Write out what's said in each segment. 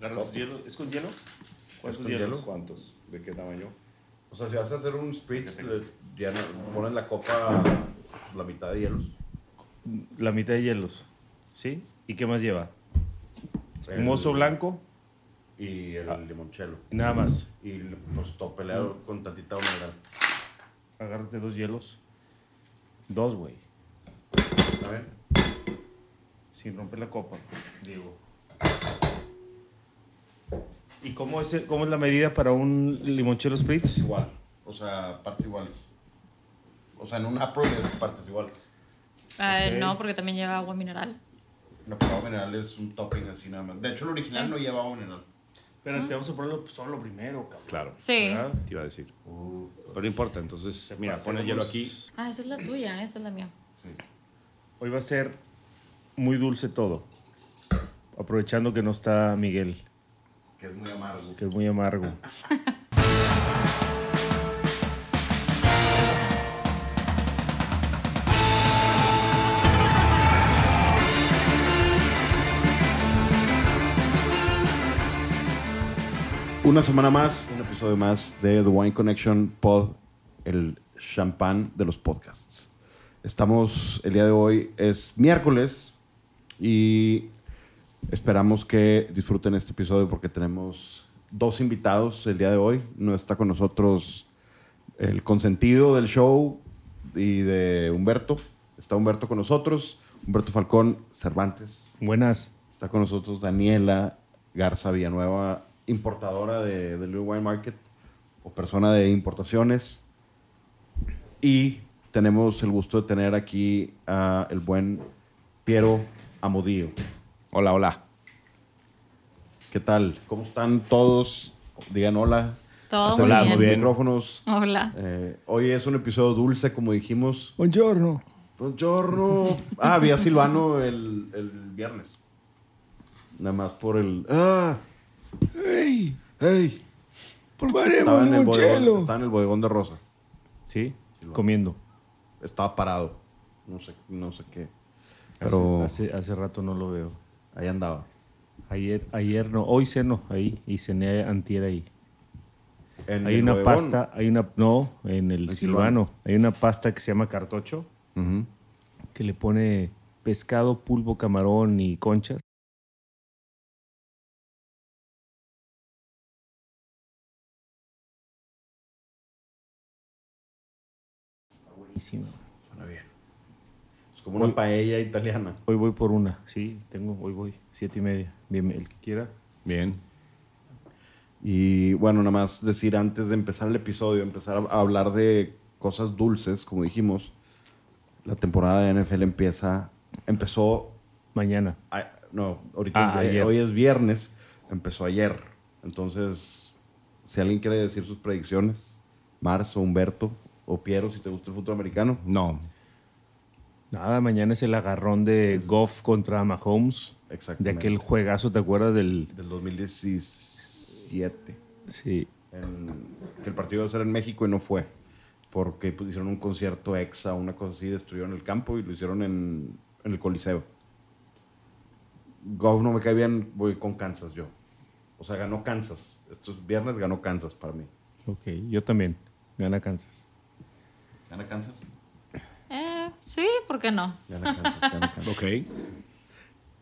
Agarra los hielos. ¿Es con hielo? ¿Cuántos con hielos? hielo? ¿Cuántos? ¿De qué tamaño? O sea, si vas a hacer un spritz, llena- pones la copa la mitad de hielos. La mitad de hielos. ¿Sí? ¿Y qué más lleva? El- Mozo blanco Y el limoncello. y nada más. Y pues todo peleado con tantita humedad. Agárrate dos hielos. Dos, güey. A ver. Sin romper la copa, digo. ¿Y cómo es, cómo es la medida para un limonchelo spritz? Igual. O sea, partes iguales. O sea, en un apron es partes iguales. Ah, Ok. No, porque también lleva agua mineral. La agua mineral es un topping así nada más. De hecho, el original Sí. no lleva agua mineral. Espérate, vamos a ponerlo solo primero, cabrón. Claro. Sí. ¿Verdad? Te iba a decir. Pero no importa, entonces, mira, Hacemos- pon el hielo aquí. Ah, esa es la tuya, esa es la mía. Hoy va a ser muy dulce todo. Aprovechando que no está Miguel, Que es muy amargo. que es muy amargo. Una semana más, un episodio más de The Wine Connection Pod, el champán de los podcasts. Estamos, el día de hoy es miércoles y esperamos que disfruten este episodio porque tenemos dos invitados el día de hoy. No está con nosotros el consentido del show y de Humberto. Está Humberto con nosotros, Humberto Falcón Cervantes. Buenas. Está con nosotros Daniela Garza Villanueva, importadora de, de Little Wine Market o persona de importaciones. Y tenemos el gusto de tener aquí a el buen Piero Amodío. Hola, hola. ¿Qué tal? ¿Cómo están todos? Digan hola. Todo Hacen muy los bien. micrófonos. Hola. Eh, hoy es un episodio dulce, como dijimos. Buongiorno. Buongiorno. Ah, vi a Silvano el, el viernes. Nada más por el... ¡Ah! ¡Ey! ¡Hey! ¡Probaremos Estaba en, el bodegón, estaba en el bodegón de rosas. ¿Sí? Comiendo. Estaba parado. No sé, no sé qué. Hace- Pero Hace, hace rato no lo veo. Ahí andaba. Ayer, ayer no, hoy ceno ahí y cené antier ahí. En Hay el una bodegón. pasta, hay una, no, en el Silvano, hay una pasta que se llama cartocho, que le pone pescado, pulpo, camarón y conchas. Buenísimo. Como una paella italiana. Hoy voy por una, sí, tengo, hoy voy, siete y media. Bien, el que quiera. Bien. Y bueno, nada más decir antes de empezar el episodio, empezar a hablar de cosas dulces, como dijimos. La temporada de NFL empieza, empezó, Mañana. a- no, ahorita Ah, es- ayer. hoy es viernes, empezó ayer. Entonces, si alguien quiere decir sus predicciones, Mars o Humberto o Piero, si te gusta el fútbol americano, No. Nada, mañana es el agarrón de Goff contra Mahomes. De exactamente. aquel juegazo, ¿te acuerdas del...? del 2017. Sí, en- que el partido iba a ser en México y no fue. Porque pues, hicieron un concierto exa, una cosa así, destruyeron el campo y lo hicieron en, en el Coliseo. Goff no me cae bien, voy con Kansas yo. O sea, ganó Kansas. Estos viernes ganó Kansas para mí. ok, yo también. Gana Kansas. ¿Gana Kansas? Sí, ¿por qué no? Gana Kansas, gana Kansas. Ok.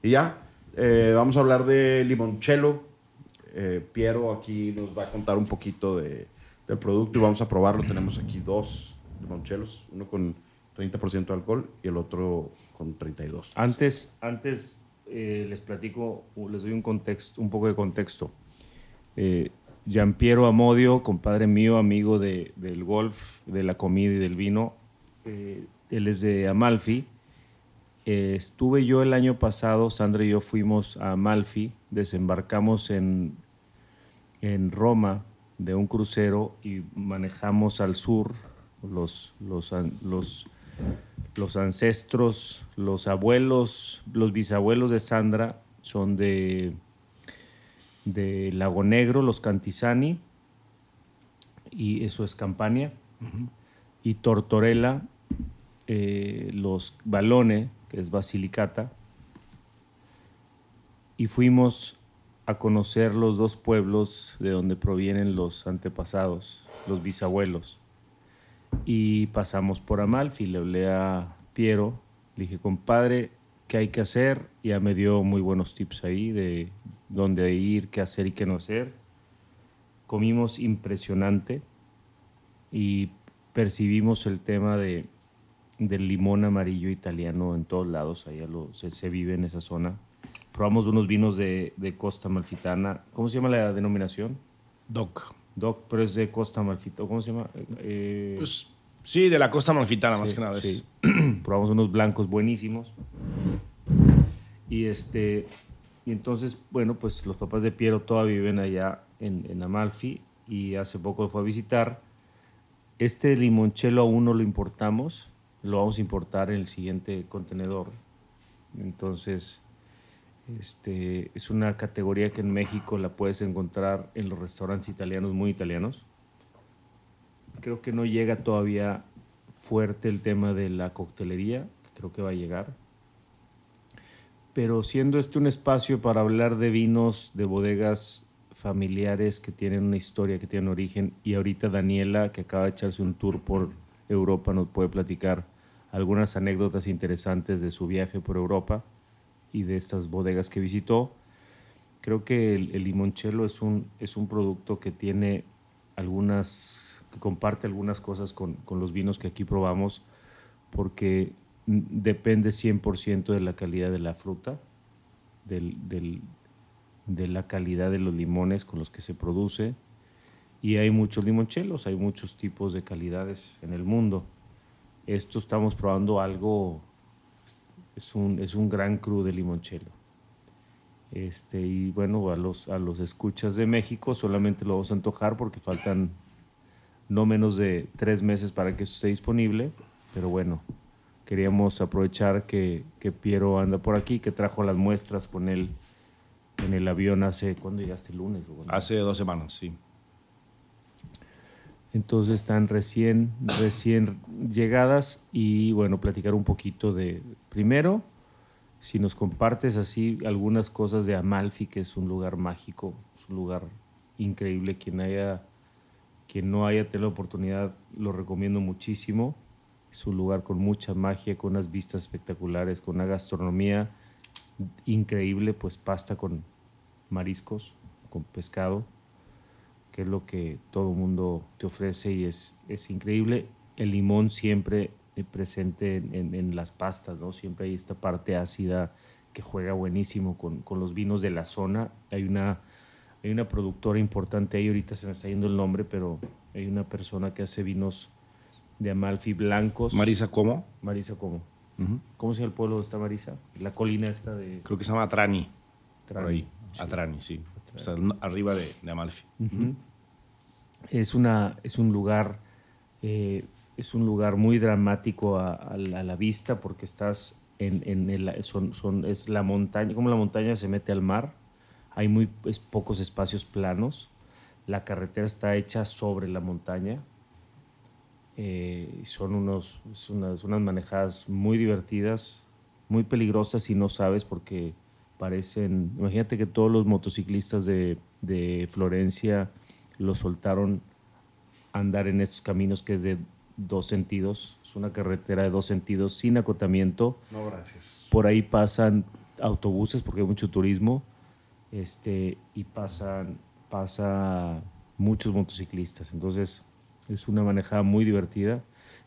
Y ya, eh, vamos a hablar de limoncello. Eh, Piero aquí nos va a contar un poquito de, del producto y vamos a probarlo. Tenemos aquí dos limonchelos, uno con 30% de alcohol y el otro con 32. Antes, antes eh, les platico, les doy un contexto, un poco de contexto. Eh, Giampiero Amodio, compadre mío, amigo de- del golf, de la comida y del vino, eh, él es de Amalfi. Eh, estuve yo el año pasado, Sandra y yo fuimos a Amalfi, desembarcamos en, en Roma de un crucero y manejamos al sur los, los, los, los ancestros, los abuelos, los bisabuelos de Sandra son de, de Lago Negro, los Cantizani, y eso es Campania, y Tortorella, eh, los Balone, que es Basilicata, y fuimos a conocer los dos pueblos de donde provienen los antepasados, los bisabuelos. Y pasamos por Amalfi, le hablé a Piero, le dije, compadre, ¿qué hay que hacer? Ya me dio muy buenos tips ahí de dónde ir, qué hacer y qué no hacer. Comimos impresionante y percibimos el tema de, del limón amarillo italiano en todos lados, allá lo, se, se vive en esa zona. Probamos unos vinos de, de Costa Malfitana. ¿Cómo se llama la denominación? Doc. Doc, pero es de Costa Malfitana. ¿Cómo se llama? Eh, Pues sí, de la costa malfitana, más que nada. sí. Probamos unos blancos buenísimos. Y este y entonces, bueno, pues los papás de Piero todavía viven allá en, en Amalfi y hace poco fue a visitar. Este limoncello aún no lo importamos, lo vamos a importar en el siguiente contenedor. Entonces, este, es una categoría que en México la puedes encontrar en los restaurantes italianos muy italianos. Creo que no llega todavía fuerte el tema de la coctelería, creo que va a llegar. Pero siendo este un espacio para hablar de vinos de bodegas familiares que tienen una historia, que tienen origen, y ahorita Daniela, que acaba de echarse un tour por Europa, nos puede platicar algunas anécdotas interesantes de su viaje por Europa y de estas bodegas que visitó. Creo que el, el limoncello es un, es un producto que tiene algunas, que comparte algunas cosas con, con los vinos que aquí probamos, porque depende 100% de la calidad de la fruta, del, del- de la calidad de los limones con los que se produce. Y hay muchos limonchelos, hay muchos tipos de calidades en el mundo. Esto estamos probando algo, es un, es un gran cru de limonchelo. Este, y bueno, a los, a los escuchas de México solamente lo vamos a antojar porque faltan no menos de tres meses para que eso esté disponible. Pero bueno, queríamos aprovechar que, que Piero anda por aquí, que trajo las muestras con él en el avión hace, ¿cuándo llegaste? ¿El lunes? Hace dos semanas, sí. Entonces están recién, recién llegadas y bueno, platicar un poquito de, primero, si nos compartes así algunas cosas de Amalfi, que es un lugar mágico, un lugar increíble, quien haya, quien no haya tenido la oportunidad, lo recomiendo muchísimo. Es un lugar con mucha magia, con unas vistas espectaculares, con una gastronomía increíble, pues pasta con mariscos, con pescado que es lo que todo el mundo te ofrece y es, es increíble. El limón siempre eh, presente en, en- en las pastas, ¿no? Siempre hay esta parte ácida que juega buenísimo con, con los vinos de la zona. Hay una, hay una productora importante ahí, ahorita se me está yendo el nombre, pero hay una persona que hace vinos de Amalfi blancos. Marisa, ¿cómo? Marisa, ¿cómo? ¿Cómo se llama el pueblo de esta Marisa? La colina esta de... Creo que se llama Atrani. Por Trani. ahí. Atrani, sí. Arriba de, Amalfi. es, una, es un lugar eh, es un lugar muy dramático a, la, vista porque estás en, en el, son, son, es la montaña, como la montaña se mete al mar, hay muy pocos espacios planos, la carretera está hecha sobre la montaña, eh, son unos, unas, unas manejadas muy divertidas, muy peligrosas si no sabes porque parecen, imagínate que todos los motociclistas de, de Florencia los soltaron a andar en estos caminos que es de dos sentidos, es una carretera de dos sentidos sin acotamiento, No, gracias. por ahí pasan autobuses porque hay mucho turismo este, y pasan pasa muchos motociclistas. Entonces es una manejada muy divertida.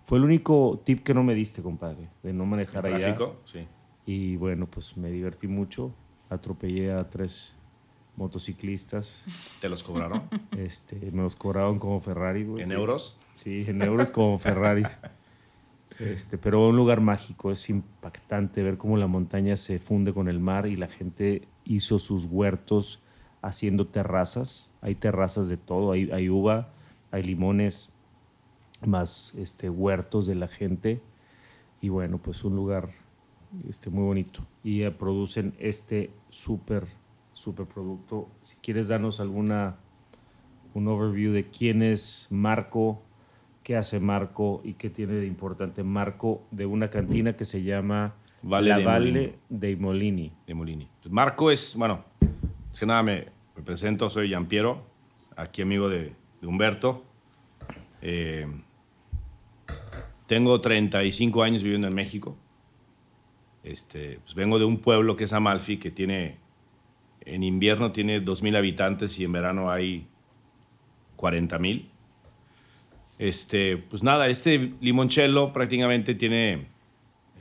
Fue el único tip que no me diste, compadre, de no manejar allá. Tráfico, sí. Y bueno, pues me divertí mucho. Atropellé a tres motociclistas. ¿Te los cobraron? Este, me los cobraron como Ferrari. güey. ¿En euros? Sí, en euros como Ferraris. Este, pero un lugar mágico, es impactante ver cómo la montaña se funde con el mar y la gente hizo sus huertos haciendo terrazas. Hay terrazas de todo, hay, hay uva, hay limones, más este, huertos de la gente. Y bueno, pues un lugar este, muy bonito. Y eh, producen este súper, súper producto. Si quieres darnos alguna, un overview de quién es Marco, qué hace Marco y qué tiene de importante Marco de una cantina que se llama Valle La dei Valle Molini. dei Molini. de Molini. Pues Marco es, bueno, Es que nada, me, me presento, soy Giampiero, aquí amigo de, de Humberto. Eh, tengo 35 años viviendo en México. Este, pues vengo de un pueblo que es Amalfi, que tiene, en invierno tiene 2.000 habitantes y en verano hay 40.000. Este, pues nada, este limoncello prácticamente tiene,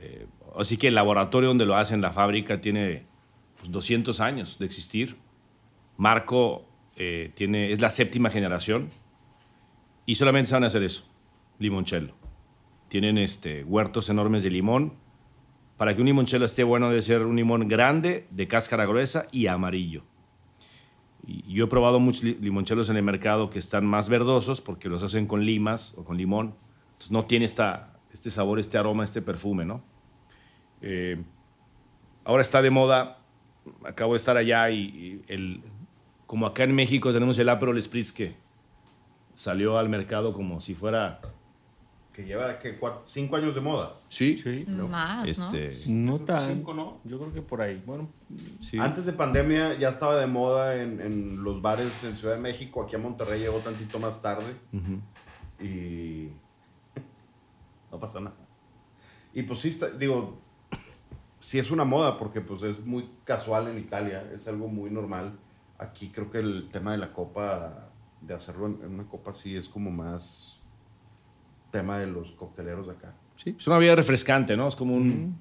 eh, así que el laboratorio donde lo hacen, la fábrica, tiene pues, 200 años de existir. Marco eh, tiene, es la séptima generación y solamente saben hacer eso, limoncello. Tienen este, huertos enormes de limón. Para que un limoncello esté bueno debe ser un limón grande, de cáscara gruesa y amarillo. Y yo he probado muchos li- limonchelos en el mercado que están más verdosos porque los hacen con limas o con limón. Entonces no tiene esta, este sabor, este aroma, este perfume, ¿no? Eh, ahora está de moda, acabo de estar allá y, y el, como acá en México tenemos el Aperol Spritz que salió al mercado como si fuera... Que lleva ¿qué, cuatro- cinco años de moda. Sí, Sí, Más, este, no tan. Cinco, ¿no? Yo creo que por ahí. Bueno, sí. Antes de pandemia ya estaba de moda en, en los bares en Ciudad de México. Aquí a Monterrey llegó tantito más tarde. Ujú. Y no pasa nada. Y pues sí, está- digo, sí es una moda porque pues es muy casual en Italia, es algo muy normal. Aquí creo que el tema de la copa, de hacerlo en, en una copa así es como más tema de los cocteleros de acá. Sí, es una bebida refrescante, ¿no? Es como un,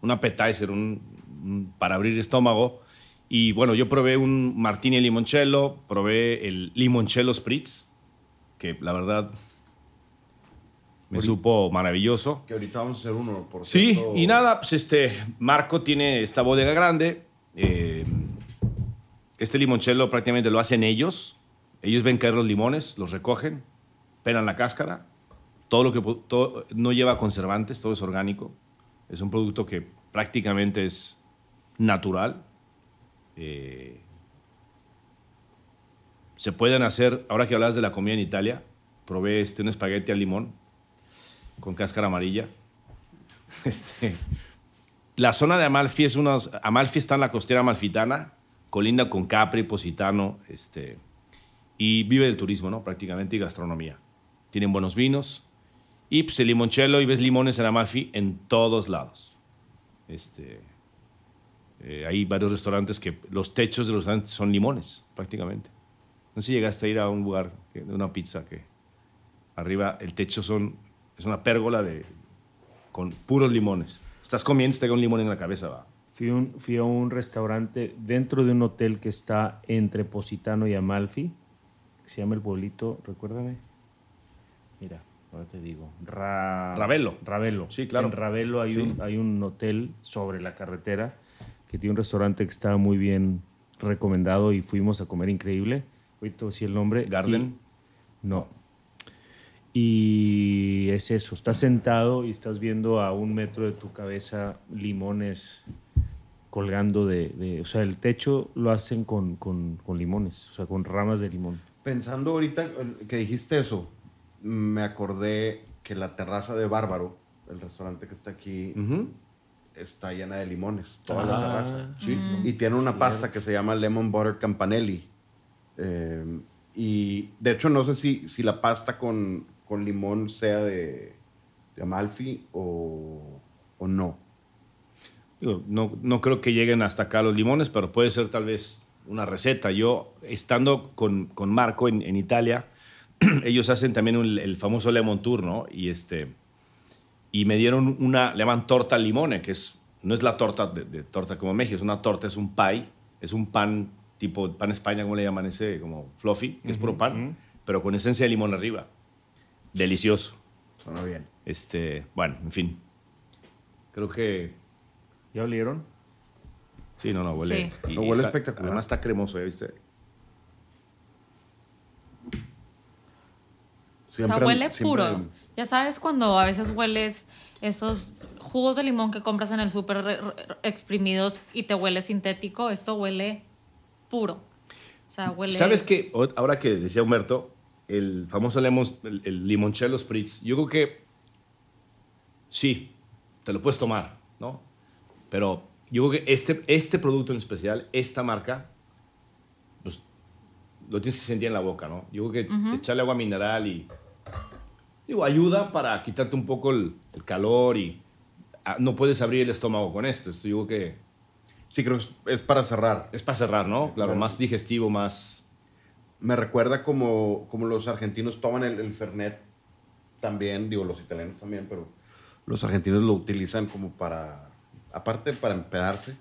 un appetizer, un, un- para abrir estómago. Y bueno, yo probé un martini limoncello, probé el limoncello spritz, que la verdad me supo maravilloso. Que ahorita vamos a hacer uno, por Sí, cierto. y nada, pues este, Marco tiene esta bodega grande. eh, este limoncello prácticamente lo hacen ellos. Ellos ven caer los limones, los recogen, pelan la cáscara. Todo lo que no lleva conservantes, todo es orgánico. Es un producto que prácticamente es natural. Eh, se pueden hacer, ahora que hablas de la comida en Italia, probé este, un espagueti al limón con cáscara amarilla. Este, la zona de Amalfi es una. Amalfi está en la costera amalfitana, colinda con Capri, Positano, este, y vive del turismo, ¿no? Prácticamente y gastronomía. Tienen buenos vinos y pues el limoncello y ves limones en Amalfi en todos lados. Este, eh, hay varios restaurantes que los techos de los restaurantes son limones, prácticamente. No sé si llegaste a ir a un lugar de una pizza que arriba el techo son es una pérgola de con puros limones. Estás comiendo y te cae un limón en la cabeza, va. Fui, un- fui a un restaurante dentro de un hotel que está entre Positano y Amalfi, se llama El Pueblito, recuérdame. Mira, ahora te digo. Ra- Ravelo. Ravelo. Sí, claro. En Ravelo hay, Sí. un, hay un hotel sobre la carretera que tiene un restaurante que está muy bien recomendado y fuimos a comer increíble. Ahorita sí el nombre. Garden. Y- no. Y es eso, estás sentado y estás viendo a un metro de tu cabeza limones colgando de, de- o sea, el techo lo hacen con, con- con limones, o sea, con ramas de limón. Pensando ahorita eh, que dijiste eso, me acordé que la terraza de Bárbaro, el restaurante que está aquí, está llena de limones, toda la Ah, terraza. sí. Y tiene una pasta que se llama Lemon Butter Campanelli. Eh, y de hecho no sé si, si la pasta con, con limón sea de, de Amalfi o, o no. Digo, no, no creo que lleguen hasta acá los limones, pero puede ser tal vez una receta. Yo, estando con, con Marco en, en Italia, ellos hacen también un- el famoso Lemon Tour, ¿no? Y, este, y me dieron una, le llaman torta al limone, que es, no es la torta de, de torta como en México, es una torta, es un pie, es un pan tipo pan España, ¿cómo le llaman ese? Como fluffy, que es puro pan, pero con esencia de limón arriba. Delicioso. Suena bien. Este, bueno, en fin. Creo que ¿Ya olieron? Sí, no, no, huele. Sí. No, huele está- espectacular. Además está cremoso, ¿ya viste? O sea, huele siempre- puro. Ya sabes cuando a veces hueles esos jugos de limón que compras en el súper exprimidos y te huele sintético, esto huele puro. O sea, huele... ¿Sabes qué? Ahora que decía Humberto, el famoso lemon, el, el limoncello spritz, yo creo que sí, te lo puedes tomar, ¿no? Pero yo creo que este, este producto en especial, esta marca, lo tienes que sentir en la boca, ¿no? Yo creo que echarle agua mineral y, digo, ayuda para quitarte un poco el, el calor y ah, no puedes abrir el estómago con esto. Esto creo que Sí, creo que es, para cerrar. es para cerrar, ¿no? Claro, más digestivo, más... Me recuerda como, como los argentinos toman el, el Fernet también, digo, los italianos también, pero los argentinos lo utilizan como para, aparte para empedarse,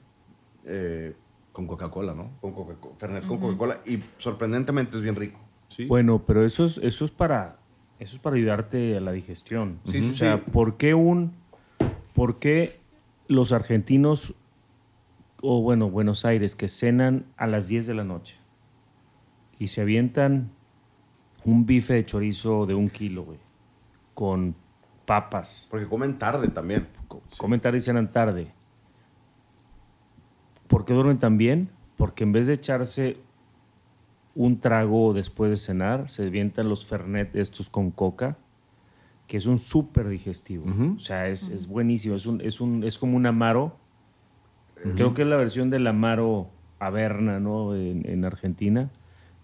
eh, Con Coca-Cola, ¿no? con Coca-Cola, Fernet con Coca-Cola, y sorprendentemente es bien rico. Sí. Bueno, pero eso es, eso es para eso es para ayudarte a la digestión. Sí, sí, o sea, sí. ¿por qué un por qué los argentinos o bueno, Buenos Aires que cenan a las 10 de la noche y se avientan un bife de chorizo de un kilo, güey, con papas, Porque comen tarde también. co- comen tarde y cenan tarde. ¿Por qué duermen tan bien? Porque en vez de echarse un trago después de cenar, se avientan los Fernet estos con coca, que es un súper digestivo. O sea, es, es buenísimo. Es, un, es, un, es como un amaro. Creo que es la versión del amaro averna, ¿no? En, en Argentina,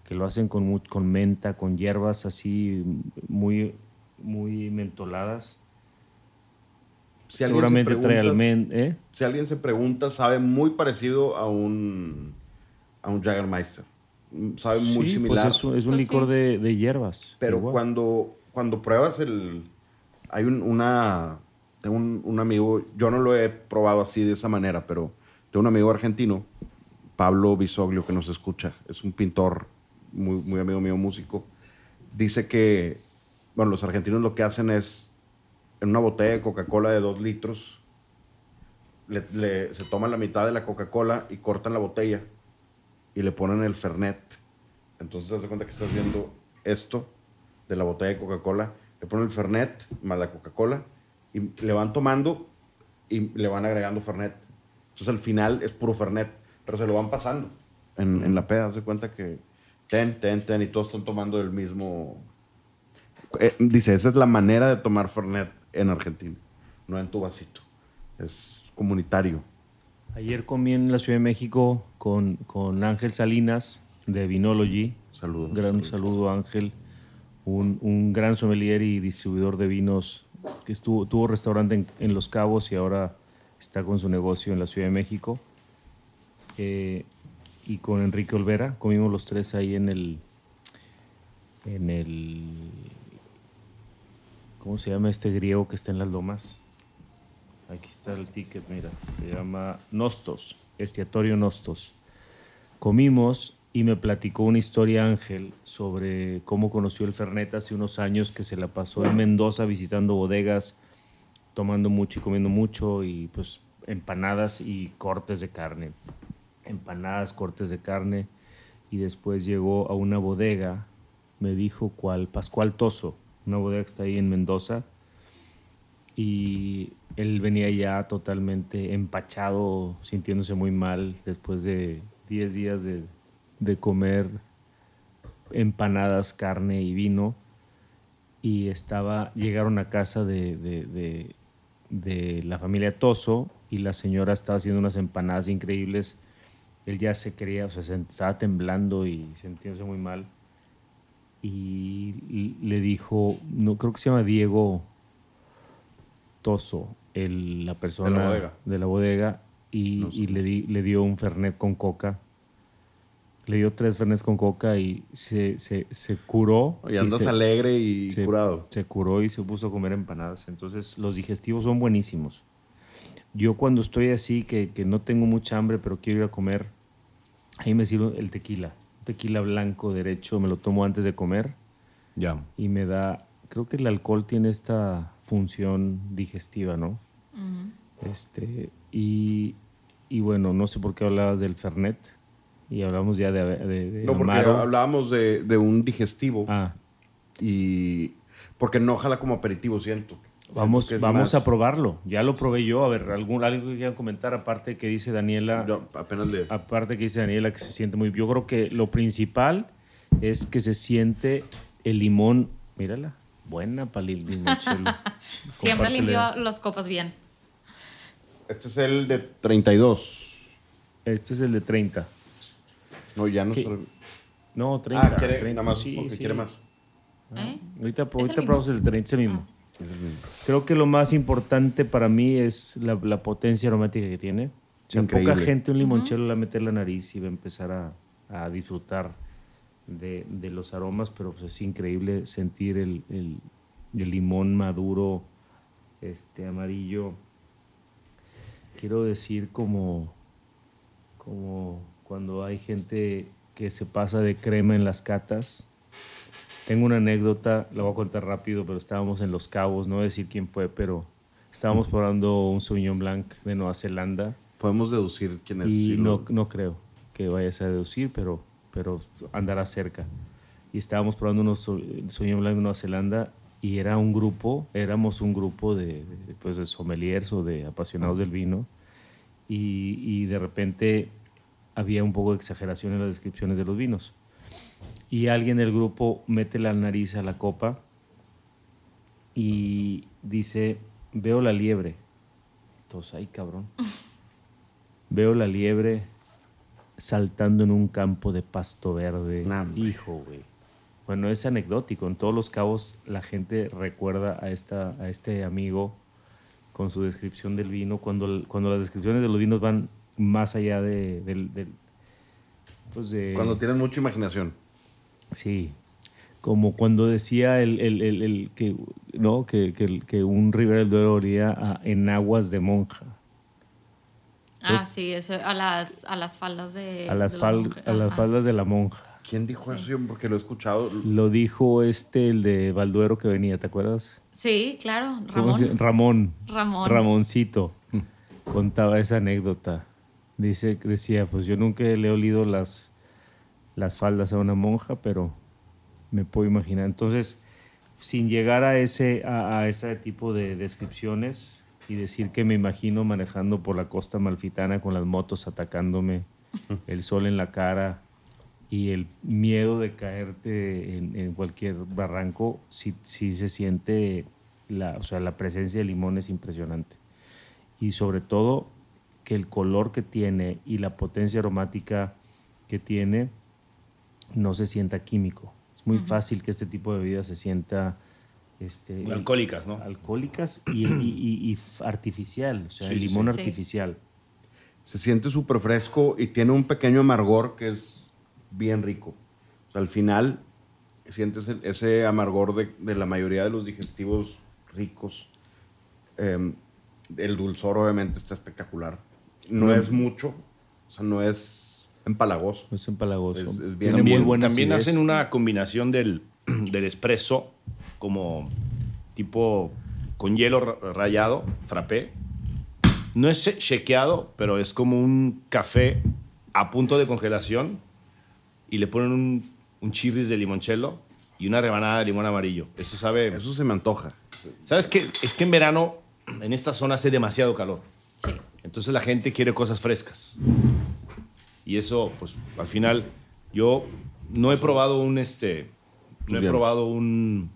que lo hacen con, con menta, con hierbas así muy, muy mentoladas. Si Seguramente trae pregunta- almend... ¿eh? Si alguien se pregunta, sabe muy parecido a un, a un Jagermeister. Sabe muy Sí, similar. Pues es un, es un Pues licor sí. de, de hierbas. Pero igual. cuando, cuando pruebas el... Hay un, una... Tengo un, un amigo, yo no lo he probado así de esa manera, pero tengo un amigo argentino, Pablo Bisoglio, que nos escucha. Es un pintor muy, muy amigo mío, músico. Dice que, bueno, los argentinos lo que hacen es, en una botella de Coca-Cola de dos litros, le- le- se toman la mitad de la Coca-Cola y cortan la botella y le ponen el Fernet. Entonces, te das cuenta que estás viendo esto de la botella de Coca-Cola, le ponen el Fernet más la Coca-Cola y le van tomando y le van agregando Fernet. Entonces, al final es puro Fernet, pero se lo van pasando en, en la peda. Se cuenta que ten, ten, ten y todos están tomando el mismo. Eh, dice, esa es la manera de tomar Fernet en Argentina, no en tu vasito. Es comunitario. Ayer comí en la Ciudad de México con, con Ángel Salinas de Vinology. Saludos. Un gran saludo, Ángel. Un, un gran sommelier y distribuidor de vinos que estuvo, tuvo restaurante en, en Los Cabos y ahora está con su negocio en la Ciudad de México. Eh, y con Enrique Olvera. Comimos los tres ahí en el. En el. ¿Cómo se llama este griego que está en las lomas? Aquí está el ticket, mira. Se llama Nostos, Estiatorio Nostos. Comimos y me platicó una historia Ángel sobre cómo conoció el Fernet hace unos años que se la pasó en Mendoza visitando bodegas, tomando mucho y comiendo mucho y pues empanadas y cortes de carne. Empanadas, cortes de carne y después llegó a una bodega, me dijo cuál, Pascual Toso, una bodega que está ahí en Mendoza y él venía ya totalmente empachado, sintiéndose muy mal después de 10 días de, de comer empanadas, carne y vino. Y estaba, llegaron a casa de, de- de- la familia Toso y la señora estaba haciendo unas empanadas increíbles. Él ya se quería, o sea, se estaba temblando y sintiéndose muy mal. Y, y le dijo, no creo que se llama Diego Toso, el- la persona bodega. de la bodega, y, No sé. y le, di- le dio un Fernet con coca. Le dio tres Fernets con coca y se, se, se curó. Y andas se, alegre y se- curado. Se curó y se puso a comer empanadas. Entonces, los digestivos son buenísimos. Yo cuando estoy así, que, que no tengo mucha hambre, pero quiero ir a comer, ahí me sirve el tequila. Tequila blanco derecho, me lo tomo antes de comer Ya. y me da, creo que el alcohol tiene esta función digestiva, ¿no? Este, y, y bueno, no sé por qué hablabas del Fernet y hablamos ya de, de, de No, porque Amaro. hablábamos de, de un digestivo Ah, y porque no jala como aperitivo, siento. vamos, vamos más- a probarlo. Ya lo probé yo. A ver, algún, algo que quieran comentar aparte que dice Daniela. Yo apenas le... Aparte que dice Daniela que se siente muy... Yo creo que lo principal es que se siente el limón... Mírala, buena para el limonchelo. Siempre limpio las copas bien. Este es el de 32. Este es el de 30. No, ya no ¿Qué? sirve. No, 30. Ah, quiere 30, nada más sí, porque sí. quiere más. ¿Eh? Ahorita, el ahorita mismo? probamos el 30 ese mismo. Es el mismo. Creo que lo más importante para mí es la, la potencia aromática que tiene. O sea, poca gente un limonchelo le va a meter la nariz y va a empezar a, a disfrutar de, de los aromas, pero pues, es increíble sentir el, el- el limón maduro, este amarillo. Quiero decir como, como cuando hay gente que se pasa de crema en las catas. Tengo una anécdota, la voy a contar rápido, pero estábamos en Los Cabos, no voy a decir quién fue, pero estábamos probando un Sauvignon Blanc de Nueva Zelanda Podemos deducir quién es. y si no, lo- no creo que vayas a deducir, pero, pero andará cerca. Y estábamos probando unos Sau- Sauvignon Blanc de Nueva Zelanda y era un grupo, éramos un grupo de, de, pues, de sommeliers o de apasionados del vino y, y de repente había un poco de exageración en las descripciones de los vinos. Y alguien del grupo mete la nariz a la copa y dice, veo la liebre. Entonces, ay cabrón. Veo la liebre saltando en un campo de pasto verde. Nah. Hijo, güey. Bueno, es anecdótico. En todos los cabos la gente recuerda a, esta, a este amigo con su descripción del vino, cuando, cuando las descripciones de los vinos van más allá de, del... pues de- Cuando tienes mucha imaginación. Sí, como cuando decía el, el- el- el que, ¿no? que, que, que un Ribera del Duero olía a enaguas de monja. Ah, sí, eso, a las, a las faldas de. A las, de la fal- monja. a las faldas de la monja. ¿Quién dijo eso? Porque lo he escuchado. Lo dijo este, el de Balduero que venía, ¿te acuerdas? Sí, claro, ¿Cómo se- Ramón. Ramón. Ramón. Ramoncito contaba esa anécdota. Dice, decía, pues yo nunca le he olido las, las faldas a una monja, pero me puedo imaginar. Entonces, sin llegar a ese, a, a ese tipo de descripciones y decir que me imagino manejando por la costa malfitana con las motos atacándome, el sol en la cara y el miedo de caerte en, en cualquier barranco, sí, sí se siente, la, o sea, la presencia de limón es impresionante. Y sobre todo que el color que tiene y la potencia aromática que tiene no se sienta químico. Es muy fácil que este tipo de bebida se sienta este, Muy alcohólicas, ¿no? alcohólicas y, y- y- y f- artificial, o sea, Sí, el limón sí. artificial. Se siente súper fresco y tiene un pequeño amargor que es bien rico. O sea, al final sientes el- ese amargor de, de la mayoría de los digestivos ricos. Eh, el dulzor obviamente está espectacular. No No. es mucho, o sea, no es empalagoso. Es empalagoso. Es- es bien- Tiene También, muy buena también acidez. hacen una combinación del, del espresso como tipo con hielo ra- rallado, frappé. No es shakeado, pero es como un café a punto de congelación y le ponen un, un chirris de limoncello y una rebanada de limón amarillo. Eso sabe... Eso se me antoja. ¿Sabes qué? Es que en verano en esta zona hace demasiado calor. Sí. Entonces la gente quiere cosas frescas. Y eso, pues, al final, yo no he probado un, este, no he probado un,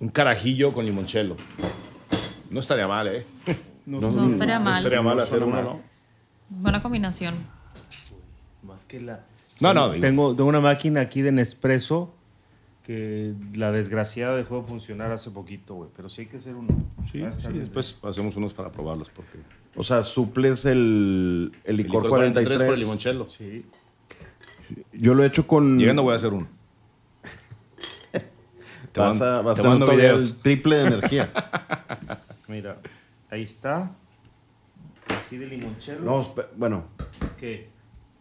un carajillo con limoncello. No estaría mal, ¿eh? No, No estaría No mal. estaría mal No hacer uno. ¿no? Buena combinación. Más que la... No, no. Tengo, tengo una máquina aquí de Nespresso que la desgraciada dejó de funcionar hace poquito, güey. Pero sí hay que hacer uno. Sí, Va a estar sí, bien. después hacemos unos para probarlos. Porque O sea, suples el, el el licor, licor 43. por el limoncello. Sí. Yo lo he hecho con... Llegando voy a hacer uno. Te vas a, vas a te tener mando todavía videos. el triple de energía. Mira, ahí está. Así de limoncello. no, bueno, ¿Qué?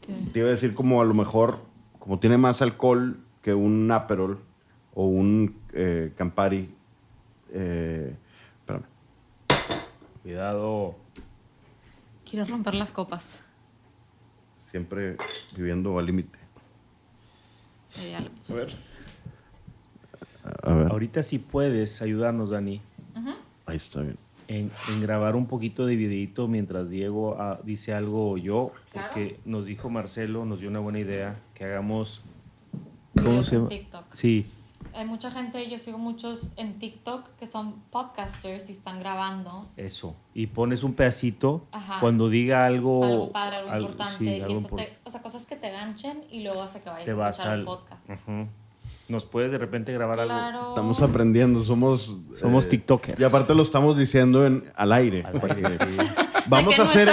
¿Qué? te iba a decir como a lo mejor, como tiene más alcohol que un Aperol o un eh, Campari. eh, espérame. Cuidado. ¿Quieres romper las copas? Siempre viviendo al límite. A ver. A ver, Ahorita si puedes ayudarnos, Dani, ahí está bien. en, en grabar un poquito de videito mientras Diego ah, dice algo o yo, Claro. porque nos dijo Marcelo, nos dio una buena idea, que hagamos... ¿Cómo se en llama? TikTok. Sí, hay mucha gente, yo sigo muchos en TikTok que son podcasters y están grabando Eso. Y pones un pedacito Ajá. cuando diga algo. algo padre, algo, algo- importante. sí, y algo eso te- import- o sea, cosas que te ganchen y luego hace que vayas te a vas escuchar al el podcast. Ujú. Nos puedes de repente grabar algo. Claro. Estamos aprendiendo, somos... Somos eh, tiktokers. Y aparte lo estamos diciendo en, al aire. Al aire, sí. Vamos a hacer...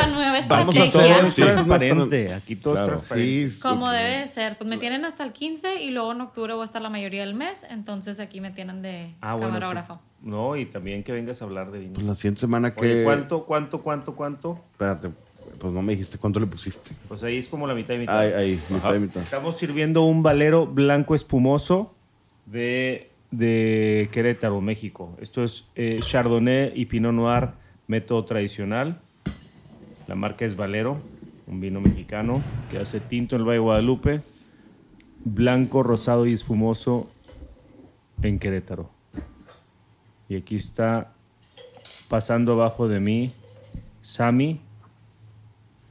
Vamos a hacer... Todo es sí, transparente. Aquí todo Claro. es transparente. Sí, Como ok. debe de ser. Pues me tienen hasta el 15 y luego en octubre voy a estar la mayoría del mes. Entonces aquí me tienen de Ah, bueno. camarógrafo. tú- No, y también que vengas a hablar de vino. Pues la siguiente semana que... Oye, ¿cuánto, cuánto, cuánto, cuánto? Espérate, pues no me dijiste cuánto le pusiste. Pues ahí es como la mitad y mitad. Ahí, ahí, mitad y mitad. Estamos sirviendo un valero blanco espumoso de, de Querétaro, México. Esto es eh, Chardonnay y Pinot Noir, método tradicional. La marca es Valero, un vino mexicano que hace tinto en el Valle de Guadalupe. Blanco, rosado y espumoso en Querétaro. Y aquí está pasando abajo de mí Sammy.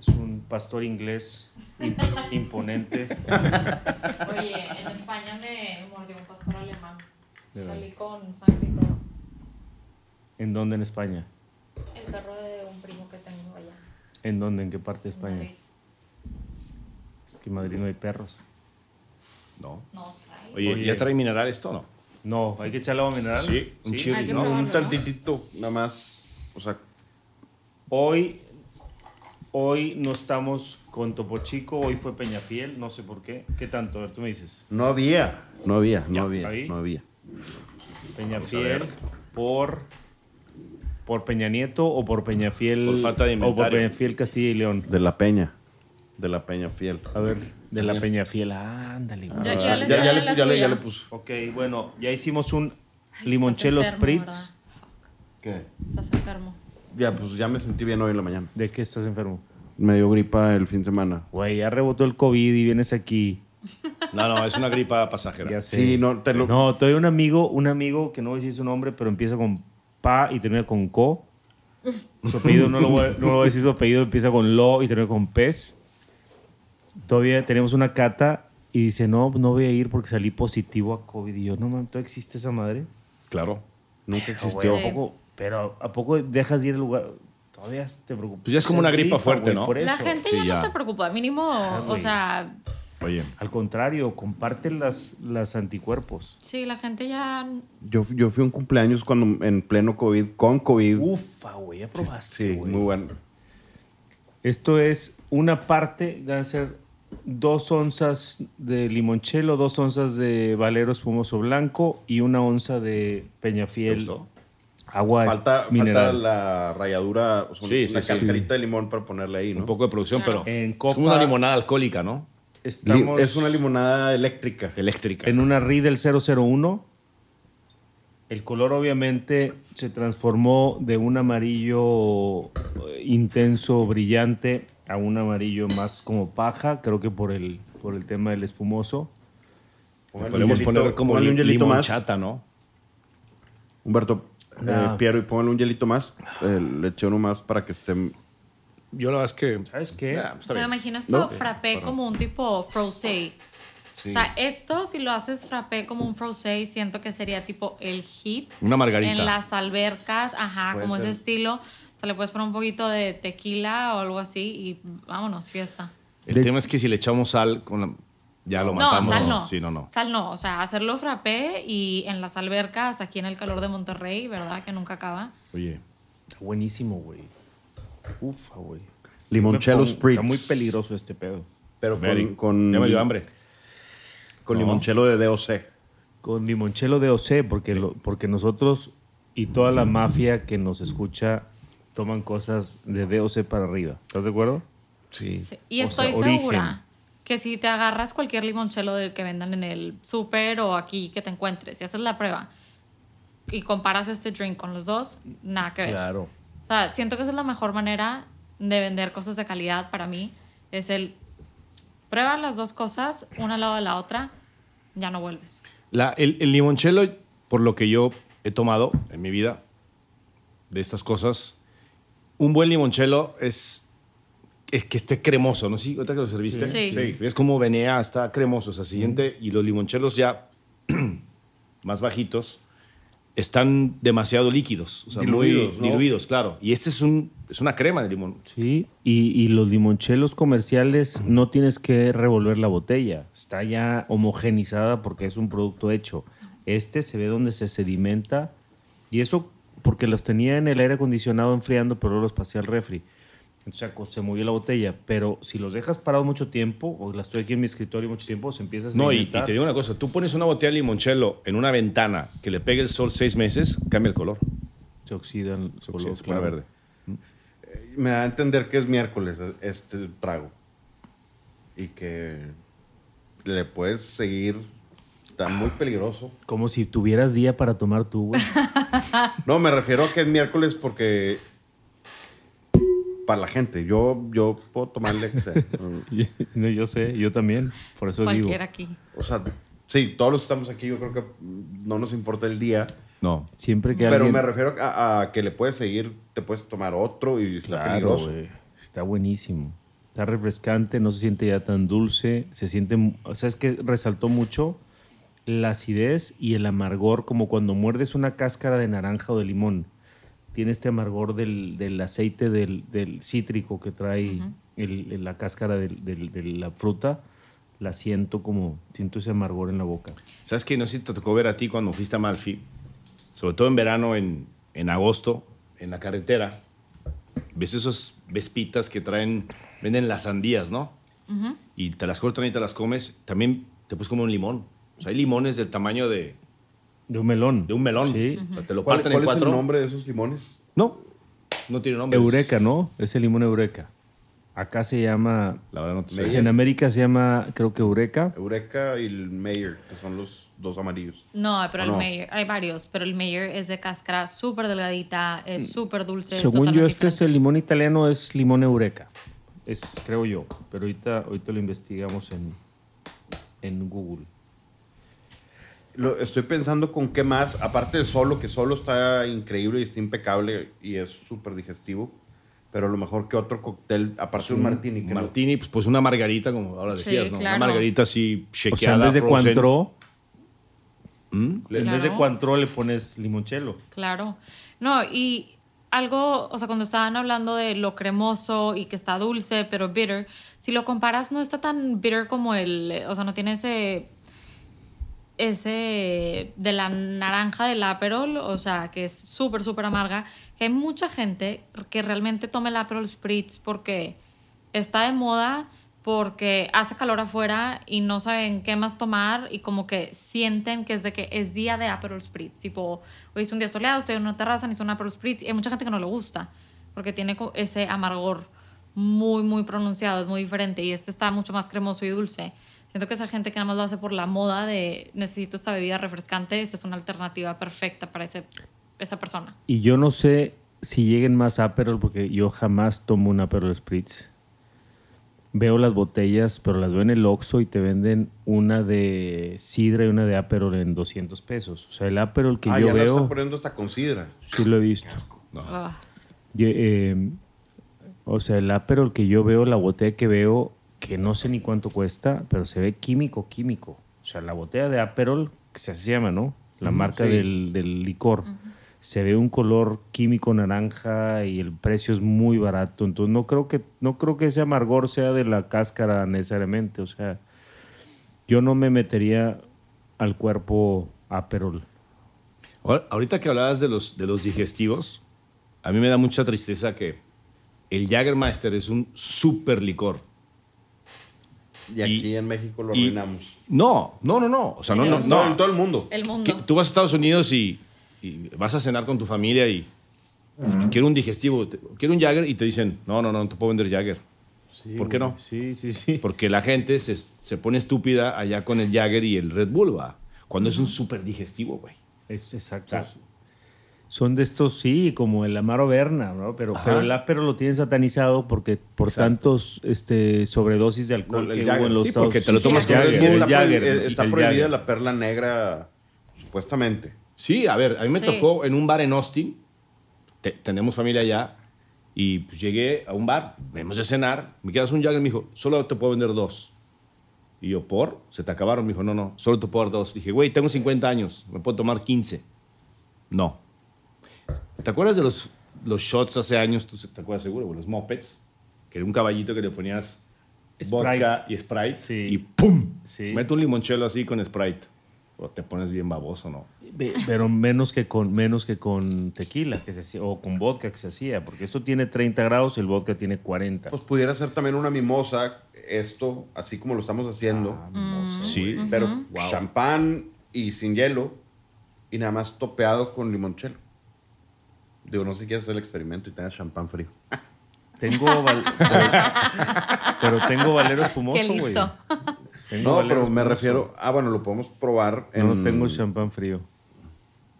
Es un pastor inglés imp- imponente. Oye, en España me mordió un pastor alemán. Salí con sangre y todo. ¿En dónde en España? El perro de un primo que tengo allá. ¿En dónde? ¿En qué parte de España? Madrid. Es que en Madrid no hay perros. No. No, sí. Oye, Oye. ¿ya trae mineral esto o no? No, hay que echarle agua mineral. Sí, un probarlo. Un tantitito, nada más. O sea, Hoy, hoy no estamos con Topo Chico, hoy fue Peñafiel, no sé por qué. ¿Qué tanto? A ver, tú me dices. no había. No había, no Ya, había, ahí. no había. Peñafiel por por Peña Nieto o por Peñafiel Por falta de o por inventario. Peñafiel Castilla y León. De la Peña. De la Peña Fiel. A ver, de la Peñafiel. Ah, ándale. Ah, ya le- ya, ya ya le ya le- ya tuya. le puso. Ok, bueno, ya hicimos un enfermo, spritz. ¿Qué? Estás enfermo. Ya, pues ya me sentí bien hoy en la mañana. ¿De qué estás enfermo? Me dio gripa el fin de semana. Güey, ya rebotó el COVID y vienes aquí. No, no, es una gripa pasajera. Ya sé. Sí, no, te lo- No, todavía un amigo, un amigo que no voy a decir su nombre, pero empieza con pa y termina con co. Su apellido no lo voy, a- no lo voy a decir su apellido, empieza con lo y termina con pez. Todavía tenemos una cata y dice, no, no voy a ir porque salí positivo a COVID. Y yo, no, man, ¿todavía existe esa madre? Claro. Nunca existió. güey, ¿a poco, pero ¿a poco dejas de ir al lugar? Todavía te preocupas. Pues ya es como una gripa fuerte, güey, ¿no? por La eso. gente Sí, ya, ya. no se preocupa. Mínimo, o sea, Oye, Al contrario, comparten las, las anticuerpos. sí, la gente ya. Yo, yo fui a un cumpleaños cuando en pleno COVID, con COVID. Ufa, güey, ya probaste, sí, güey. muy bueno. Esto es una parte, van a ser dos onzas de limonchelo, dos onzas de valero espumoso blanco y una onza de ¿te peñafiel. Agua Falta, falta mineral. la ralladura, o sea, Sí, una sí, sí. cascarita de limón para ponerle ahí, ¿no? Un poco de producción, Claro. pero En es una limonada alcohólica, ¿no? Estamos Es una limonada eléctrica. Eléctrica. en una Riedel 001. El color obviamente se transformó de un amarillo eh, intenso, brillante, a un amarillo más como paja, creo que por el, por el tema del espumoso. Podemos poner como un li- hielito más. limonchata, ¿no? Humberto, No. eh, Piero, y póngale un hielito más. Eh, le eché uno más para que esté... Yo la verdad es que... ¿Sabes qué? O está sea, bien. imagino esto No. frappé como un tipo frosé. O sea, esto, si lo haces frappé como un frosé, siento que sería tipo el hit. Una margarita. En las albercas, ajá, Puede como ser. ese estilo. O sea, le puedes poner un poquito de tequila o algo así y vámonos, fiesta. El De- tema es que si le echamos sal, con la- ya lo No, matamos. sal no. Sí, no, no. Sal no. O sea, hacerlo frappé y en las albercas, aquí en el calor de Monterrey, ¿verdad? Que nunca acaba. Oye, Está buenísimo, güey. Ufa, güey. Limoncello Spritz. Está muy peligroso este pedo. Pero con, con, ya me dio hambre. con No. limonchelo de DOC. Con limonchelo de OC, porque, lo- porque nosotros y toda la mafia que nos escucha toman cosas de DOC para arriba. ¿Estás de acuerdo? Sí. Sí, Y O estoy sea, origen. Que si te agarras cualquier limonchelo del que vendan en el súper o aquí que te encuentres y haces la prueba y comparas este drink con los dos, nada que ver. Claro. O sea, siento que esa es la mejor manera de vender cosas de calidad para mí. Es el prueba las dos cosas, una al lado de la otra, ya no vuelves. La- el, el limoncello, por lo que yo he tomado en mi vida de estas cosas, un buen limoncello es, es que esté cremoso, ¿no? Sí, ahorita que lo serviste. Sí. Es como venea, está cremoso, o sea, siguiente, y los limonchelos ya más bajitos, están demasiado líquidos, o sea, Diluidos, muy ¿no? diluidos, claro. Y este es, un, es una crema de limón. Sí, y, y los limonchelos comerciales no tienes que revolver la botella. Está ya homogenizada porque es un producto hecho. Este se ve donde se sedimenta. Y eso porque los tenía en el aire acondicionado enfriando, pero los pasé al refri. Entonces se movió la botella. Pero si los dejas parados mucho tiempo, o la estoy aquí en mi escritorio mucho tiempo, se empieza a No, y, y te digo una cosa, tú pones una botella de limoncello en una ventana que le pegue el sol seis meses, cambia el color. Se oxidan los Se colores, pone claro. verde. Me da a entender que es miércoles este trago. Y que le puedes seguir. Está muy peligroso. Como si tuvieras día para tomar tú, güey. No, me refiero a que es miércoles porque. Para la gente. Yo, yo puedo tomarle que sea. no, yo sé, yo también. Por eso digo. Cualquiera aquí. O sea, sí, todos los que estamos aquí, yo creo que no nos importa el día. No. Siempre que Pero alguien... me refiero a, a que le puedes seguir, te puedes tomar otro y está Claro, peligroso. güey. Está buenísimo. Está refrescante, no se siente ya tan dulce. Se siente. O sea, es que resaltó mucho la acidez y el amargor, como cuando muerdes una cáscara de naranja o de limón. Tiene este amargor del, del aceite del, del cítrico que trae el- el- la cáscara del- del- de la fruta. La siento como. Siento ese amargor en la boca. ¿Sabes qué? No sé si te tocó ver a ti cuando fuiste a Malfi, sobre todo en verano, en, en agosto, en la carretera. Ves esos vespitas que traen, venden las sandías, ¿no? Y te las cortan y te las comes. También te puedes comer un limón. O sea, hay limones del tamaño de, De un melón. de un melón. Sí. Te lo ¿Cuál, parten cuál en es el nombre de esos limones? No, no tiene nombre. Eureka, ¿no? Es el limón Eureka. Acá se llama. La verdad no te. En América se llama, creo que Eureka. Eureka y el Mayer, que son los dos amarillos. No, pero ¿O el no? Mayer, hay varios, pero el Mayer es de cáscara súper delgadita, es súper dulce. es Mm. Según yo, este es el limón italiano, es limón Eureka. Es, creo yo. Pero ahorita, ahorita lo investigamos en, en Google. Lo- estoy pensando con qué más, aparte de solo, que solo está increíble y está impecable y es súper digestivo, pero a lo mejor que otro cóctel, aparte de un martini. Que no- Martini, pues, pues una margarita, como ahora Sí, decías, ¿no? claro. Una margarita así O sea, chequeada. en vez de. Cointreau, ¿Mm? en vez de. Cointreau le pones limoncello. Claro. No, y algo, o sea, cuando estaban hablando de lo cremoso y que está dulce, pero bitter, si lo comparas no está tan bitter como el, o sea, no tiene ese ese de la naranja del Aperol, o sea, que es súper, súper amarga, que hay mucha gente que realmente toma el Aperol Spritz porque está de moda, porque hace calor afuera y no saben qué más tomar y como que sienten que es de que es día de Aperol Spritz, tipo, hoy es un día soleado, estoy en una terraza, necesito un Aperol Spritz y hay mucha gente que no le gusta porque tiene ese amargor muy, muy pronunciado, es muy diferente y este está mucho más cremoso y dulce. Siento que esa gente que nada más lo hace por la moda de necesito esta bebida refrescante, esta es una alternativa perfecta para ese, esa persona. Y yo no sé si lleguen más Aperol, porque yo jamás tomo un Aperol Spritz. Veo las botellas, pero las veo en el Oxxo y te venden una de sidra y una de Aperol en 200 pesos. O sea, el Aperol que ah, yo ya veo, están poniendo hasta con sidra. sí lo he visto. Ah, Yo, eh, o sea, el Aperol que yo veo, la botella que veo, que no sé ni cuánto cuesta, pero se ve químico, químico. O sea, la botella de Aperol, que se así llama, ¿no? La marca sí. del, del licor. Se ve un color químico naranja y el precio es muy barato. Entonces no creo que, no creo que ese amargor sea de la cáscara necesariamente. O sea, yo no me metería al cuerpo Aperol. Ahora- Ahorita que hablabas de los, de los digestivos, a mí me da mucha tristeza que el Jägermeister es un super licor. Y aquí en México lo y- arruinamos. No, no, no, no. O sea, no, En no, No, no. en todo el mundo. el mundo. tú vas a Estados Unidos y, y vas a cenar con tu familia y pues, quiero un digestivo, te- quiero un Jagger y te dicen, no, no, no, no te puedo vender Jagger. ¿Por qué no? Sí, sí, sí. Porque la gente se, se pone estúpida allá con el Jagger y el Red Bull, va. Cuando es un super digestivo, güey. Es exacto. O sea, Son de estos, sí, como el Amaro Berna, ¿no? Pero, Ajá. pero el Apero lo tienen satanizado porque por Exacto. tantos este, sobredosis de alcohol No, el que Jagger, hubo en los sí, Estados porque te lo tomas Jagger, con está, el Jagger, prohi- está el prohibida Jagger. la perla negra, supuestamente. Sí, a ver, a mí me Sí. tocó en un bar en Austin, te- tenemos familia allá, y pues llegué a un bar, venimos de cenar, me quedas un Jagger, me dijo, solo te puedo vender dos. Y yo, ¿por? Se te acabaron. Me dijo, no, no, solo te puedo dar dos. Dije, güey, tengo 50 años, me puedo tomar 15. No. ¿Te acuerdas de los, los shots hace años? Tú te acuerdas seguro, los mopeds. Que era un caballito que le ponías Sprite. vodka y Sprite. Sí. Y ¡pum! Sí. Mete un limonchelo así con Sprite. O te pones bien baboso, ¿no? Pero menos que con menos que con tequila que se hacía, o con vodka que se hacía, porque esto tiene 30 grados y el vodka tiene 40. Pues pudiera ser también una mimosa, esto, así como lo estamos haciendo. Sí. pero Wow. champán y sin hielo y nada más topeado con limonchelo. Digo, no sé si quieres hacer el experimento y tengas champán frío. Tengo val- pero, pero tengo valero espumoso, Qué güey. listo. Tengo No, valero pero me espumoso. refiero. Ah, bueno, lo podemos probar. En... No tengo champán frío.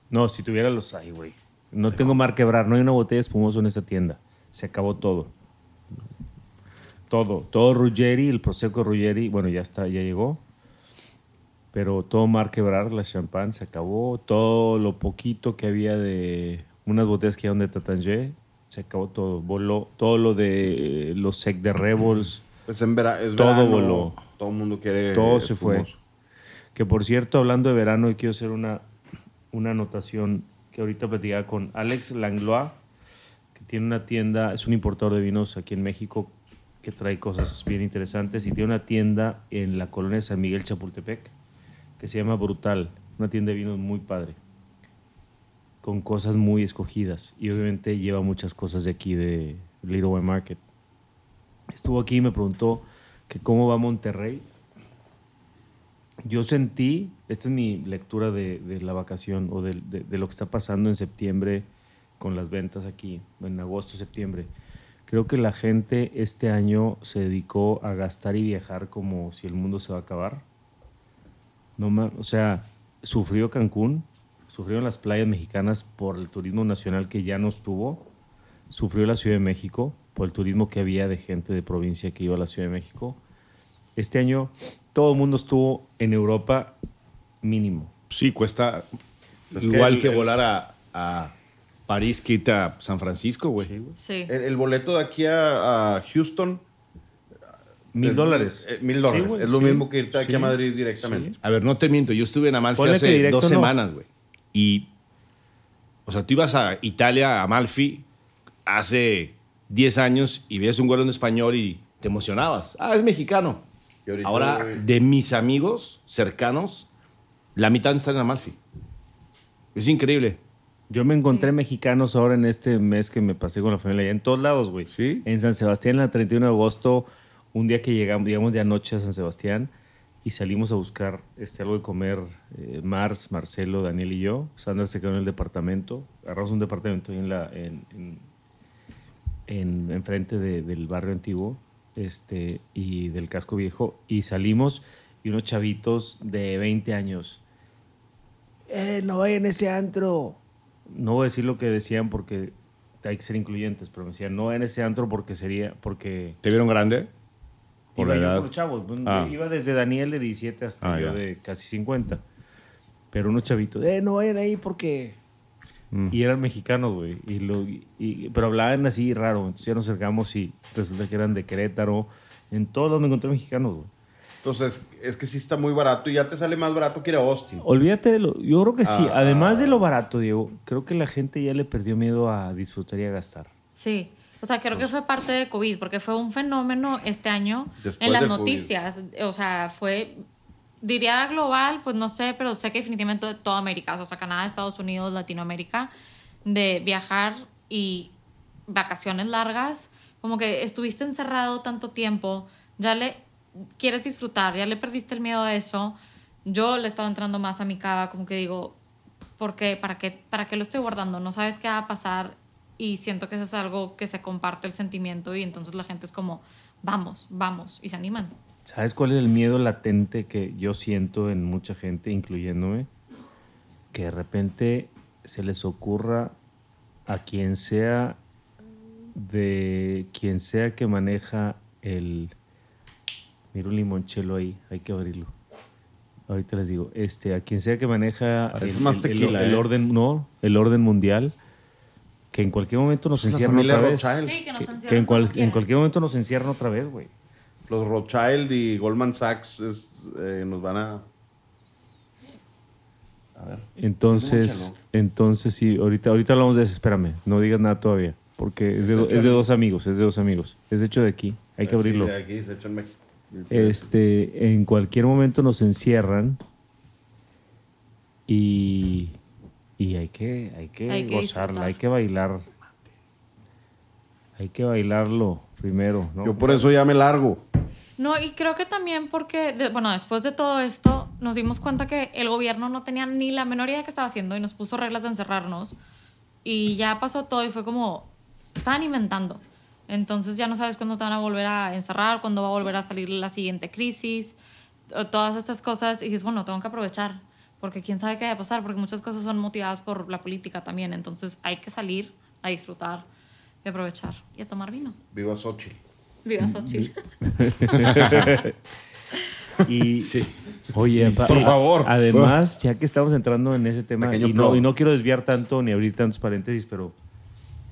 No, si tuviera los hay, güey. No tengo mar quebrar, no hay una botella de espumoso en esa tienda. Se acabó todo. Todo, todo Ruggeri, el Prosecco Ruggeri, bueno, ya está, ya llegó. Pero todo mar quebrar, la champán se acabó. Todo lo poquito que había de unas botellas que iban de Tatangé, se acabó todo. Voló todo lo de los sec de Rebels. Pues en vera- es Todo verano, voló. Todo el mundo quiere. Todo se fue. Que por cierto, hablando de verano, quiero hacer una, una anotación que ahorita platicaba con Alex Langlois, que tiene una tienda, es un importador de vinos aquí en México que trae cosas bien interesantes y tiene una tienda en la colonia de San Miguel Chapultepec que se llama Brutal, una tienda de vinos muy padre, con cosas muy escogidas y obviamente lleva muchas cosas de aquí de Little Way Market. Estuvo aquí y me preguntó que cómo va Monterrey yo sentí, esta es mi lectura de, de la vacación o de, de- de lo que está pasando en septiembre con las ventas aquí, en agosto, septiembre. Creo que la gente este año se dedicó a gastar y viajar como si el mundo se va a acabar. No o sea, sufrió Cancún, sufrieron las playas mexicanas por el turismo nacional que ya no estuvo, sufrió la Ciudad de México por el turismo que había de gente de provincia que iba a la Ciudad de México. Este año todo el mundo estuvo en Europa mínimo. Sí, cuesta que igual el- que, volar a, a París, que irte a San Francisco, güey. Sí. El, el boleto de aquí a, a Houston. Mil es- dólares. eh, mil dólares. Sí, güey, es lo sí, mismo que irte aquí sí, a Madrid directamente. sí. A ver, no te miento, yo estuve en Amalfi Ponle hace directo dos no. semanas, güey. Y, o sea, tú ibas a Italia, a Amalfi, hace 10 años y ves un vuelo en español y te emocionabas. Ah, es mexicano. Ahora, güey, de mis amigos cercanos, la mitad están en Amalfi. Es increíble. Yo me encontré Sí. mexicanos ahora en este mes que me pasé con la familia, en todos lados, güey. ¿Sí? En San Sebastián, el 31 de agosto, un día que llegamos, llegamos de anoche a San Sebastián y salimos a buscar este, algo de comer, eh, Mars, Marcelo, Daniel y yo. Sandra se quedó en el departamento, agarramos un departamento ahí en la, en, en, de- del barrio antiguo este, y del casco viejo y salimos y unos chavitos de 20 años. ¡Eh, no vayan a ese antro! No voy a decir lo que decían porque hay que ser incluyentes, pero me decían, no vayan a ese antro porque sería, porque ¿Te vieron grande? Por iba la yo edad. con los chavos. Ah. Iba desde Daniel de 17 hasta Ah, yo ya. de casi 50. Pero unos chavitos, eh, no vayan ahí porque... Mm. Y eran mexicanos, güey. Y lo, y- y- pero hablaban así raro. Entonces ya nos acercamos y resulta que eran de Querétaro. En todos me encontré mexicanos, güey. Entonces, es que sí está muy barato y ya te sale más barato que ir a Austin. Olvídate de lo... Yo creo que sí. Ah. Además de lo barato, Diego, creo que la gente ya le perdió miedo a disfrutar y a gastar. Sí. O sea, creo que fue parte de COVID, porque fue un fenómeno este año Después en las del COVID. noticias. O sea, fue, diría global, pues no sé, pero sé que definitivamente de toda América, o sea, Canadá, Estados Unidos, Latinoamérica, de viajar y vacaciones largas, como que estuviste encerrado tanto tiempo, ya le quieres disfrutar, ya le perdiste el miedo a eso. Yo le estaba entrando más a mi cava, como que digo, ¿por qué? ¿Para qué, ¿Para qué lo estoy guardando? No sabes qué va a pasar y siento que eso es algo que se comparte el sentimiento y entonces la gente es como, vamos, vamos, y se animan. ¿Sabes cuál es el miedo latente que yo siento en mucha gente, incluyéndome? Que de repente se les ocurra a quien sea de quien sea que maneja el mira un limonchelo ahí, hay que abrirlo. Ahorita les digo, este, a quien sea que maneja el, más el- el- tequila, el ¿eh? orden, no, el orden mundial, que en cualquier momento nos encierran otra vez. Sí, que nos Que- que en, cual- en cualquier momento nos encierran otra vez, güey. los Rothschild y Goldman Sachs es, eh, nos van a... A ver. Entonces, entonces sí, ahorita, ahorita hablamos de eso, espérame, no digas nada todavía, porque es de, es de dos amigos, es de dos amigos, es de hecho de aquí, hay que Sí, abrirlo. de aquí se hecho en México. Este, en cualquier momento nos encierran y, y hay que, hay que Hay que gozarla, disfrutar. hay que bailar. Hay que bailarlo primero, ¿no? Yo por eso ya me largo. No, y creo que también porque, de- bueno, después de todo esto, nos dimos cuenta que el gobierno no tenía ni la menor idea de qué estaba haciendo y nos puso reglas de encerrarnos. Y ya pasó todo y fue como, estaban inventando. Entonces ya no sabes cuándo te van a volver a encerrar, cuándo va a volver a salir la siguiente crisis, todas estas cosas. Y dices, bueno, tengo que aprovechar, porque quién sabe qué va a pasar, porque muchas cosas son motivadas por la política también. Entonces hay que salir a disfrutar y aprovechar y a tomar vino. Viva Xochitl. Viva Xochitl. Y, Sí. Oye, pa- Por favor. Además, ya que estamos entrando en ese tema, y no, y no quiero desviar tanto ni abrir tantos paréntesis, pero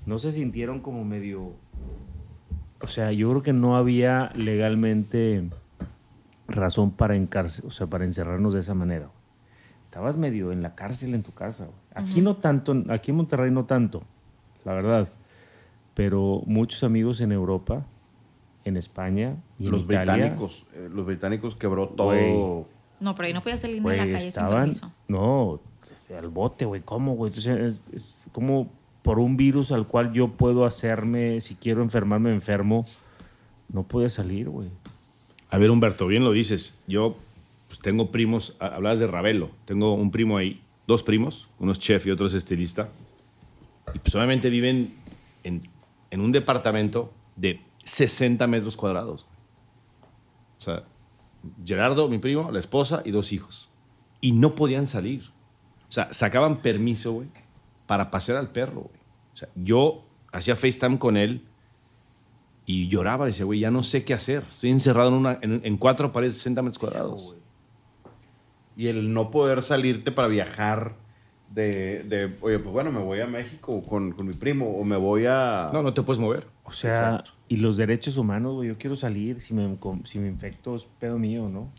no se sintieron como medio. O sea, yo creo que no había legalmente razón para, encarce- o sea, para encerrarnos de esa manera. Güey. Estabas medio en la cárcel en tu casa. güey. Aquí no tanto, aquí en Monterrey no tanto, la verdad. Pero muchos amigos en Europa, en España y en Los Italia, británicos, eh, los británicos quebró todo. Güey. No, pero ahí no podía salir ni a la Güey, calle sin estaban. permiso. No, al bote, güey. ¿Cómo, güey? Entonces, es, es como por un virus al cual yo puedo hacerme, si quiero enfermarme, enfermo. No puede salir, güey. A ver, Humberto, bien lo dices. Yo pues, tengo primos, ha- hablabas de Ravelo. Tengo un primo ahí, dos primos, uno es chef y otro es estilista. Y pues obviamente viven en, en un departamento de 60 metros cuadrados. O sea, Gerardo, mi primo, la esposa y dos hijos. Y no podían salir. O sea, sacaban permiso, güey, para pasear al perro, güey. O sea, yo hacía FaceTime con él y lloraba. Decía, güey, ya no sé qué hacer. Estoy encerrado en, una, en cuatro paredes de 60 metros cuadrados. Y el no poder salirte para viajar de, de, oye, pues bueno, me voy a México con, con mi primo o me voy a... No, no te puedes mover. O sea, y los derechos humanos, güey. Yo quiero salir. Si me, si me infecto, es pedo mío, ¿no?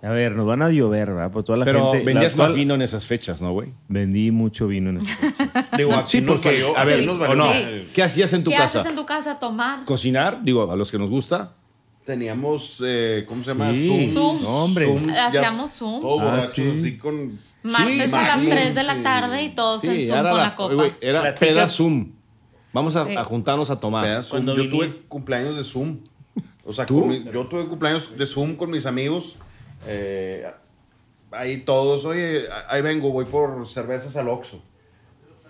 A ver, nos van a llover, ¿verdad? Pues toda la Pero gente. vendías la- más vino en esas fechas, ¿no, güey? Vendí mucho vino en esas fechas. Digo, Sí, porque, valió- a ver, nos ¿o no? madre. ¿Qué hacías en tu ¿Qué casa? haces en tu casa? Tomar. Cocinar, digo, a los que nos gusta. Teníamos, eh, ¿cómo se llama? Sí. Zoom. No, hombre. Zooms, Hacíamos Zoom. Todos Ah, borrachos, sí. así con... Martes Sí, a las sí, 3 de la tarde y todos en Zoom era con la- la copa. era Platica- peda Zoom. Vamos a, Sí. a juntarnos a tomar. Zoom. Cuando Yo tuve cumpleaños de Zoom. O sea, yo tuve cumpleaños de Zoom con mis amigos. eh, ahí todos, oye, ahí vengo, voy por cervezas al Oxxo.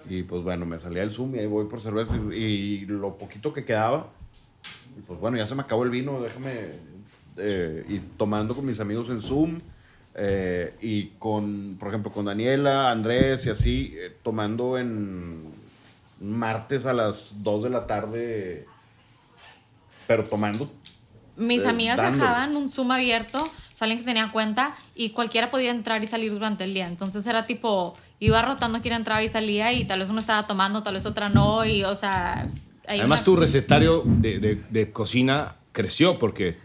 Y pues bueno, me salía el Zoom y ahí voy por cervezas. Y, y lo poquito que quedaba, y pues bueno, ya se me acabó el vino, déjame. eh, y tomando con mis amigos en Zoom. eh, y con, por ejemplo, con Daniela, Andrés y así, eh, tomando en martes a las 2 de la tarde, pero tomando. Mis eh, amigas dando. dejaban un Zoom abierto, alguien que tenía cuenta y cualquiera podía entrar y salir durante el día. Entonces era tipo, iba rotando quién entraba y salía y tal vez uno estaba tomando, tal vez otra no y, o sea... hay Además, una- tu recetario de, de- de cocina creció porque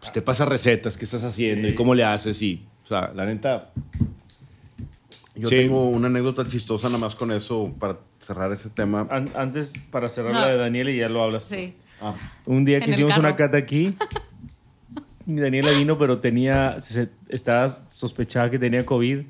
pues, te pasas recetas, qué estás haciendo y cómo le haces. Y, o sea, la neta, Yo Sí. tengo una anécdota chistosa nada más con eso para cerrar ese tema. An- antes, para cerrar No. la de Daniel, y ya lo hablas. Sí. Ah, Un día que hicimos una cata aquí, Daniela vino, pero tenía, se- estaba sospechaba que tenía COVID.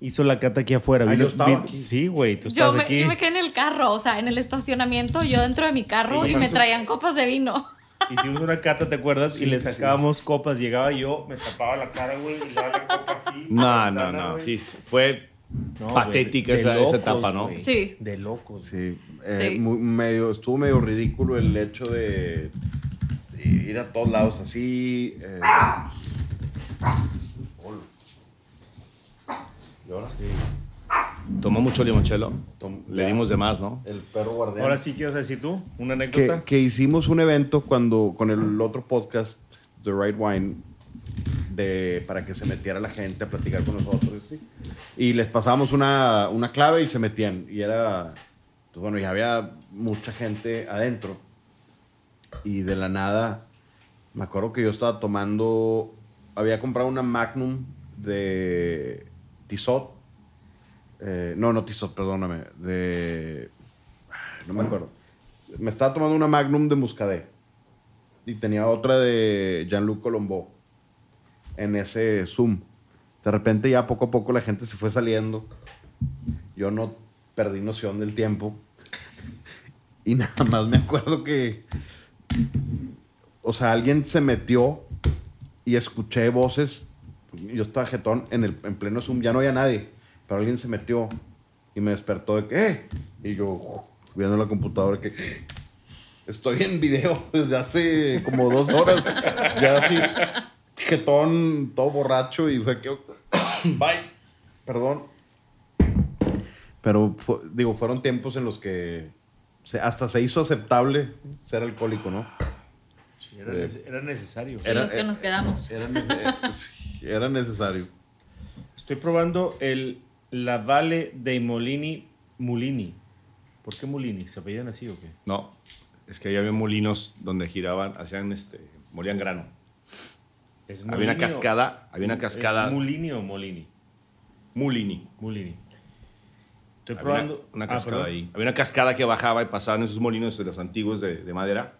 Hizo la cata aquí afuera. Ah, Vino- yo estaba vino- aquí. Sí, güey, tú Yo estabas me, aquí. yo me quedé en el carro, o sea, en el estacionamiento, yo dentro de mi carro y me traían copas de vino. Hicimos una cata, ¿te acuerdas? y le sí. sacábamos copas. Llegaba yo, me tapaba la cara, güey, y le daba la copa así. no, no, no. Sí, fue No, patética de esa, esa locos, etapa, ¿no? Sí. De locos. sí, eh, Sí. muy- medio, estuvo medio ridículo el hecho de ir a todos lados así. eh. ¿Y ahora? Tomó mucho limonchelo. Tom- Le ya. dimos de más, ¿no? El perro guardián. Ahora sí, ¿qué vas a decir tú? ¿Una que, anécdota? que hicimos un evento cuando con el otro podcast, The Right Wine, de, para que se metiera la gente a platicar con nosotros. ¿sí? Y les pasábamos una, una clave y se metían. Y era, pues bueno, ya había mucha gente adentro. Y de la nada Me acuerdo que yo estaba tomando. Había comprado una Magnum de Tizot. Eh, no, no Tizot, perdóname. De. No me acuerdo. Me estaba tomando una Magnum de Muscadet. Y tenía otra de Jean-Luc Colombo. En ese Zoom. De repente, ya poco a poco la gente se fue saliendo. Yo no perdí noción del tiempo. Y nada más me acuerdo que o sea, alguien se metió y escuché voces. Yo estaba jetón en, el, en pleno Zoom, ya no había nadie, pero alguien se metió y me despertó de que, ¡eh! Y yo, viendo la computadora, que estoy en video desde hace como dos horas, ya así, jetón, todo borracho, y fue que, bye, perdón. Pero, digo, fueron tiempos en los que hasta se hizo aceptable ser alcohólico, ¿no? Era, nece- era necesario. Era- los que eh, nos quedamos. Era, nece- sí, era necesario. Estoy probando el La Valle dei Molini Mulini. ¿Por qué Mulini? ¿Se apellidan así o qué? No, es que ahí había molinos donde giraban, hacían este, molían grano. ¿Es Había una Mulini o- cascada, había una ¿Es cascada. ¿Mulini o Molini? Mulini. Mulini. Estoy Había probando. una, una Ah, cascada perdón. ahí. Había una cascada que bajaba y pasaban esos molinos de los antiguos de, de madera.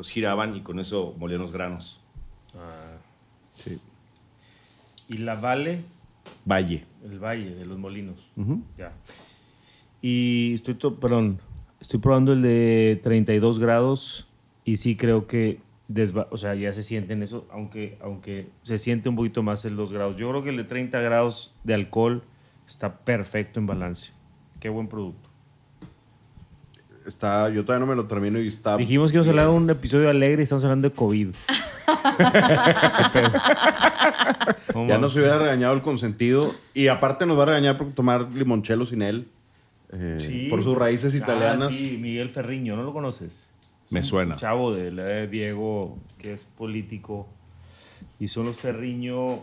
Entonces giraban y con eso molían los granos. Sí. Y La Valle, Valle. el Valle de los Molinos. Ya. Y estoy, to- perdón, estoy probando el de 32 grados y sí creo que, o sea, ya se siente en eso, aunque, aunque se siente un poquito más el 2 grados. Yo creo que el de 30 grados de alcohol está perfecto en balance. Qué buen producto. Está, yo todavía no me lo termino y está. Dijimos que íbamos a hablar de un episodio alegre y estamos hablando de COVID. ¿Qué pedo? ¿Cómo Ya nos hubiera regañado el consentido. Y aparte nos va a regañar por tomar limonchelo sin él. eh, Sí. Por sus raíces Ah, italianas. sí, Miguel Ferriño, ¿no lo conoces? Es Me suena. Chavo de Diego, que es político. Y son los Ferriño,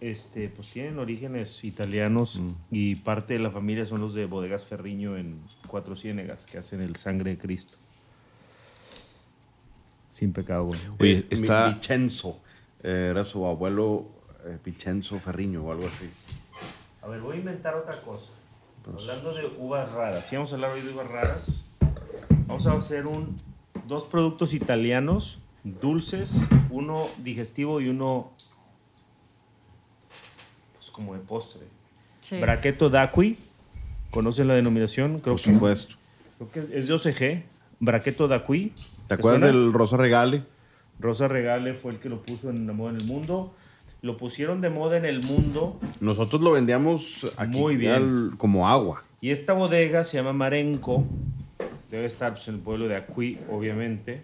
este, pues tienen orígenes italianos Mm. y parte de la familia son los de Bodegas Ferriño en Cuatro Ciénegas, que hacen el sangre de Cristo. Sin pecado, güey. Oye, Eh, está- Vicenzo. Eh, era su abuelo eh, Vicenzo Ferriño o algo así. A ver, voy a inventar otra cosa. Hablando de uvas raras, si vamos a hablar hoy de uvas raras, vamos a hacer un, dos productos italianos, dulces, uno digestivo y uno pues como de postre. Sí. Braquetto d'Acqui, ¿conocen la denominación? Creo Por que, supuesto. creo que es, es de OCG. Braquetto d'Acqui. ¿Te acuerdas suena? del Rosa Regale? Rosa Regale fue el que lo puso en la moda en el mundo. Lo pusieron de moda en el mundo Nosotros lo vendíamos aquí Muy bien. al- como agua. Y esta bodega se llama Marenco. Debe estar pues, en el pueblo de Acuí, obviamente.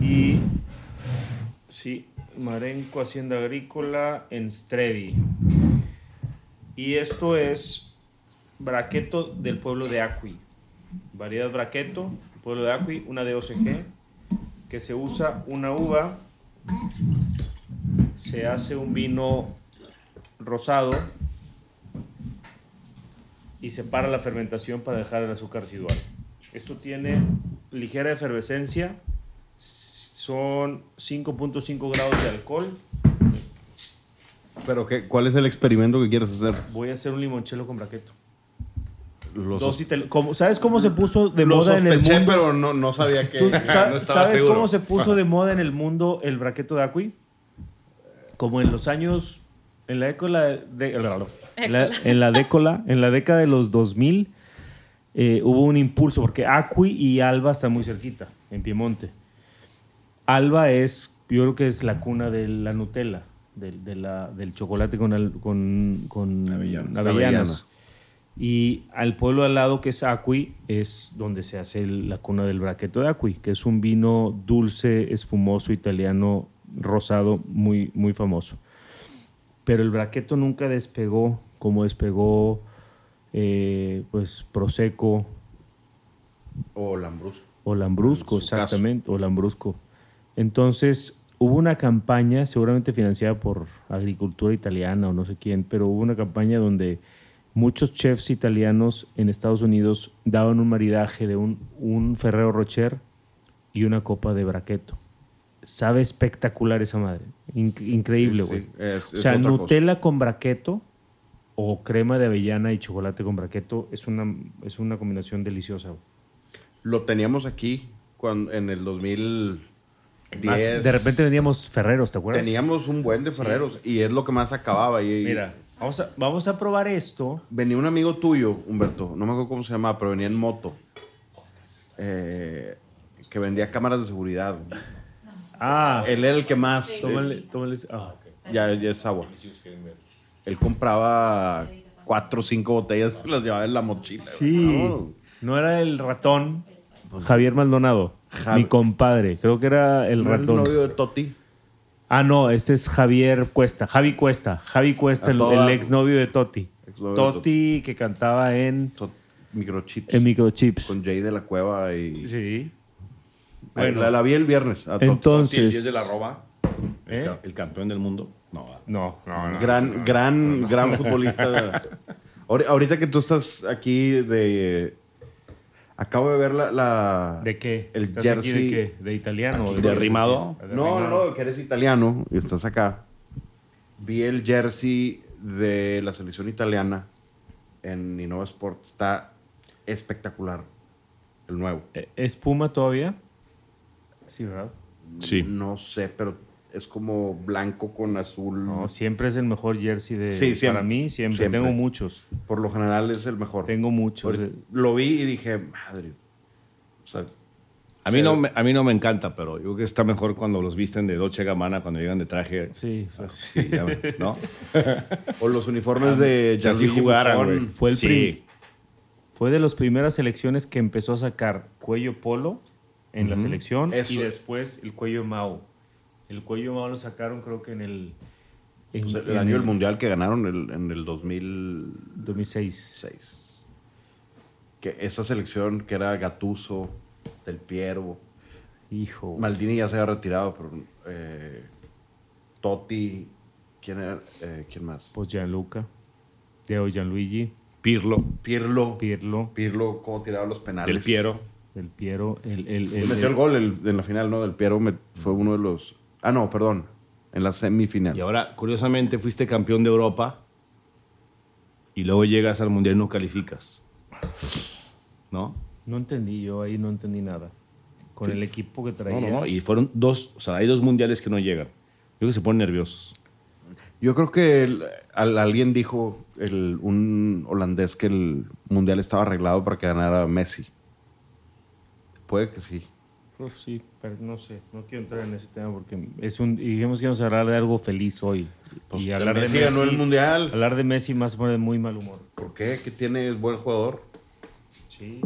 Y. Sí, Marenco, Hacienda Agrícola en Stredi. Y esto es braqueto del pueblo de Acuí. Variedad braqueto, pueblo de Acuí, una de OCG, que se usa una uva, se hace un vino rosado y se para la fermentación para dejar el azúcar residual. Esto tiene ligera efervescencia, son 5.5 grados de alcohol. Pero qué, ¿cuál es el experimento que quieres hacer? Voy a hacer un limonchelo con braqueto. Lo, Dos itali- ¿Cómo- ¿Sabes cómo se puso de lo moda en el sospeché, mundo? pero no, no sabía que... ¿Tú no estaba ¿Sabes seguro. cómo se puso de moda en el mundo el braqueto de Acui? Como en los años, en la década de, en la, en la década, en la década de los 2000 eh, hubo un impulso porque Acui y Alba están muy cerquita en Piemonte. Alba es, yo creo que es la cuna de la Nutella, del- de la- del chocolate con, al- con, con Avellanas. avellanas. Avellanas. Y al pueblo al lado, que es Acui, es donde se hace el- la cuna del braqueto de Acui, que es un vino dulce, espumoso, italiano, rosado, muy, muy famoso. Pero el braqueto nunca despegó como despegó eh, pues Prosecco O Lambrusco. o Lambrusco, caso. exactamente, o Lambrusco. Entonces, hubo una campaña, seguramente financiada por Agricultura Italiana o no sé quién, pero hubo una campaña donde muchos chefs italianos en Estados Unidos daban un maridaje de un, un Ferrero Rocher y una copa de braqueto. sabe espectacular esa madre. Inc- increíble, güey. sí, o sea, Nutella con braqueto o crema de avellana y chocolate con braqueto es una, es una combinación deliciosa. güey. Lo teníamos aquí cuando, en el 2010. Más, de repente vendíamos Ferreros, ¿te acuerdas? Teníamos un buen de Ferreros y es lo que más acababa. Y, Mira, vamos a, vamos a probar esto. Venía un amigo tuyo, Humberto, no me acuerdo cómo se llamaba, pero venía en moto. eh, que vendía cámaras de seguridad. Ah, Él era el que más. tómale, tómale. Ah, ok. Ya, ya es agua. Él compraba cuatro o cinco botellas y las llevaba en la mochila. Sí. No, No era el ratón Javier Maldonado, Javi- mi compadre. Creo que era el ¿no era ratón. el novio de Toti. Ah, no, este es Javier Cuesta, Javi Cuesta. Javi Cuesta, el, exnovio de Toti. Exnovio Toti que cantaba en, Tot- Microchips. en Microchips. Con Jay de la Cueva y. Sí. Bueno, la, la vi el viernes. a Toti. Entonces. Sí, el 10 de la roba. El, ¿Eh? el campeón del mundo. No. No, no, no. gran, gran, gran futbolista. Ahori- Ahorita que tú estás aquí de. Acabo de ver la. la- ¿De qué? El ¿Estás aquí jersey. ¿De qué? ¿De italiano? o ¿De de No, no, que eres italiano y estás acá. Vi el jersey de la selección italiana en Innova Sport. Está espectacular. El nuevo. ¿E- ¿Es Puma todavía? Sí, ¿verdad? Sí. No sé, pero es como blanco con azul. No, siempre es el mejor jersey de... Sí, siempre. Para mí, siempre. Siempre. Tengo muchos. Por lo general es el mejor. Tengo muchos. Ahorita Lo vi y dije, madre. O sea, A mí, no me, a mí no me encanta, pero yo creo que está mejor cuando los visten de Dolce Gabbana, cuando llegan de traje. Sí, fue, Sí, ya ¿no? o los uniformes de Si así jugaran, fue el Sí. fue de las primeras selecciones que empezó a sacar cuello polo en la selección Eso. y después el cuello Mao. El cuello Mao lo sacaron creo que en el... En, Pues el en año del mundial que ganaron el- en el 2006. 2006. Que esa selección que era Gatuso, Del Piero, Hijo. Maldini ya se había retirado, pero eh, Totti, ¿quién era? Eh, ¿Quién más? Pues Gianluca. Deo Gianluigi. Pirlo, Pirlo. Pirlo. Pirlo, cómo tiraba los penales. Del Piero. Del Piero. El, el, el- Metió el gol el- en la final, ¿no? Del Piero me- fue uno de los... Ah, no, perdón. En la semifinal. Y ahora, curiosamente, fuiste campeón de Europa y luego llegas al mundial y no calificas. ¿No? No entendí, yo ahí no entendí nada. Con el equipo que traía. No, no, no. Y fueron dos, o sea, hay dos mundiales que no llegan. Yo creo que se ponen nerviosos. Yo creo que el- al- alguien dijo, el- un holandés, que el mundial estaba arreglado para que ganara Messi. Puede que sí. Pues sí, pero no sé, no quiero entrar en ese tema porque es un dijimos que íbamos a hablar de algo feliz hoy. Pues y hablar de Messi ganó el mundial. Hablar de Messi más pone de muy mal humor. ¿Por qué? Que tiene buen jugador. Sí.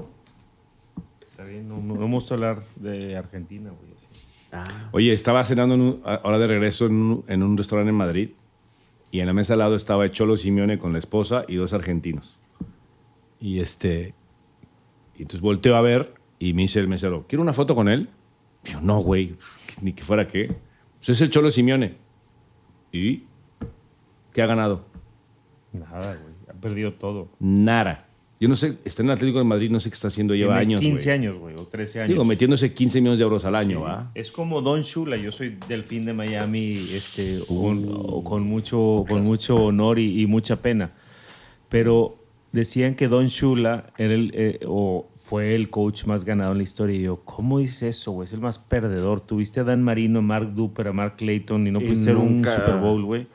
Está bien, no, no, no me gusta hablar de Argentina, güey. así. Ah. Oye, estaba cenando en un- ahora de regreso en un, en un restaurante en Madrid y en la mesa al lado estaba el Cholo Simeone con la esposa y dos argentinos. Y este, y entonces volteo a ver y me dice el mesero, ¿quiero una foto con él? Digo, no, güey, ni que fuera qué. Pues es el Cholo Simeone. ¿Y qué ha ganado? Nada, güey. Ha perdido todo. Nada. Yo no sé, está en el Atlético de Madrid, no sé qué está haciendo, lleva Tiene años. 15 güey. años, güey, o 13 años. Digo, metiéndose 15 millones de euros al Sí. año, ¿va? Es como Don Shula, yo soy delfín de Miami, este, Uh. con, con mucho, con mucho honor y, y mucha pena. Pero decían que Don Shula era el, eh, o fue el coach más ganado en la historia. Y yo, ¿cómo dices eso, güey? Es el más perdedor. Tuviste a Dan Marino, a Mark Duper, a Mark Clayton y no pudiste ser un Super Bowl, güey.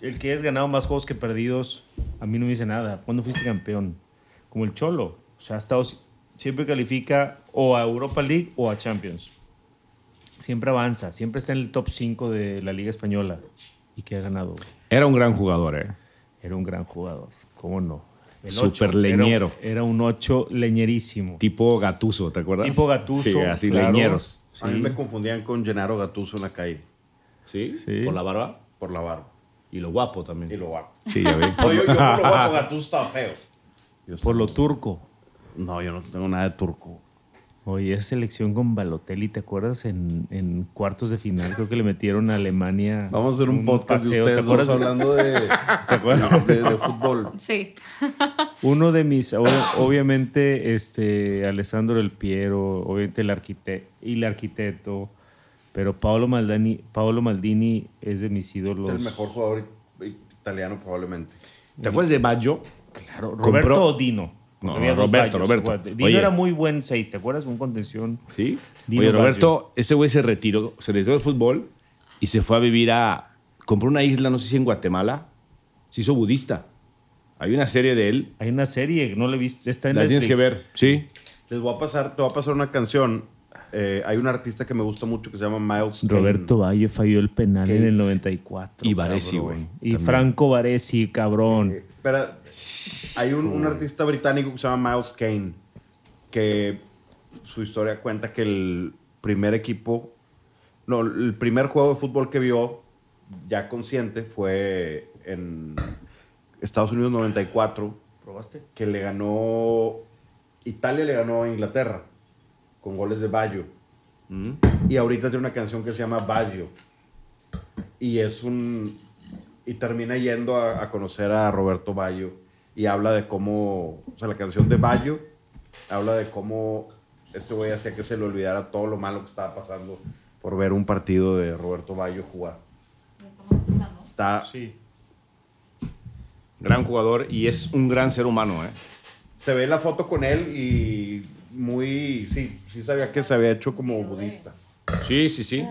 El que has ganado más juegos que perdidos, a mí no me dice nada. ¿Cuándo fuiste campeón? Como el Cholo. O sea, ha estado, siempre califica o a Europa League o a Champions. Siempre avanza, siempre está en el top 5 de la Liga Española. ¿Y que ha ganado? güey? Era un gran jugador, ¿eh? Era un gran jugador. ¿Cómo no? El ocho, leñero. Era, era un 8 leñerísimo. Tipo Gatuso, ¿te acuerdas? Tipo Gattuso, Sí, así claro. leñeros. A mí me confundían con Gennaro Gatuso en la calle ¿Sí? Sí. ¿Por la barba? por la barba. Y lo guapo también. Y lo guapo. Sí, ya ve. No, yo, yo por lo guapo, Gatuso estaba feo. Yo Por lo turco. No, yo no tengo nada de turco. Oye, esa selección con Balotelli, ¿te acuerdas? En, en cuartos de final, creo que le metieron a Alemania. Vamos a hacer un, podcast paseo, de ¿te ustedes dos acuerdas? hablando de, no, de, de fútbol. Sí. Uno de mis, ob- obviamente, este, Alessandro El Piero, obviamente el arquitecto, y el arquitecto, Pero Paolo Maldini, Paolo Maldini es de mis ídolos. el mejor jugador italiano probablemente. ¿Te acuerdas de Baggio? Claro, Compró- Roberto o Dino. No, Roberto, Roberto. Dino Oye. era muy buen seis, ¿te acuerdas? Un contención. Sí. Dino Oye, Roberto, ese güey se retiró, se retiró del fútbol y se fue a vivir a. Compró una isla, no sé si en Guatemala. Se hizo budista. Hay una serie de él. Hay una serie que no la he visto. Está en La tienes que Netflix. ver. Sí. Les voy a pasar, te voy a pasar una canción. Eh, hay un artista que me gusta mucho que se llama Miles Kane. Roberto Valle falló el penal en el 94. Y Baresi, güey, Y también. Franco Baresi, cabrón. Eh, Espera, hay un, un artista británico que se llama Miles Kane, que su historia cuenta que el primer equipo, no, el primer juego de fútbol que vio ya consciente fue en Estados Unidos 94, ¿Probaste? que le ganó, Italia le ganó a Inglaterra con goles de Baggio. Mm. Y ahorita tiene una canción que se llama Baggio. Y es un. Y termina yendo a, a conocer a Roberto Baggio. Y habla de cómo. O sea, la canción de Baggio habla de cómo este güey hacía que se le olvidara todo lo malo que estaba pasando por ver un partido de Roberto Baggio jugar. Está. Sí. Gran jugador y es un gran ser humano, ¿eh? Se ve la foto con él y muy. Sí, sí sabía que se había hecho como budista. Sí, sí, sí.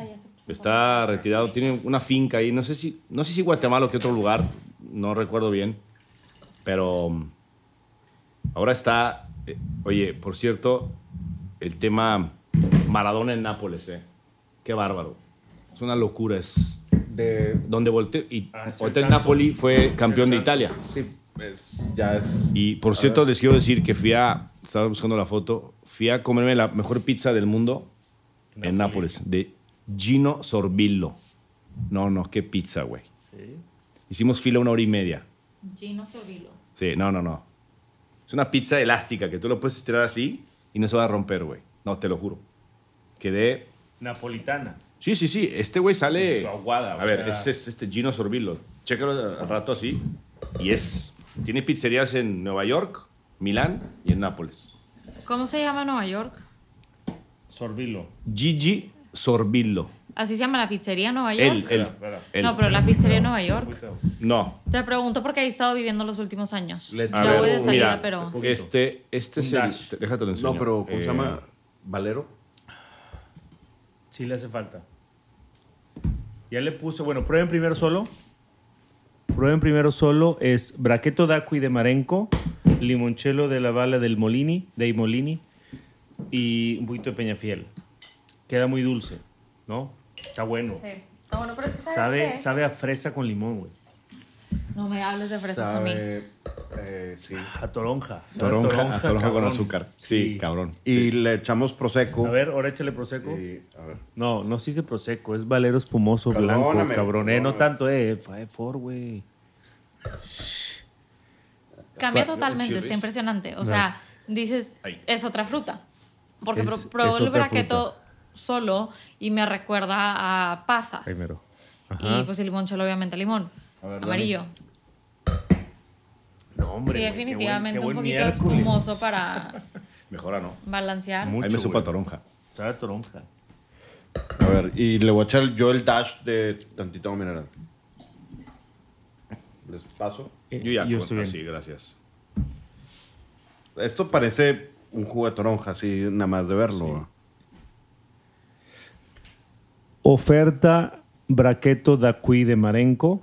Está retirado, tiene una finca ahí, no sé si, no sé si Guatemala o qué otro lugar, no recuerdo bien, pero um, ahora está, eh, oye, por cierto, el tema Maradona en Nápoles, ¿eh? Qué bárbaro. Es una locura, es De. donde volteó y Ah. Napoli fue campeón de. Italia. Sí, es- ya es. Y por cierto, les quiero decir que fui a, estaba buscando la foto, fui a comerme la mejor pizza del mundo en Nápoles, de Gino Sorbillo. No, no, qué pizza, güey. Hicimos fila una hora y media. Gino Sorbillo. Sí, no, no, no. Es una pizza elástica que tú lo puedes estirar así y no se va a romper, güey. No, te lo juro. Quedé... Napolitana. Sí, sí, sí. Este güey sale... Aguada, a ver, sea- es, es este Gino Sorbillo. Chécalo al rato así. Y es... Tiene pizzerías en Nueva York, Milán y en Nápoles. ¿Cómo se llama Nueva York? Sorbillo. Gigi Sorbillo. Así se llama la pizzería Nueva York. Espera. No, pero la pizzería Nueva York. No. Te pregunto porque he estado viviendo los últimos años. Le- ya ver, voy de salida, mira, pero. Este, este es el... Déjate lo enseño. No, pero ¿cómo Eh, se llama? ¿Valero? Sí le hace falta. Ya le puse, bueno, prueben primero solo. Prueben primero solo. Es braqueto d'acqui de Marenco, limoncello de la Valle del Molini, dei Molini y un poquito de Peñafiel. Queda muy dulce, ¿no? Está bueno. Sí. Está bueno, pero es que ¿sabes Sabe, qué? sabe a fresa con limón, güey. No me hables de fresas a mí. Sabe, eh, sí. A toronja. Sabe a Toronja, a toronja con azúcar. Sí, cabrón. Y le echamos prosecco. A ver, ahora échale prosecco. Y- a ver. No, no se dice prosecco, es valero espumoso Perdóname, blanco, cabrón. Eh, no tanto, eh. Five four, güey. Cambia totalmente, está impresionante. O sea, dices, es otra fruta. Porque Es- pro- es probé el braqueto solo y me recuerda a pasas. Primero. Y pues el limoncello, obviamente, limón. A ver. Amarillo. No, hombre. sí, güey, qué buen- definitivamente un poquito miércoles. espumoso para Mejora, ¿no? balancear. Mucho, Ahí me supa toronja. Sabe a toronja. A ver, y le voy a echar yo el dash de tantito mineral. Les paso. Eh, Yo ya yo con- estoy bien. así, gracias. Esto parece un jugo de toronja, así nada más de verlo. Oferta braqueto d'acqui de Marenco.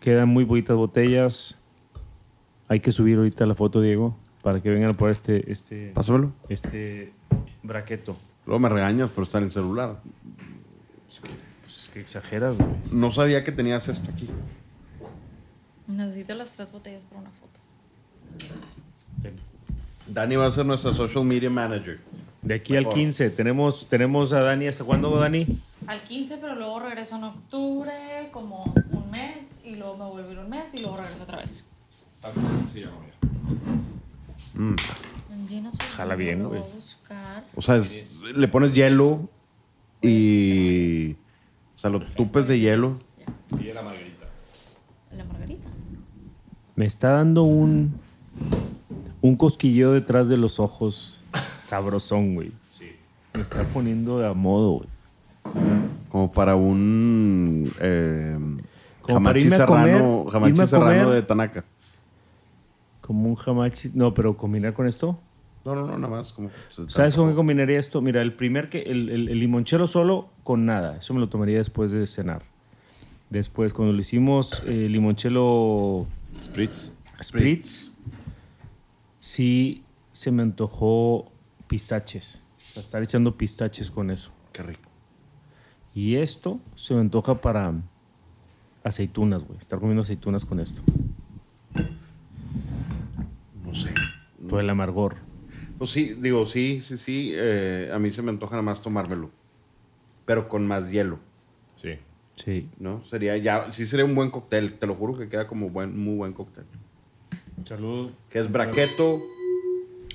Quedan muy bonitas botellas. Hay que subir ahorita la foto, Diego, para que vengan por este, este, Pásamelo. este braqueto. Luego me regañas, pero está en el celular. Pues es que exageras, güey. No sabía que tenías esto aquí. Necesito las tres botellas para una foto. Dani va a ser nuestra social media manager. De aquí al Mejor. 15 tenemos, tenemos a Dani. ¿Hasta cuándo, Dani? Al 15, pero luego regreso en octubre, como un mes, y luego me vuelvo a ir un mes, y luego regreso otra vez. Gino Sorbillo, Jala bien, lo güey. O sea, es- le pones hielo y... O sea, lo tupes de hielo. Y la margarita. La margarita. Me está dando un, un cosquilleo detrás de los ojos sabrosón, güey. Sí. Me está poniendo a modo, güey. Como para un eh, Como para comer, serrano, a serrano comer. de Tanaka. Como un hamachi. No, pero combinar con esto. No, no, no, nada más. Como, ¿Sabes con qué combinaría esto? Mira, el primer que. El, el- el limonchelo solo con nada. Eso me lo tomaría después de cenar. Después, cuando lo hicimos, eh, limonchelo Spritz. spritz, sí se me antojó pistaches. O sea, estar echando pistaches con eso. Qué rico. Y esto se me antoja para aceitunas, güey. Estar comiendo aceitunas con esto. No sé. Por el amargor. Pues sí, digo, sí, sí, sí. eh, a mí se me antoja nada más tomármelo. Pero con más hielo, Sí. Sí. ¿no? Sería ya, sí sería un buen cóctel. Te lo juro que queda como buen, muy buen cóctel. Salud. Que es braqueto,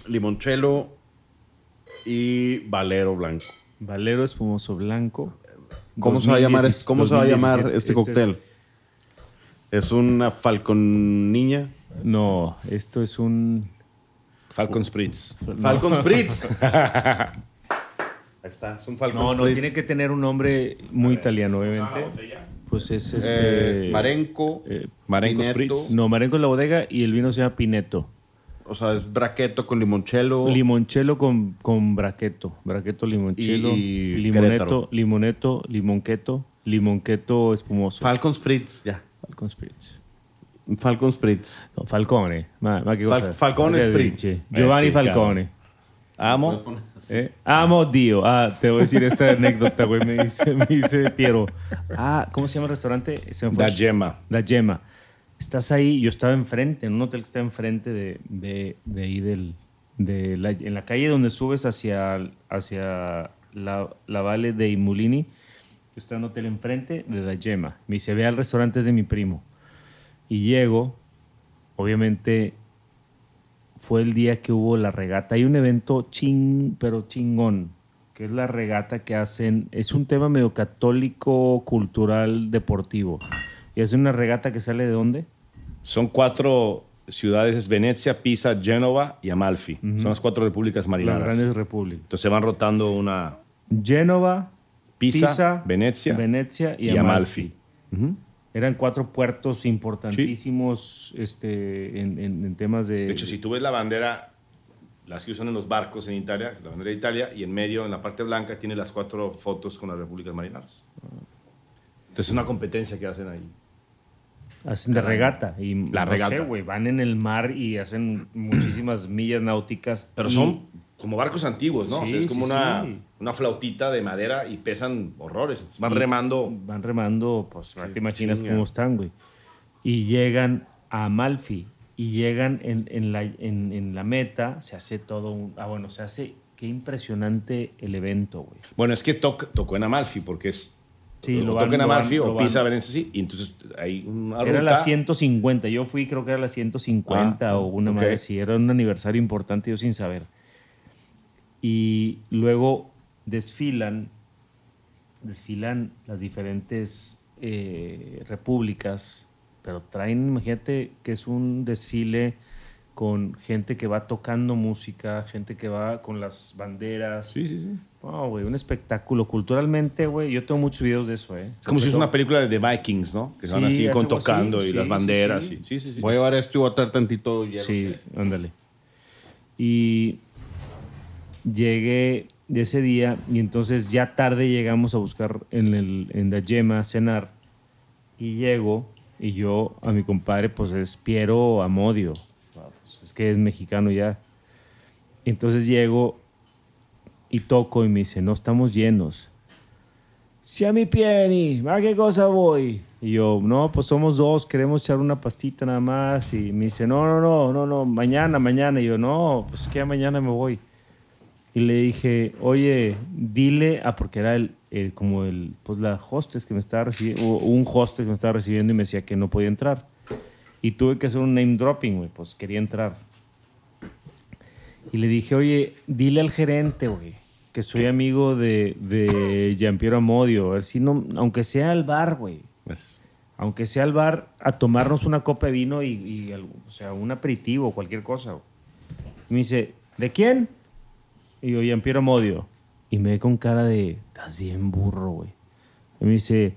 limonchelo y valero blanco. Valero espumoso blanco. ¿Cómo se va a llamar, es- 2017, cómo se va a llamar 2017. este es- cóctel? ¿Es una falcon niña? no, esto es un... Falcon Spritz. Falcon Spritz. Ahí está, es un Falcon No, no, Spritz. tiene que tener un nombre muy italiano, obviamente. Pues es este... Eh, Marenco. eh, Marenco Pineto. Spritz. no, Marenco es la bodega y el vino se llama Pineto. O sea, es braqueto con limonchelo. Limonchelo con, con braqueto. Braqueto, limonchelo. Y limoneto, Querétaro. limoneto, limonqueto, limonqueto espumoso. Falcon Spritz, ya. Falcon Spritz. Falcon Spritz. No, Falcone. Ma, ma che Fal- cosa? Falcone Spritz. Giovanni Eh, sì, Falcone. Amo. ¿Eh? Amo Dio. Ah, te voy a decir esta anécdota, güey. Me dice, me dice Piero. Ah, ¿cómo se llama el restaurante? Se me fue. Da Gemma. La Yema. Estás ahí, yo estaba enfrente, en un hotel que está enfrente de, de, de ahí del, de la, en la calle donde subes hacia, hacia la, Valle de Imulini. Yo estaba en un hotel enfrente de la Yema. Me dice, ve al restaurante es de mi primo. Y llego, obviamente fue el día que hubo la regata. Hay un evento ching, pero chingón, que es la regata que hacen. Es un tema medio católico, cultural, deportivo. Y es una regata que sale de dónde? Son cuatro ciudades, es Venecia, Pisa, Génova y Amalfi. Son las cuatro repúblicas Las marineras. grandes repúblicas. Entonces se van rotando una Génova, Pisa, Venecia, Venecia y, y Amalfi. Eran cuatro puertos importantísimos este, en, en- en temas de... De hecho, si tú ves la bandera, las que usan en los barcos en Italia, la bandera de Italia, y en medio, en la parte blanca, tiene las cuatro fotos con las repúblicas marineras. Entonces es una competencia que hacen ahí. Hacen de regata. Y La no regata. sé, güey, van en el mar y hacen muchísimas millas náuticas. Pero Y- son como barcos antiguos, ¿no? O sea, Sí, es como sí, una, sí. una flautita de madera y pesan horrores. Van remando. Van remando, pues no te imaginas chinga. cómo están, güey. Y llegan a Amalfi. Y llegan en, en la, en, en la meta, se hace todo un... Ah, bueno, se hace... Qué impresionante el evento, güey. Bueno, es que toc- tocó en Amalfi, porque es. Sí, lo lo van- Amalfi lo o Pisa, Venecia, sí. Y entonces hay una Era la ruta. 150. Yo fui, creo que era la 150 Ah, o una ok. madre así. Era un aniversario importante, yo sin saber. Y luego desfilan, desfilan las diferentes eh, repúblicas, pero traen, imagínate que es un desfile con gente que va tocando música, gente que va con las banderas. Sí, sí, sí. Wow, güey, un espectáculo. Culturalmente, güey, yo tengo muchos videos de eso, ¿eh? Es como si es una película de The Vikings, ¿no? Que se van Sí, así con algo así, tocando y sí, las banderas. sí. y- Sí, sí, sí. Voy a llevar esto y voy a traer tantito hielo. Sí, ándale. Y llegué de ese día y entonces ya tarde llegamos a buscar en, el, en la yema a cenar y llego y yo a mi compadre pues es Piero Amodio, pues, es que es mexicano ya. Entonces llego y toco y me dice, no estamos llenos. Si a mi pieni, ¿a qué cosa voy? Y yo, no, pues somos dos, queremos echar una pastita nada más. Y me dice, no, no, no, no, no, mañana, mañana. Y yo, no, pues que mañana me voy. Y le dije, oye, dile, ah, porque era el, el- como el, pues la hostess que me estaba recibiendo, o un hostess que me estaba recibiendo y me decía que no podía entrar. Y tuve que hacer un name dropping, güey, pues quería entrar. Y le dije, oye, dile al gerente, güey, que soy amigo de, de Giampiero Amodio. A ver si no, aunque sea al bar, güey. Gracias. Aunque sea al bar a tomarnos una copa de vino y, y algo, o sea, un aperitivo, cualquier cosa. güey. Y me dice, ¿de quién? Y yo, Giampiero Amodio. y me ve con cara de, estás bien burro, güey. Y me dice,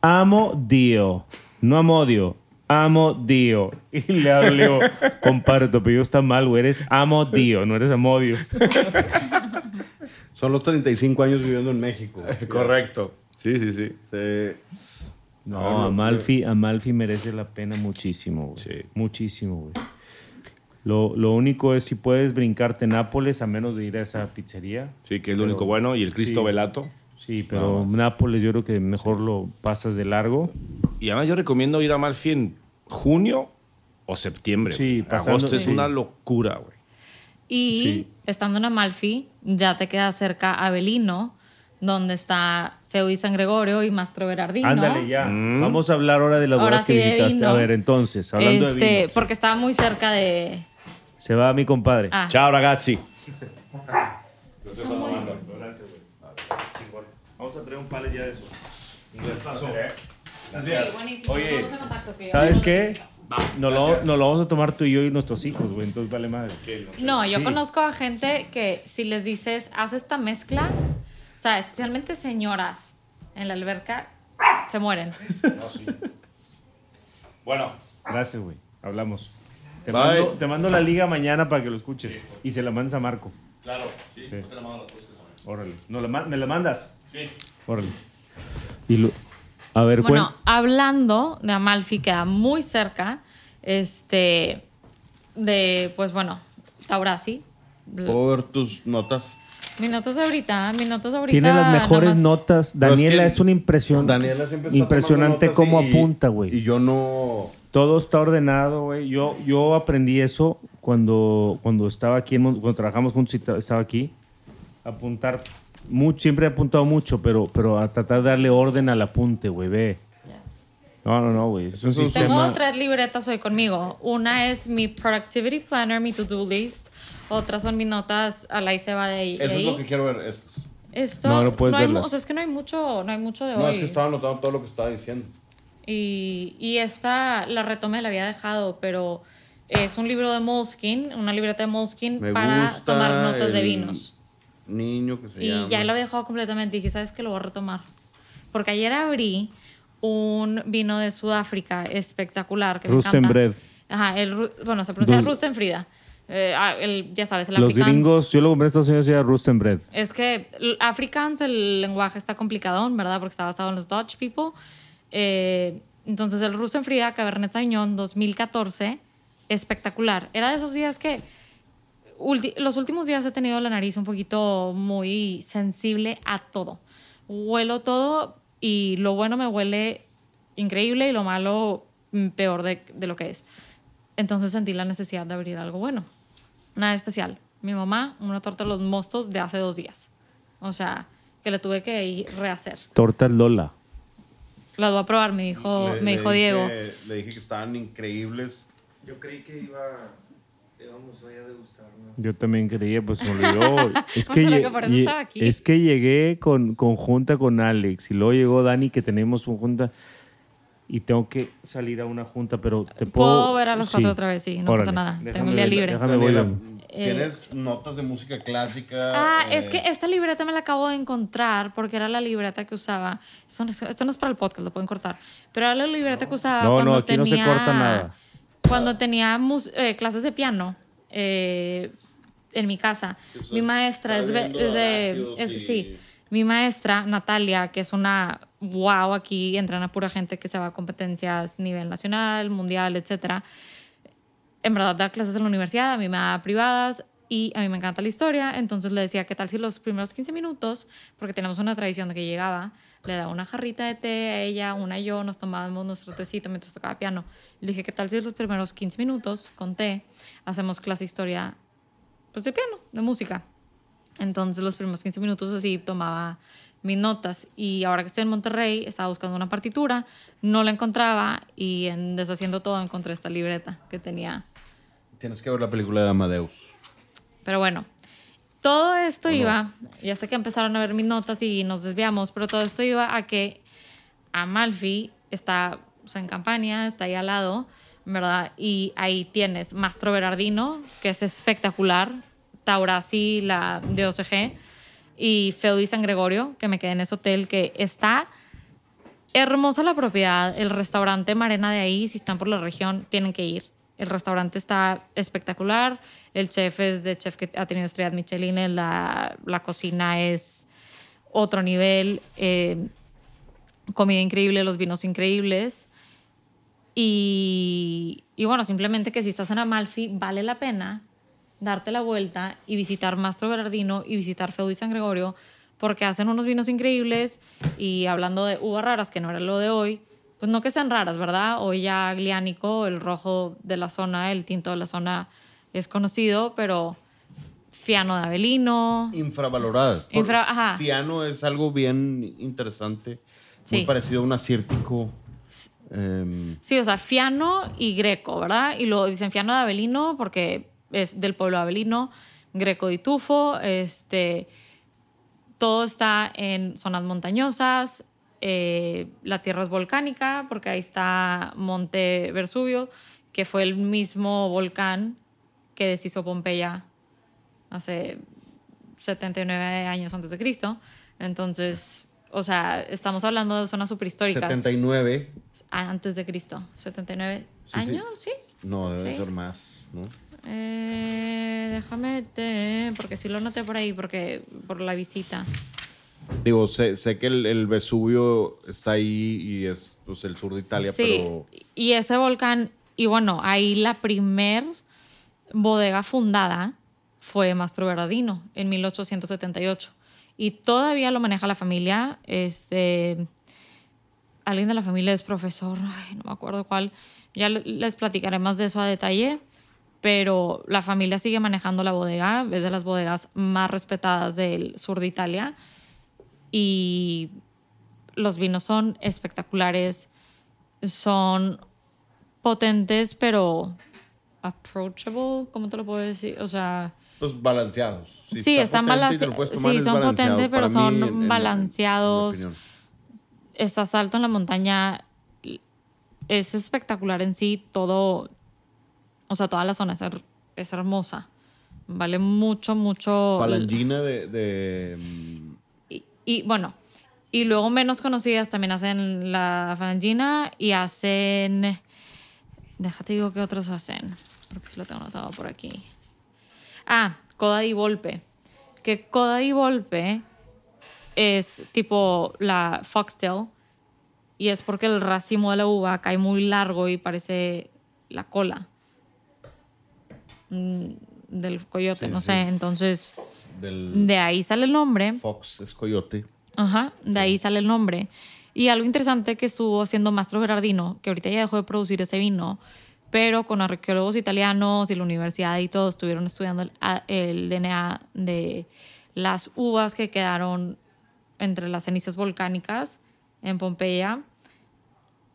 amo Dio, no amodio, amo Dio. Y le hablo, compadre, tu apellido está mal, güey, eres amo Dio, no eres amodio. Son los 35 años viviendo en México. Correcto. Sí, sí, sí. Sí. No, Amalfi, Amalfi merece la pena muchísimo, güey. Sí. Muchísimo, güey. Lo, lo único es si puedes brincarte Nápoles a menos de ir a esa pizzería. Sí, que es lo único bueno. Y el Cristo sí. Velato. Sí, pero Nápoles yo creo que mejor lo pasas de largo. Y además yo recomiendo ir a Malfi en junio o septiembre. Sí, pasando- Agosto es una locura, güey. Y Sí. estando en Amalfi, ya te queda cerca Avelino, donde está Feu y San Gregorio y Mastro Berardino. Ándale, ya. Mm. Vamos a hablar ahora de las Ahora bodas que sí visitaste. A ver, entonces, hablando Este, de vino. Porque estaba muy cerca de... Se va mi compadre. Ah, Chao, ragazzi. son muy- Gracias, güey. Vamos a traer un palet ya de eso. Sí, buenísimo. Oye, ¿Sabes qué? Nos lo, nos lo vamos a tomar tú y yo y nuestros hijos, güey. Entonces vale madre. No, yo Sí. conozco a gente que si les dices, haz esta mezcla, o sea, especialmente señoras en la alberca, se mueren. Bueno, Gracias, güey. Hablamos. Te mando, te mando la liga mañana para que lo escuches. Y se la mandas a Marco. claro. Sí, Sí. te la mando las cosas. Órale. ¿No la ¿Me la mandas? Sí. Órale. Y lo- a ver, Bueno, cuen- hablando de Amalfi, queda muy cerca, este, de, pues bueno, Taurasi. ¿Puedo ver tus notas? Mis notas ahorita, mis notas ahorita. Tiene las mejores notas. Es Daniela que es, una impresión. Daniela siempre está impresionante cómo y- apunta, güey. Y yo no... Todo está ordenado, güey. Yo, yo aprendí eso cuando, cuando estaba aquí, en Mon- cuando trabajamos juntos y ta- estaba aquí. Apuntar, mucho, siempre he apuntado mucho, pero, pero a tratar de darle orden al apunte, güey, ve. No, no, no, güey. Es un Tengo sistema... tres libretas hoy conmigo. Una es mi Productivity Planner, mi to-do list. Otras son mis notas a la se va de ahí. Eso es lo que quiero ver. Estos. Esto, No, no puedes hay mu- verlas. o sea, es que no hay mucho, no hay mucho de No, hoy. es que estaba anotando todo lo que estaba diciendo. Y, y esta la retomé, la había dejado, pero es un libro de Moleskine, una libreta de Moleskine Me para tomar notas de el vinos. Niño que se Y llama... ya lo había dejado completamente. Dije, ¿sabes qué? Lo voy a retomar. Porque ayer abrí un vino de Sudáfrica espectacular que me encanta. Ajá, el, bueno, se pronuncia Rustenfrida. Eh, ah, el, ya sabes, el Los afrikaans. gringos, yo lo compré en Estados Unidos y era Rustenbred. Es que el Afrikaans, el lenguaje está complicadón, ¿verdad? Porque está basado en los Dutch people. Eh, entonces, el Rustenfrida Cabernet Sauvignon 2014, espectacular. Era de esos días que los últimos días he tenido la nariz un poquito muy sensible a todo. Huelo todo y lo bueno me huele increíble y lo malo mm, peor de, de lo que es. Entonces sentí la necesidad de abrir algo bueno. Nada especial. Mi mamá, una torta de los mostos de hace dos días. O sea, que le tuve que ir rehacer. Torta Lola. La voy a probar, me dijo, Le- me le dijo dije- Diego. Le dije que estaban increíbles. Yo creí que iba, íbamos hoy a degustarnos. Yo también creía, pues me olvidó. es, que ¿Será lle- que por eso lle- estaba aquí? es que llegué con, con junta con Alex y luego llegó Dani que tenemos una junta y tengo que salir a una junta, pero te puedo... Puedo ver a las cuatro otra vez, sí, no pasa nada. Tengo Déjame el día ver- libre. Déjame Daniela, a- ¿tienes notas de música clásica? Ah, Eh, es que esta libreta me la acabo de encontrar porque era la libreta que usaba. Esto no, es- esto no es para el podcast, lo pueden cortar. Pero era la libreta que usaba No, no, cuando aquí no se tenía. corta nada. Cuando tenía eh, clases de piano eh, en mi casa. Estás- Mi maestra es, de- viendo es de. Arácnidos es- y- Sí. Mi maestra, Natalia, que es una wow aquí, entrena pura gente que se va a competencias a nivel nacional, mundial, etcétera en verdad da clases en la universidad, a mí me da privadas y a mí me encanta la historia, entonces le decía, ¿qué tal si los primeros 15 minutos, porque tenemos una tradición de que llegaba, le daba una jarrita de té a ella, una y yo, nos tomábamos nuestro tecito mientras tocaba piano. Le dije, ¿qué tal si los primeros 15 minutos con té hacemos clase de historia pues de piano, de música? Entonces los primeros 15 minutos así tomaba mis notas y ahora que estoy en Monterrey estaba buscando una partitura, no la encontraba y en Deshaciendo Todo encontré esta libreta que tenía Tienes que ver la película de Amadeus. pero bueno, todo esto iba, ya sé que empezaron a ver mis notas y nos desviamos, pero todo esto iba a que Amalfi está o sea, en campaña, está ahí al lado, ¿verdad? Y ahí tienes Mastro Berardino, que es espectacular, Taurasi, la de OCG, y Feo y San Gregorio, que me quedé en ese hotel, que está hermosa la propiedad. El restaurante Marena de ahí, si están por la región, tienen que ir. El restaurante está espectacular. El chef es de chef que ha tenido estrellas Michelin. La, la cocina es otro nivel. eh, comida increíble, los vinos increíbles. Y, y bueno, simplemente que si estás en Amalfi, vale la pena darte la vuelta y visitar Mastro Bernardino y visitar Feudo y San Gregorio, porque hacen unos vinos increíbles y hablando de uvas raras, que no era lo de hoy, pues no que sean raras, ¿verdad? Hoy ya Gliánico, el rojo de la zona, el tinto de la zona es conocido, pero Fiano de Avelino, Infravaloradas. Por- Infra- ajá. Fiano es algo bien interesante. Muy Sí. parecido a un acírtico. Em, Sí, o sea, Fiano y Greco, ¿verdad? Y lo dicen Fiano de Avelino porque es del pueblo de Avelino, Greco de Tufo, este, todo está en zonas montañosas, eh, la tierra es volcánica porque ahí está Monte Versubio, que fue el mismo volcán que deshizo Pompeya hace 79 años antes de Cristo. Entonces, o sea, estamos hablando de zonas superhistóricas. 79. Antes de Cristo, 79 Sí, años, sí. No, debe Sí. ser más, ¿no? Eh, déjame, te- porque sí lo noté por ahí, porque por la visita. Digo, sé, sé que el, el Vesubio está ahí y es pues, el sur de Italia, Sí, pero y ese volcán, y bueno, ahí la primer bodega fundada fue Mastro Bernardino en 1878. Y todavía lo maneja la familia. Este, alguien de la familia es profesor, ay, no me acuerdo cuál. Ya le- les platicaré más de eso a detalle. Pero la familia sigue manejando la bodega, es de las bodegas más respetadas del sur de Italia. Y los vinos son espectaculares, son potentes, pero approachable, ¿cómo te lo puedo decir? O sea, pues balanceados. Si Sí, está están balanceados. Sí, son potentes, pero mí, son en- en- en balanceados. opinión. estás alto en la montaña, es espectacular en sí, todo, o sea, toda la zona es, her- es hermosa. Vale mucho, mucho. Falangina de, de, Y, bueno, y luego menos conocidas también hacen la falangina y hacen. Déjate digo qué otros hacen, porque si lo tengo anotado por aquí. Ah, Coda di Volpe. Que Coda di Volpe es tipo la foxtail y es porque el racimo de la uva cae muy largo y parece la cola mm, del coyote, Sí, no sí. sé. Entonces, del de ahí sale el nombre. Fox es coyote. Ajá, de ahí sale el nombre. Y algo interesante que estuvo haciendo Mastro Berardino, que ahorita ya dejó de producir ese vino, pero con arqueólogos italianos y la universidad y todo estuvieron estudiando el, a- el DNA de las uvas que quedaron entre las cenizas volcánicas en Pompeya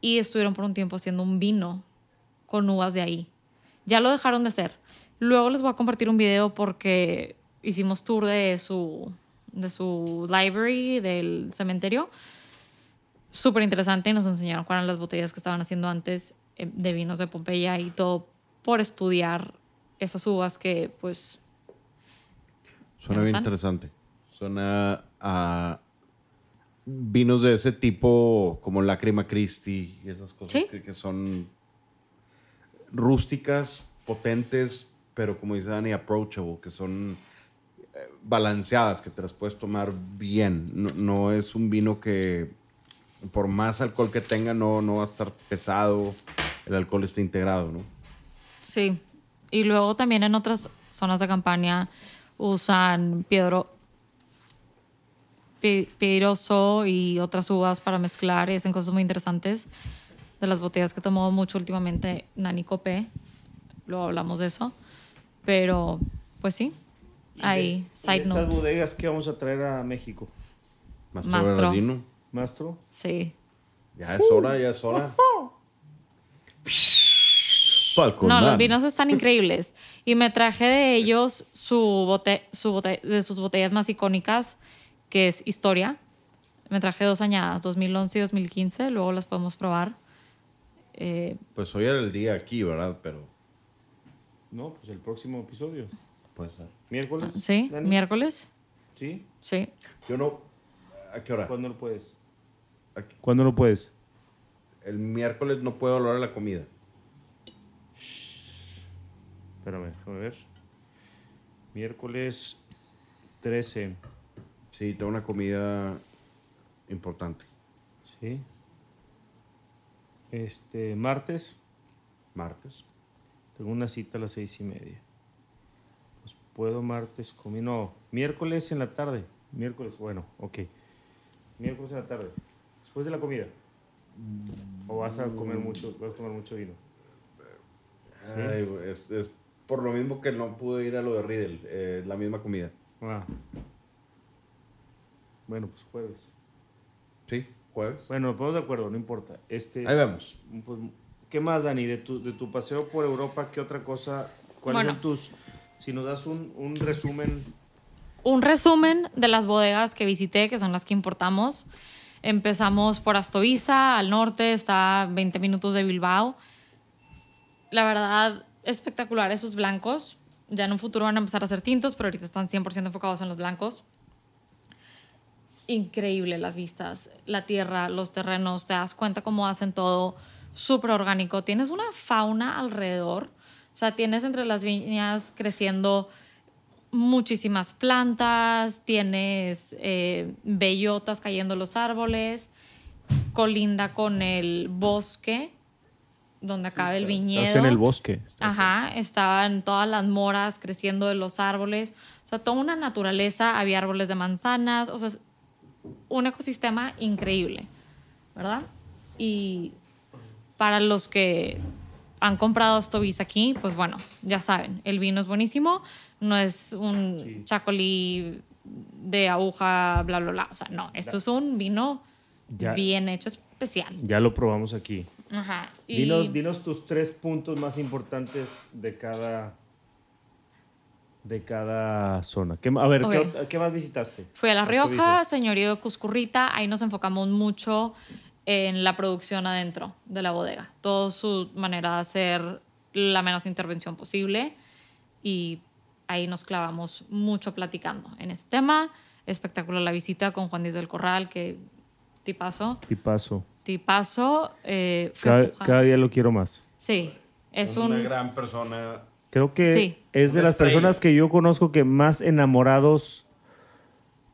y estuvieron por un tiempo haciendo un vino con uvas de ahí. Ya lo dejaron de hacer. Luego les voy a compartir un video porque hicimos tour de su, de su library del cementerio. Súper interesante y nos enseñaron cuáles eran las botellas que estaban haciendo antes eh, de vinos de Pompeya y todo por estudiar esas uvas que pues Suena ¿Ya bien interesante. Suena a vinos de ese tipo como Lágrima Christi y esas cosas Sí. que, que son rústicas, potentes, pero como dice Dani, approachable, que son balanceadas, que te las puedes tomar bien. No, no es un vino que por más alcohol que tenga no, no va a estar pesado, el alcohol está integrado, ¿no? Sí. Y luego también en otras zonas de campaña usan piedro, pi- y otras uvas para mezclar y hacen cosas muy interesantes. De las botellas que tomó mucho últimamente Nani Copé. Luego hablamos de eso. Pero, pues sí. Ahí, side estas note. bodegas que vamos a traer a México? Mastro Mastro. Bernardino. Mastro. Sí. Ya es hora, ya es hora. Falcon No, los vinos están increíbles. Y me traje de ellos su bote, su bote- de sus botellas más icónicas, que es Historia. Me traje dos añadas, 2011 y 2015. Luego las podemos probar. Eh, Pues hoy era el día aquí, ¿verdad? Pero No, pues el próximo episodio. Puede ser. Miércoles. sí, Dani? miércoles. ¿Sí? Sí. Yo no. ¿A qué hora? ¿Cuándo no puedes? Aquí. ¿Cuándo no puedes? El miércoles no puedo hablar a la comida. Espérame, déjame ver. Miércoles 13. Sí, tengo una comida importante. ¿Sí? Este, martes, Martes. tengo una cita a las seis y media. Puedo martes comí. No, miércoles en la tarde. Miércoles, bueno, ok. Miércoles en la tarde. Después de la comida. ¿O vas a comer mucho, vas a tomar mucho vino? Sí. Ay, es, es por lo mismo que no pude ir a lo de Riddle. eh, la misma comida. Ah. Bueno, pues jueves. Sí, jueves. Bueno, nos ponemos de acuerdo, no importa. Este, Ahí vemos. pues, ¿Qué más, Dani? De tu, de tu paseo por Europa, ¿qué otra cosa? ¿Cuáles Bueno. son tus... Si nos das un, un resumen... Un resumen de las bodegas que visité, que son las que importamos. Empezamos por Astoiza, al norte, está a 20 minutos de Bilbao. La verdad, espectacular esos blancos. Ya en un futuro van a empezar a ser tintos, pero ahorita están 100% enfocados en los blancos. Increíble las vistas, la tierra, los terrenos, te das cuenta cómo hacen todo súper orgánico. Tienes una fauna alrededor, o sea, tienes entre las viñas creciendo muchísimas plantas, tienes eh, bellotas cayendo en los árboles, colinda con el bosque, donde acaba el viñedo. Estás en el bosque. Ajá, estaban todas las moras creciendo de los árboles. O sea, toda una naturaleza, había árboles de manzanas, o sea, un ecosistema increíble, ¿verdad? Y para los que han comprado Stovis aquí, pues bueno, ya saben, el vino es buenísimo, no es un Sí. chacolí de aguja, bla, bla, bla. O sea, no, esto es un vino Ya. bien hecho, especial. Ya lo probamos aquí. Ajá. Y Dinos, dinos tus tres puntos más importantes de cada de cada zona. ¿Qué, a ver, ¿qué, más visitaste? Fui a La. Rioja, señorío de Cuscurrita, ahí nos enfocamos mucho en la producción adentro de la bodega. Toda su manera de hacer la menos intervención posible y ahí nos clavamos mucho platicando en ese tema. Espectacular la visita con Juan Díaz del Corral, que tipazo. Tipazo. Tipazo. Eh, Cada, cada día lo quiero más. Sí, es una un... gran persona. Creo que Sí. es de Una las personas que yo conozco que más enamorados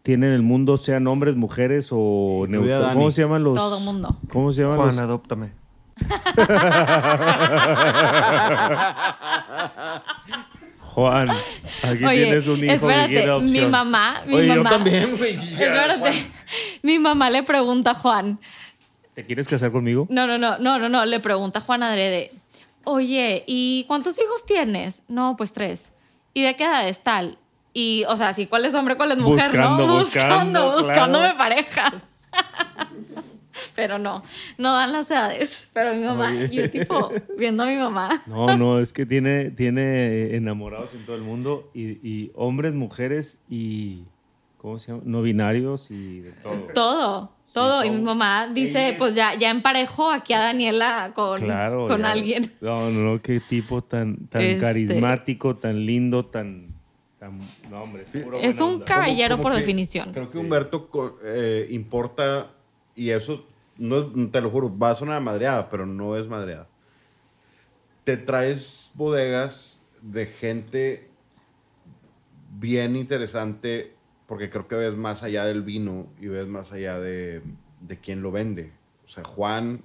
tienen el mundo, sean hombres, mujeres o neutros. ¿Cómo se llaman los? Todo mundo. ¿Cómo se llaman Juan, los? adóptame. Juan, aquí Oye, tienes un hijo espérate, que adopción. mi mamá, mi Oye, yo mamá, también, güey. Espérate. Juan. Mi mamá le pregunta a Juan, ¿Te quieres casar conmigo? No, no, no, no, no, no. Le pregunta a Juan Adrede, oye, ¿y cuántos hijos tienes? No, pues tres. ¿Y de qué edad es tal? Y, o sea, sí, ¿cuál es hombre, cuál es mujer? Buscando, ¿no? buscando, claro. buscándome pareja. Pero no, no dan las edades. Pero mi mamá, Oye. yo tipo, viendo a mi mamá. No, no, es que tiene, tiene enamorados en todo el mundo y, y hombres, mujeres y, ¿cómo se llama? No binarios y de todo. Todo, todo. y mi mamá dice, pues es- ya, ya emparejo aquí a Daniela con, Claro. con ya. alguien. No, no, no, qué tipo tan, tan Este- carismático, tan lindo, tan... No, hombre, es puro Es un onda. cab- Caballero Como por que- definición. Creo que Sí. Humberto eh, importa, y eso, no, es- te lo juro, va a sonar madreada, pero no es madreada. Te traes bodegas de gente bien interesante, porque creo que ves más allá del vino y ves más allá de, de quién lo vende. O sea, Juan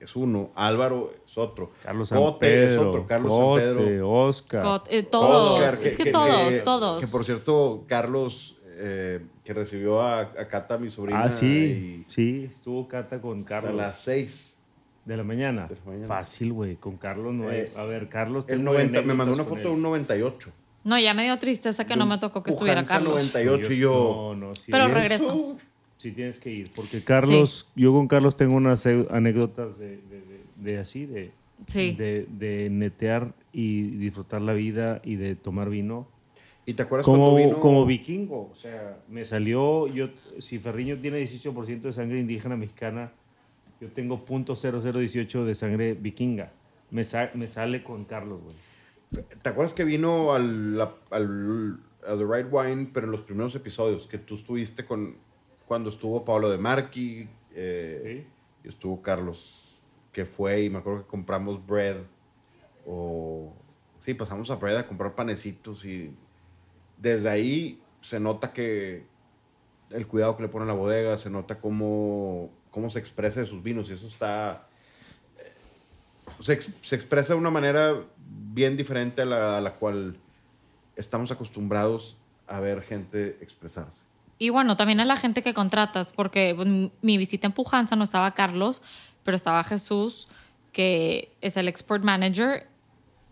es uno, Álvaro es otro, Carlos San Cote es Pedro, otro, Carlos Cote, San Pedro. Oscar. Eh, todos. Oscar, es que, todos, todos. Que por cierto, Carlos, eh, que recibió a, a Cata, mi sobrina, Ah, sí, y sí, estuvo Cata con Carlos. las 6. De la mañana. De la mañana. Fácil, güey, con Carlos no Eh, A ver, Carlos... El tengo 90, me mandó una foto de un 98. No, ya me dio tristeza que no me tocó que estuviera Carlos. 98 y yo... No, no, sí. Pero ¿y regreso. Sí tienes que ir, porque Carlos, yo con Carlos tengo unas anécdotas de, de- de- de así, de, Sí. de, de netear y disfrutar la vida y de tomar vino. ¿Y te acuerdas Como, cuando vino? como vikingo, o sea, me salió, yo, si Ferriño tiene 18% de sangre indígena mexicana, yo tengo .0018 de sangre vikinga. Me, sa- me sale con Carlos, güey. ¿Te acuerdas que vino al, la- al a The Right Wine, pero en los primeros episodios que tú estuviste con, cuando estuvo Pablo de Marqui, eh, y estuvo Carlos, que fue, y me acuerdo que compramos bread, o sí, pasamos a bread a comprar panecitos, y desde ahí se nota que el cuidado que le pone a la bodega, se nota cómo, cómo se expresa de sus vinos, y eso está eh, se, ex- se expresa de una manera bien diferente a la, a la cual estamos acostumbrados a ver gente expresarse. Y bueno, también a la gente que contratas, porque pues, mi visita en Pujanza no estaba Carlos, pero estaba Jesús, que es el export manager,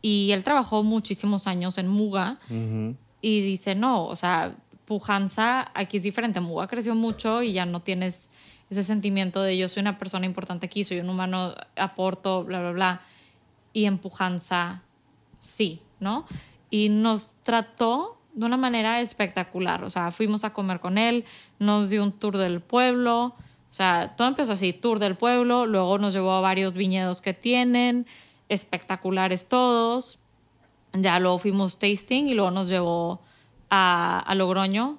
y él trabajó muchísimos años en Muga, Ujú. y dice, no, o sea, Pujanza aquí es diferente, Muga creció mucho y ya no tienes ese sentimiento de yo soy una persona importante aquí, soy un humano, aporto, bla, bla, bla. Y en Pujanza, sí, ¿no? Y nos trató de una manera espectacular, o sea, fuimos a comer con él, nos dio un tour del pueblo, o sea, todo empezó así, tour del pueblo, luego nos llevó a varios viñedos que tienen, espectaculares todos. Ya luego fuimos tasting y luego nos llevó a, a Logroño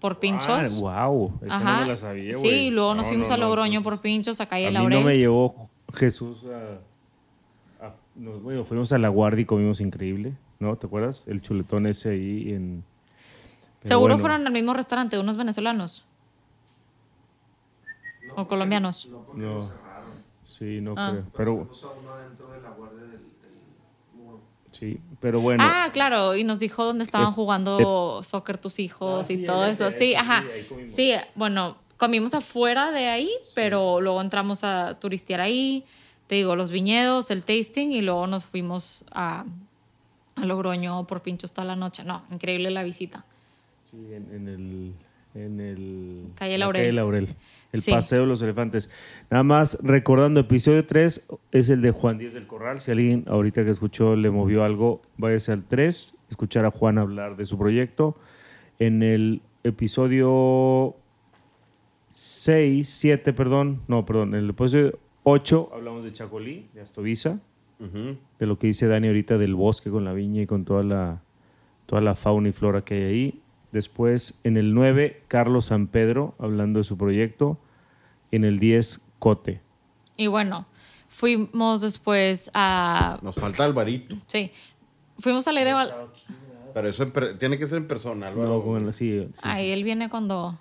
por pinchos. Ah, wow, esa no me la sabía, güey. Sí, luego nos No, fuimos no, a no, Logroño por pinchos, a calle A mí Laurel. no me llevó Jesús a... a- nos- bueno, fuimos a La Guardia y comimos increíble, ¿no? ¿Te acuerdas? El chuletón ese ahí en... Pero Seguro bueno, fueron al mismo restaurante, unos venezolanos. No, O colombianos. No, porque No. lo cerraron. Sí, no Ah. creo. Pero sí, pero bueno. Ah, claro, y nos dijo dónde estaban Eh, jugando soccer tus hijos Ah, y sí, todo eso. ese, sí, ajá. Sí, bueno, comimos afuera de ahí, pero luego entramos a turistear ahí. Te digo, los viñedos, el tasting y luego nos fuimos a, a Logroño por pinchos toda la noche. No, increíble la visita. Sí, en, en el... En el Calle la Laurel. Calle Laurel. El Sí. Paseo de los Elefantes. Nada más recordando, episodio 3 es el de Juan Díaz del Corral. Si alguien ahorita que escuchó le movió algo, váyase al 3, escuchar a Juan hablar de su proyecto. En el episodio 6, 7, perdón, no, perdón, en el episodio 8 hablamos de Chacolí, de Astovisa, de lo que dice Dani ahorita del bosque con la viña y con toda la, toda la fauna y flora que hay ahí. Después, en el 9, Carlos San Pedro, hablando de su proyecto. En el 10, Cote. Y bueno, fuimos después a... Nos falta Alvarito, Sí, fuimos a Alegre Val- pero eso tiene que ser en persona, Álvaro. No, el- sí, sí. Ay, él viene cuando,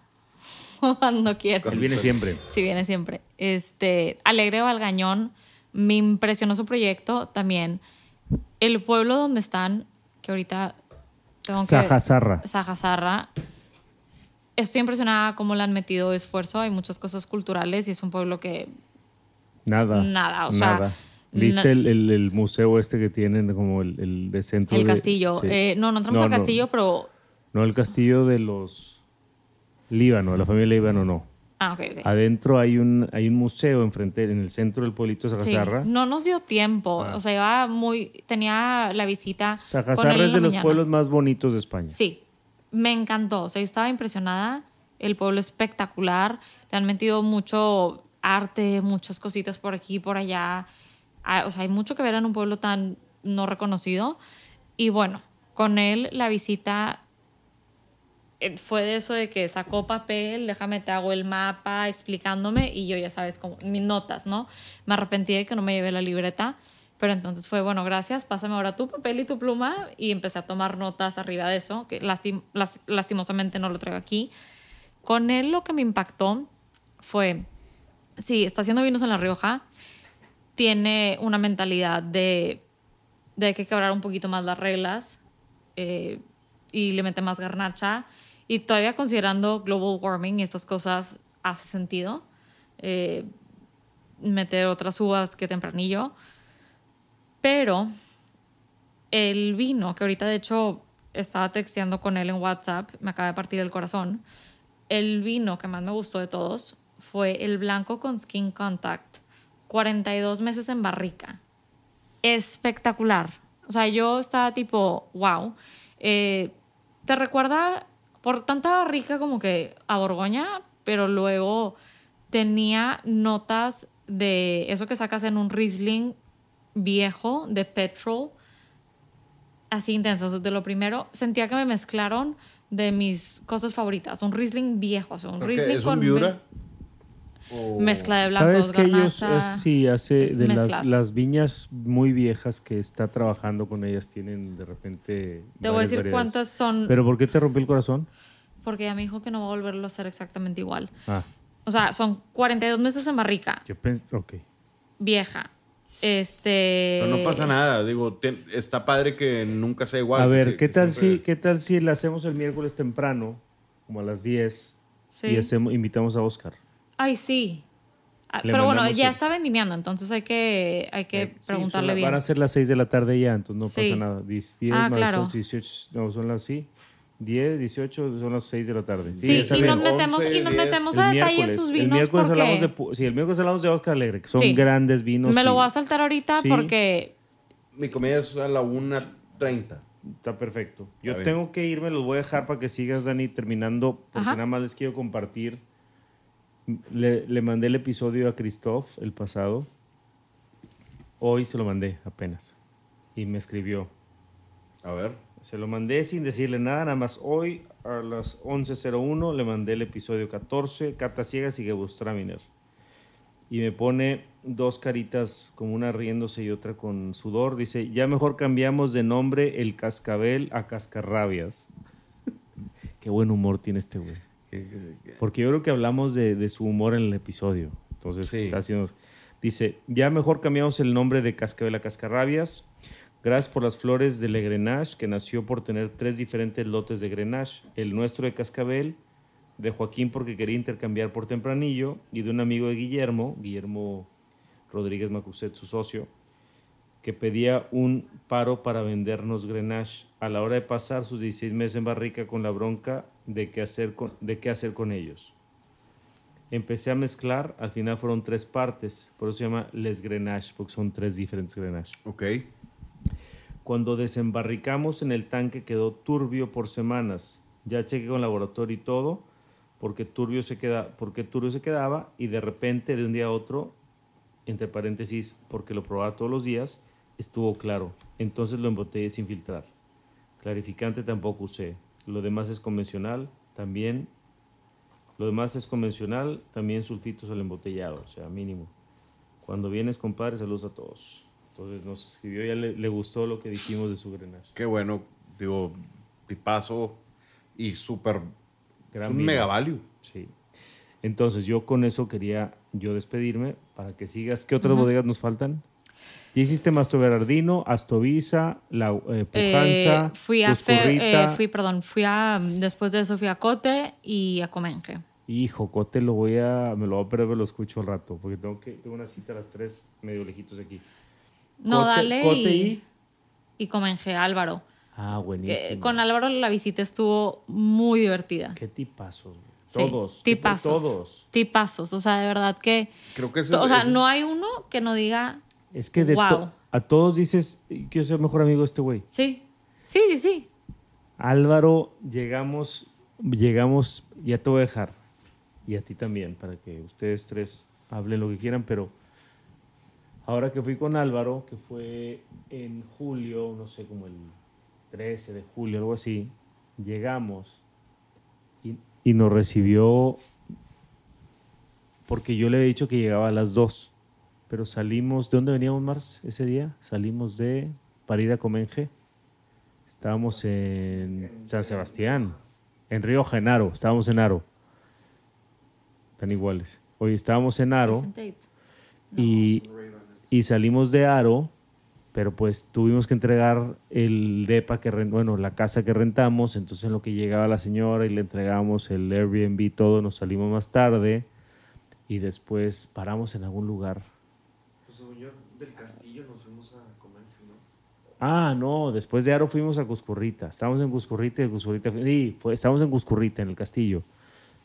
cuando quiere. Él viene siempre. Sí, viene siempre. Este, Alegre Valgañón, me impresionó su proyecto también. El pueblo donde están, que ahorita tengo que... Sajazarra. Sajazarra. Estoy impresionada cómo le han metido esfuerzo. Hay muchas cosas culturales y es un pueblo que Nada. Nada, o sea, Nada. ¿Viste el, el- el museo este que tienen como el, el de centro? el de- castillo. sí. eh, no, no entramos No, al no. castillo, pero... No, el castillo de los Líbano, la familia Líbano, no. Ah, ok, ok. Adentro hay un, hay un museo enfrente, en el centro del pueblito de Sí, Sajazarra. no nos dio tiempo. Ah. O sea, iba muy... Tenía la visita... en es de los mañana. pueblos más bonitos de España. Sí, me encantó. O sea, yo estaba impresionada. El pueblo es espectacular. Le han metido mucho arte, muchas cositas por aquí y por allá. Ah, O sea, hay mucho que ver en un pueblo tan no reconocido. Y bueno, con él la visita fue de eso de que sacó papel, déjame te hago el mapa explicándome y yo ya sabes, como mis notas, ¿no? Me arrepentí de que no me llevé la libreta, pero entonces fue, bueno, gracias, pásame ahora tu papel y tu pluma y empecé a tomar notas arriba de eso, que lastim- las- lastimosamente no lo traigo aquí. Con él lo que me impactó fue, sí, está haciendo vinos en La Rioja, tiene una mentalidad de, de que quebrar un poquito más las reglas eh, y le mete más garnacha. Y todavía considerando global warming y estas cosas hace sentido. eh, meter otras uvas que tempranillo. Pero el vino, que ahorita de hecho estaba texteando con él en WhatsApp, me acaba de partir el corazón. El vino que más me gustó de todos fue el blanco con skin contact, 42 meses en barrica. Espectacular. O sea, yo estaba tipo, wow. Eh, te recuerda por tanta barrica como que a Borgoña, pero luego tenía notas de eso que sacas en un Riesling viejo de petrol así intensos. De lo primero, sentía que me mezclaron de mis cosas favoritas. Un Riesling viejo, o sea, un Riesling ¿Es con un Viura? Mezcla de blancos, ¿Sabes que ellos es- sí hace de las, las viñas muy viejas que está trabajando con ellas tienen de repente Te voy a decir variedades. cuántas son, ¿Pero por qué te rompió el corazón? porque ya me dijo que no va a volverlo a hacer exactamente igual. Ah, O sea, son 42 meses en barrica, yo pensé, ok. vieja. Este. Pero no pasa nada. Digo, te- está padre que nunca sea igual. a ver, sí- ¿qué tal, siempre- si, ¿qué tal si la hacemos el miércoles temprano, como a las 10, Sí. y hacemos, invitamos a Oscar? Ay, sí. Ah, Le Pero bueno, mandamos ya el- está vendimiando, entonces hay que, hay que Eh, sí, preguntarle son la- bien. Van a ser las 6 de la tarde ya, entonces no Sí. pasa nada. 10, 10 Ah, más claro. 8, 18, no, son las sí. 10, 18, son las 6 de la tarde. Sí, está y bien. nos metemos, 11, y nos 10. metemos a detalle en sus el vinos miércoles porque hablamos de, pu- sí, el miércoles hablamos de Oscar Alegre, que son Sí. grandes vinos. me lo y voy a saltar ahorita Sí. porque Mi comida es a la 1.30. Está perfecto. Yo bien. tengo que irme, los voy a dejar para que sigas, Dani, terminando, porque Ajá. nada más les quiero compartir. Le, le mandé el episodio a Christoph, el pasado. Hoy se lo mandé apenas. Y me escribió. A ver. Se lo mandé sin decirle nada, nada más hoy a las 11.01 le mandé el episodio 14, Cata Ciegas y Gebustraminer. Y me pone dos caritas, como una riéndose y otra con sudor. Dice, ya mejor cambiamos de nombre el cascabel a cascarrabias. Qué buen humor tiene este güey. Porque yo creo que hablamos de, de su humor en el episodio. Entonces, Sí. está haciendo... Dice, ya mejor cambiamos el nombre de cascabel a cascarrabias. Gracias por las flores de Le Grenache, que nació por tener tres diferentes lotes de Grenache. El nuestro de Cascabel, de Joaquín porque quería intercambiar por Tempranillo, y de un amigo de Guillermo, Guillermo Rodríguez Macuset, su socio, que pedía un paro para vendernos Grenache a la hora de pasar sus 16 meses en barrica con la bronca de qué hacer con, de qué hacer con ellos. Empecé a mezclar, al final fueron tres partes, por eso se llama Les Grenache, porque son tres diferentes Grenache. Ok. Cuando desembarricamos en el tanque quedó turbio por semanas. Ya chequé con laboratorio y todo, porque turbio se queda, porque turbio se quedaba y de repente de un día a otro, entre paréntesis, porque lo probaba todos los días, estuvo claro. Entonces lo embotellé sin filtrar. Clarificante tampoco usé. Lo demás es convencional, también. Lo demás es convencional, también sulfitos al embotellado, o sea, mínimo. Cuando vienes, compadre, saludos a todos. Entonces nos escribió, ya le, le gustó lo que dijimos de su grenache. Qué bueno. Digo, tipazo y súper... Es Gran un mega value. Sí. Entonces yo con eso quería yo despedirme para que sigas. ¿Qué otras bodegas nos faltan? Hiciste Mastro Bernardino, Astovisa, La eh, eh, Pujanza, fui a Fe- eh, fui, perdón, fui a después de eso fui a Cote y a Comenge. Hijo, Cote lo voy a, me lo voy a perder, pero lo escucho al rato, porque tengo que tengo una cita a las tres, medio lejitos de aquí. No, Cote- dale Cote y, y... y Comenge, Álvaro. Ah, Que buenísimo. con Álvaro la visita estuvo muy divertida. Qué tipazos. Sí, Todos. qué- tipazos. Todos. Tipazos. O sea, de verdad que. Creo que ese O sea, ese- no hay uno que no diga. Es que de Wow. to- a todos dices, quiero ser mejor amigo de este güey. Sí. Sí, sí, sí. Álvaro, llegamos, llegamos, ya te voy a dejar, y a ti también, para que ustedes tres hablen lo que quieran, pero ahora que fui con Álvaro, que fue en julio, no sé, como el 13 de julio, algo así, llegamos y, y nos recibió porque yo le he dicho que llegaba a las 2, pero salimos, ¿de dónde veníamos, Mars, ese día? Salimos de Parida Comenge. Estábamos en San Sebastián, en Río Genaro, estábamos en Aro. Están iguales. Hoy estábamos en Aro y, y salimos de Aro, pero pues tuvimos que entregar el DEPA que bueno, la casa que rentamos, entonces en lo que llegaba la señora y le entregamos el Airbnb todo, nos salimos más tarde y después paramos en algún lugar. Pues del castillo nos fuimos a comer, ¿no? Ah, no, después de Aro fuimos a Cuscurrita. Estábamos en Cuscurrita y Cuscurrita. Sí, estábamos en Cuscurrita, en el castillo.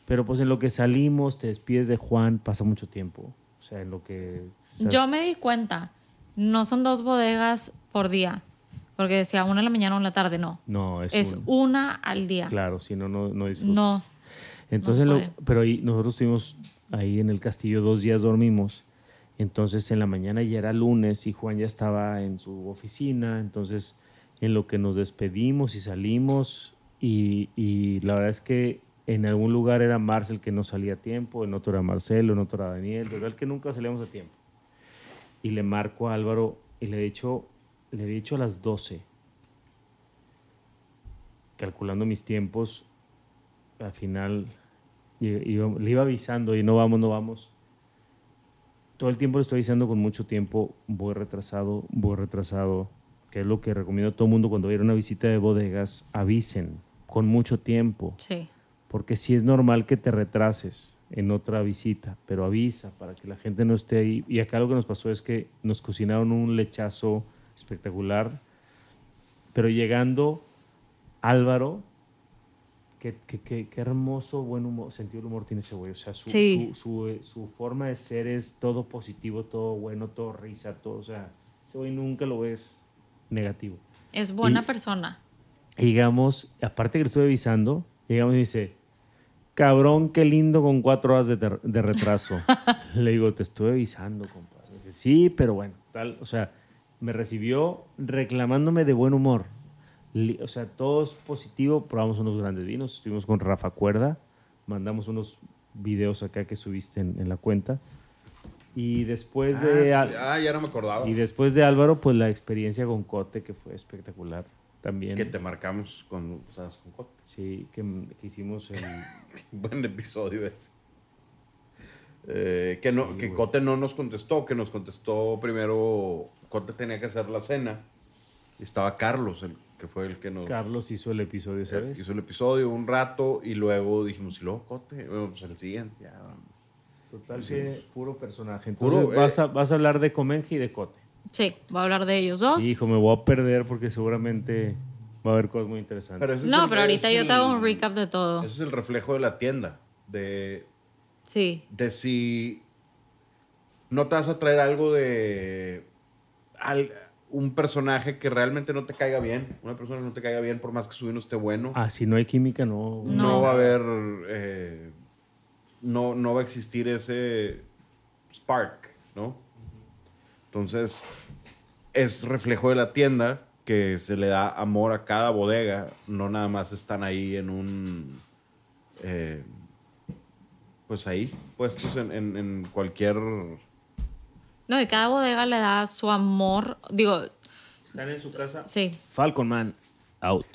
Pero pues en lo que salimos, te despides de Juan, pasa mucho tiempo. O sea, en lo que. Yo me di cuenta. No son dos bodegas por día. Porque decía una en la mañana o en la tarde. No. No, es, Es un- una al día. Claro, si no, no, no disfrutas. No. Entonces, no lo- se puede. pero ahí nosotros estuvimos ahí en el castillo dos días dormimos. Entonces en la mañana ya era lunes y Juan ya estaba en su oficina. Entonces en lo que nos despedimos y salimos. Y, la verdad es que en algún lugar era Marcel que no salía a tiempo, en otro era Marcelo, en otro era Daniel, verdad que nunca salíamos a tiempo. Y le marco a Álvaro y le he dicho, le he dicho a las 12, calculando mis tiempos, al final le iba avisando y no vamos, no vamos. Todo el tiempo le estoy avisando con mucho tiempo, voy retrasado, voy retrasado, que es lo que recomiendo a todo el mundo cuando vaya a una visita de bodegas, avisen con mucho tiempo, Sí. porque sí es normal que te retrases en otra visita, pero avisa para que la gente no esté ahí. Y acá lo que nos pasó es que nos cocinaron un lechazo espectacular, pero llegando Álvaro, qué, qué- qué- qué hermoso buen humor, sentido del humor tiene ese güey. O sea, su, Sí. su, su, eh, su forma de ser es todo positivo, todo bueno, todo risa, todo. O sea, ese güey nunca lo ves negativo. Es buena Y- persona. Y llegamos, aparte que le estoy avisando, llegamos y dice, cabrón, qué lindo con cuatro horas de, ter- de retraso. le digo, te estoy avisando, compadre. Dice, sí, pero bueno, tal, o sea, me recibió reclamándome de buen humor. O sea, todo es positivo, probamos unos grandes vinos, estuvimos con Rafa Cuerda, mandamos unos videos acá que subiste en, en la cuenta. Y después de... ah, sí. Ah, ya no me acordaba. y después de Álvaro, pues la experiencia con Cote, que fue espectacular también. Que te marcamos con, o sea, con Cote. Sí, que, que hicimos el... Buen episodio ese. Eh, que no, Sí, que güey. Cote no nos contestó, que nos contestó primero. Cote tenía que hacer la cena. Estaba Carlos, el que fue el que nos Carlos hizo el episodio, ¿sabes? hizo el episodio un rato y luego dijimos, y luego Cote, bueno, pues el siguiente. Ya. Total Sí. que puro personaje. Puro, vas, eh. a, vas a hablar de Comenji y de Cote. Sí, voy a hablar de ellos dos. Hijo, me voy a perder porque seguramente va a haber cosas muy interesantes. No, el- pero ahorita yo es te hago el- un recap de todo. Ese es el reflejo de la tienda. De, Sí, de si no te vas a traer algo de al- un personaje que realmente no te caiga bien, una persona que no te caiga bien por más que su vino esté bueno, Ah, si no hay química, no. no, No. va a haber, eh, no, no va a existir ese spark, ¿no? Entonces, es reflejo de la tienda que se le da amor a cada bodega, no nada más están ahí en un, eh, pues ahí, puestos en, en- en cualquier... no, y cada bodega le da su amor. Digo, Están en su casa. sí. Falcon Man, out.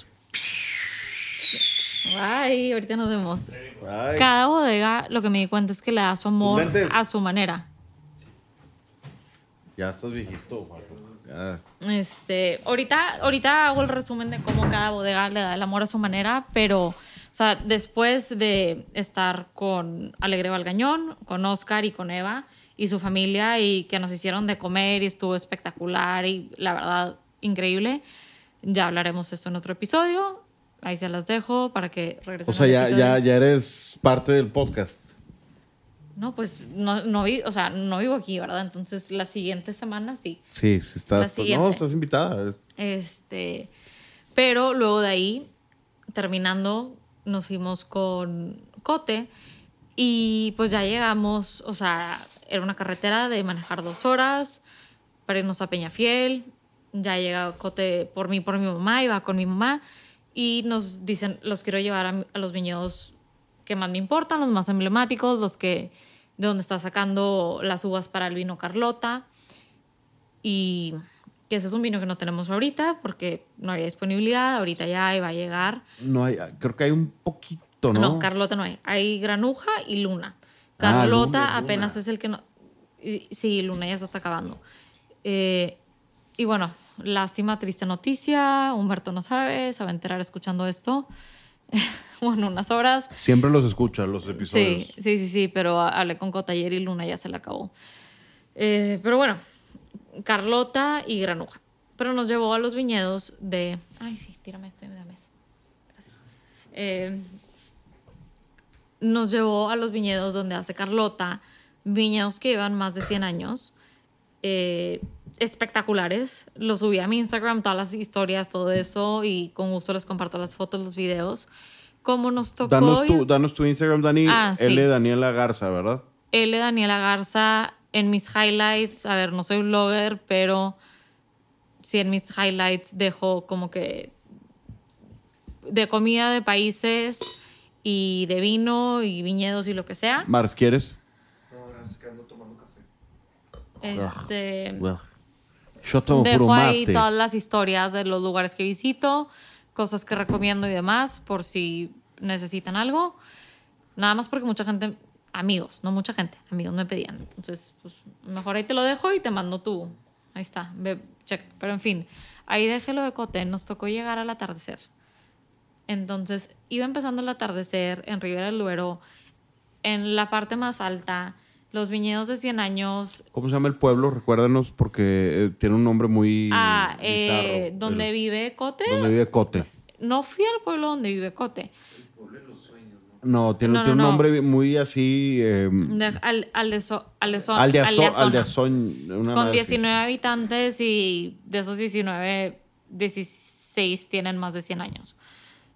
Ay, ahorita nos vemos. Ay, Cada bodega, lo que me di cuenta es que le da su amor lentes. a su manera. ya estás viejito. Ya. Este, ahorita, ahorita hago el resumen de cómo cada bodega le da el amor a su manera, pero, o sea, después de estar con Alegre Valgañón, con Oscar y con Eva y su familia y que nos hicieron de comer y estuvo espectacular y la verdad increíble, ya hablaremos esto en otro episodio. Ahí se las dejo para que regresen O sea, ya, ya, ya eres parte del podcast. No, pues no, no, vi, o sea, no vivo aquí, ¿verdad? Entonces la siguiente semana sí. Sí, sí estás. siguiente. No, estás invitada. Este, pero luego de ahí, terminando, nos fuimos con Cote y pues ya llegamos, o sea, era una carretera de manejar dos horas para irnos a Peñafiel. Ya llega Cote por mí, por mi mamá, iba con mi mamá y nos dicen, los quiero llevar a, a los viñedos que más me importan, los más emblemáticos, los que de donde está sacando las uvas para el vino Carlota. Y que ese es un vino que no tenemos ahorita porque no había disponibilidad, ahorita ya va a llegar. No hay, creo que hay un poquito, ¿no? No, Carlota no hay. Hay Granuja y Luna. Ah, Carlota Luna. apenas es el que no... Sí, Luna ya se está acabando. Eh, y bueno, lástima, triste noticia. Humberto no sabe, se va a enterar escuchando esto. bueno, unas horas. Siempre los escucha, los episodios. Sí, sí, sí, sí, pero hablé con Cota ayer y Luna ya se le acabó. Eh, pero bueno, Carlota y Granuja. Pero nos llevó a los viñedos de... Ay, sí, tírame esto y dame eso. Gracias. Eh, nos llevó a los viñedos donde hace Carlota, viñedos que llevan más de 100 años, eh, espectaculares. Los subí a mi Instagram, todas las historias, todo eso, y con gusto les comparto las fotos, los videos. Como nos tocó... Danos tu, danos tu Instagram, Dani. Ah, sí. L. Daniela Garza, ¿verdad? L. Daniela Garza en mis highlights. A ver, no soy blogger, pero sí en mis highlights dejo como que de comida de países y de vino y viñedos y lo que sea. Mars, ¿quieres? No, gracias, que ando tomando café. Este, Yo tomo puro dejo ahí mate. todas las historias de los lugares que visito, cosas que recomiendo y demás, por si necesitan algo. Nada más porque mucha gente, amigos, no mucha gente, amigos me pedían. Entonces, pues mejor ahí te lo dejo y te mando tú. Ahí está, ve, check. Pero en fin, ahí dejé lo de Cote. Nos tocó llegar al atardecer. Entonces, iba empezando el atardecer en Ribera del Duero, en la parte más alta, los viñedos de 100 años, ¿Cómo se llama el pueblo? Recuérdanos porque eh, tiene un nombre muy ah, eh, bizarro. donde El- vive Cote. donde vive Cote. No fui al pueblo donde vive Cote. No, tiene, No, no, tiene un no. nombre muy así... eh, De- al, aldeazón, una Con madre así. 19 habitantes y de esos 19, 16 tienen más de 100 años.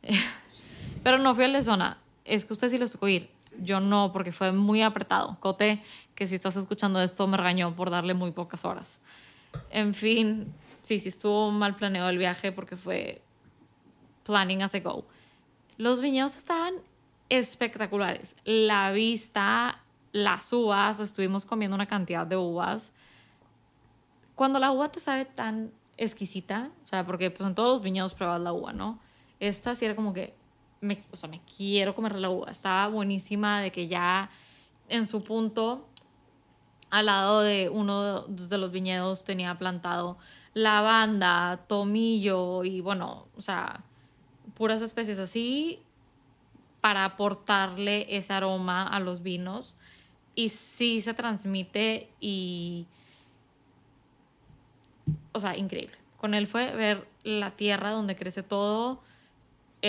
Pero no fui a Aldezona. Es que usted sí les tocó ir. Yo no, porque fue muy apretado. Cote, que si estás escuchando esto, me regañó por darle muy pocas horas. En fin, sí, sí estuvo mal planeado el viaje porque fue planning as a go. Los viñedos estaban espectaculares. La vista, las uvas, estuvimos comiendo una cantidad de uvas. Cuando la uva te sabe tan exquisita, o sea, porque pues en todos los viñedos pruebas la uva, ¿no? Esta sí era como que, me, o sea, me quiero comer la uva. Estaba buenísima de que ya en su punto, al lado de uno de los viñedos tenía plantado lavanda, tomillo y bueno, o sea, puras especies así para aportarle ese aroma a los vinos y sí se transmite y o sea, increíble. Con él fue ver la tierra donde crece todo.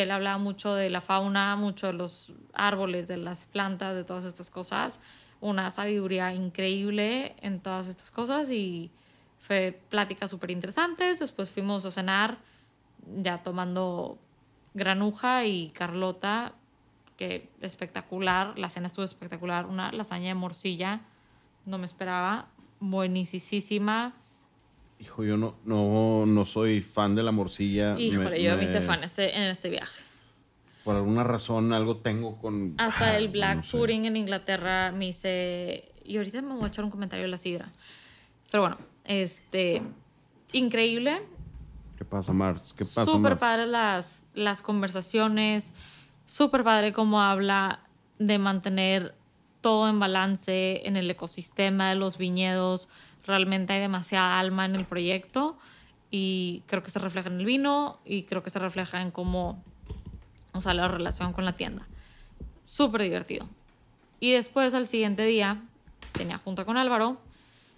Él hablaba mucho de la fauna, mucho de los árboles, de las plantas, de todas estas cosas. Una sabiduría increíble en todas estas cosas y fue pláticas súper interesantes. Después fuimos a cenar ya tomando granuja y Carlota, que espectacular. La cena estuvo espectacular. Una lasaña de morcilla, no me esperaba. Buenísima. Hijo, yo no, no, no soy fan de la morcilla. Híjole, Me- yo me hice fan este, en este viaje. Por alguna razón algo tengo con... Hasta Ah, el black no sé. pudding en Inglaterra me hice... Y ahorita me voy a echar un comentario de la sidra. Pero bueno, este... Increíble. ¿Qué pasa, Mars? ¿Qué pasa, Súper Mars? padres las, las conversaciones. Súper padre cómo habla de mantener todo en balance en el ecosistema de los viñedos. Realmente hay demasiada alma en el proyecto y creo que se refleja en el vino y creo que se refleja en cómo, o sea, la relación con la tienda. Súper divertido. Y después, al siguiente día, tenía junta con Álvaro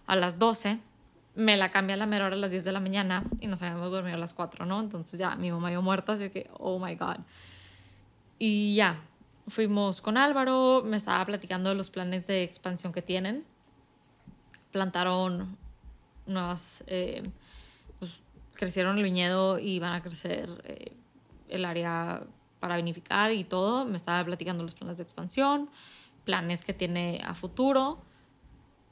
a las 12. Me la cambia a la mera hora a las 10 de la mañana y nos habíamos dormido a las 4, ¿no? Entonces ya mi mamá yo muertas, yo que, oh my God. Y ya, fuimos con Álvaro, me estaba platicando de los planes de expansión que tienen. Plantaron nuevas, eh, pues crecieron el viñedo y van a crecer eh, el área para vinificar y todo. Me estaba platicando los planes de expansión, planes que tiene a futuro.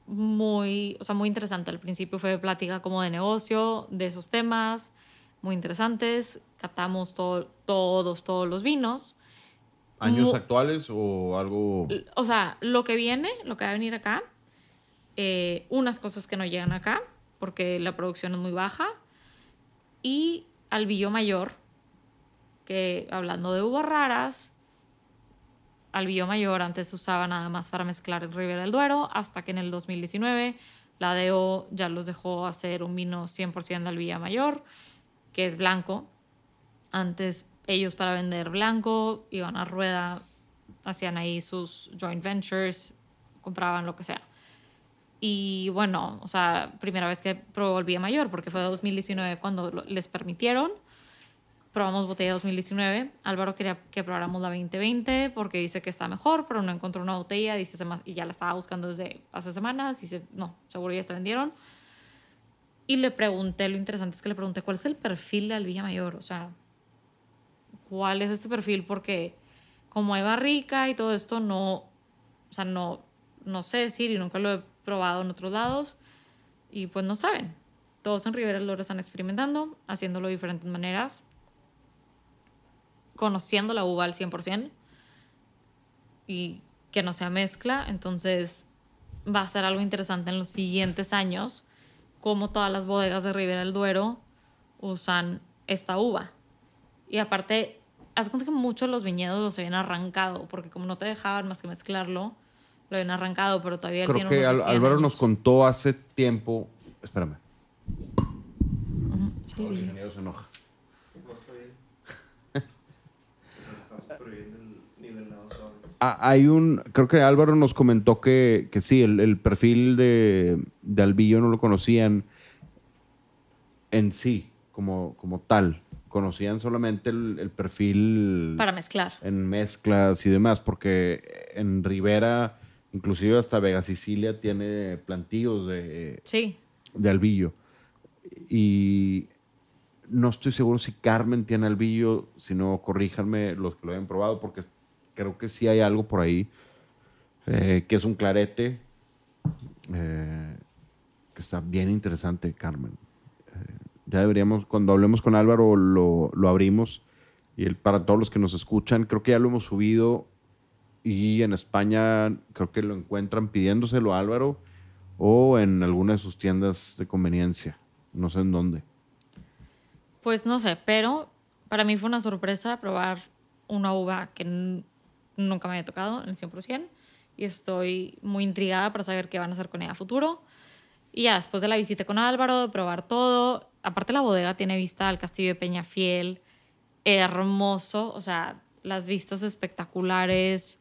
Muy, o sea, muy interesante. Al principio fue plática como de negocio, de esos temas, muy interesantes. Catamos todo- todos, todos los vinos. ¿Años Mu- actuales o algo...? O sea, lo que viene, lo que va a venir acá, eh, unas cosas que no llegan acá, porque la producción es muy baja, y al Villo Mayor, que hablando de uvas raras, al Villo Mayor antes se usaba nada más para mezclar en Ribera del Duero, hasta que en el 2019 la DO ya los dejó hacer un vino 100% al Villa Mayor, que es blanco. Antes ellos para vender blanco iban a rueda, hacían ahí sus joint ventures, compraban lo que sea. Y bueno, o sea, primera vez que probó el Villa Mayor, porque fue 2019 cuando les permitieron. Probamos botella 2019. Álvaro quería que probáramos la 2020 porque dice que está mejor, pero no encontró una botella dice, "Se más- y ya la estaba buscando desde hace semanas. Dice, no, seguro ya se vendieron. Y le pregunté, lo interesante es que le pregunté, ¿cuál es el perfil del Villa Mayor? O sea, ¿cuál es este perfil? Porque como hay barrica y todo esto, no, o sea, no, no sé decir y nunca lo he probado en otros lados y pues no saben. todos en Rivera Duero están experimentando, haciéndolo de diferentes maneras, conociendo la uva al 100% y que no sea mezcla. Entonces va a ser algo interesante en los siguientes años, cómo todas las bodegas de Rivera del Duero usan esta uva. Y aparte, haz cuenta que muchos de los viñedos los habían arrancado, porque como no te dejaban más que mezclarlo, lo habían arrancado, pero todavía él Creo tiene que unos Al- 100 Álvaro años. nos contó hace tiempo. Espérame. Sí, El vi. ingeniero se enoja. El. Ah, hay un. Creo que Álvaro nos comentó que, que sí, el, el perfil de, de Albillo no lo conocían en sí, como, como tal. Conocían solamente el, el perfil Para mezclar. en mezclas y demás, porque en Rivera, inclusive hasta Vega Sicilia, tiene plantillos de, Sí. de albillo. Y no estoy seguro si Carmen tiene albillo, si no, corríjanme los que lo hayan probado, porque creo que sí hay algo por ahí, eh, que es un clarete, eh, que está bien interesante, Carmen. Eh, ya deberíamos, cuando hablemos con Álvaro, lo, lo abrimos. Y el, para todos los que nos escuchan, creo que ya lo hemos subido. Y en España creo que lo encuentran pidiéndoselo a Álvaro o en alguna de sus tiendas de conveniencia. No sé en dónde. Pues no sé, pero para mí fue una sorpresa probar una uva que nunca me había tocado en el 100% y estoy muy intrigada para saber qué van a hacer con ella a futuro. Y ya después de la visita con Álvaro, de probar todo, aparte la bodega tiene vista al castillo de Peñafiel, hermoso, o sea, las vistas espectaculares,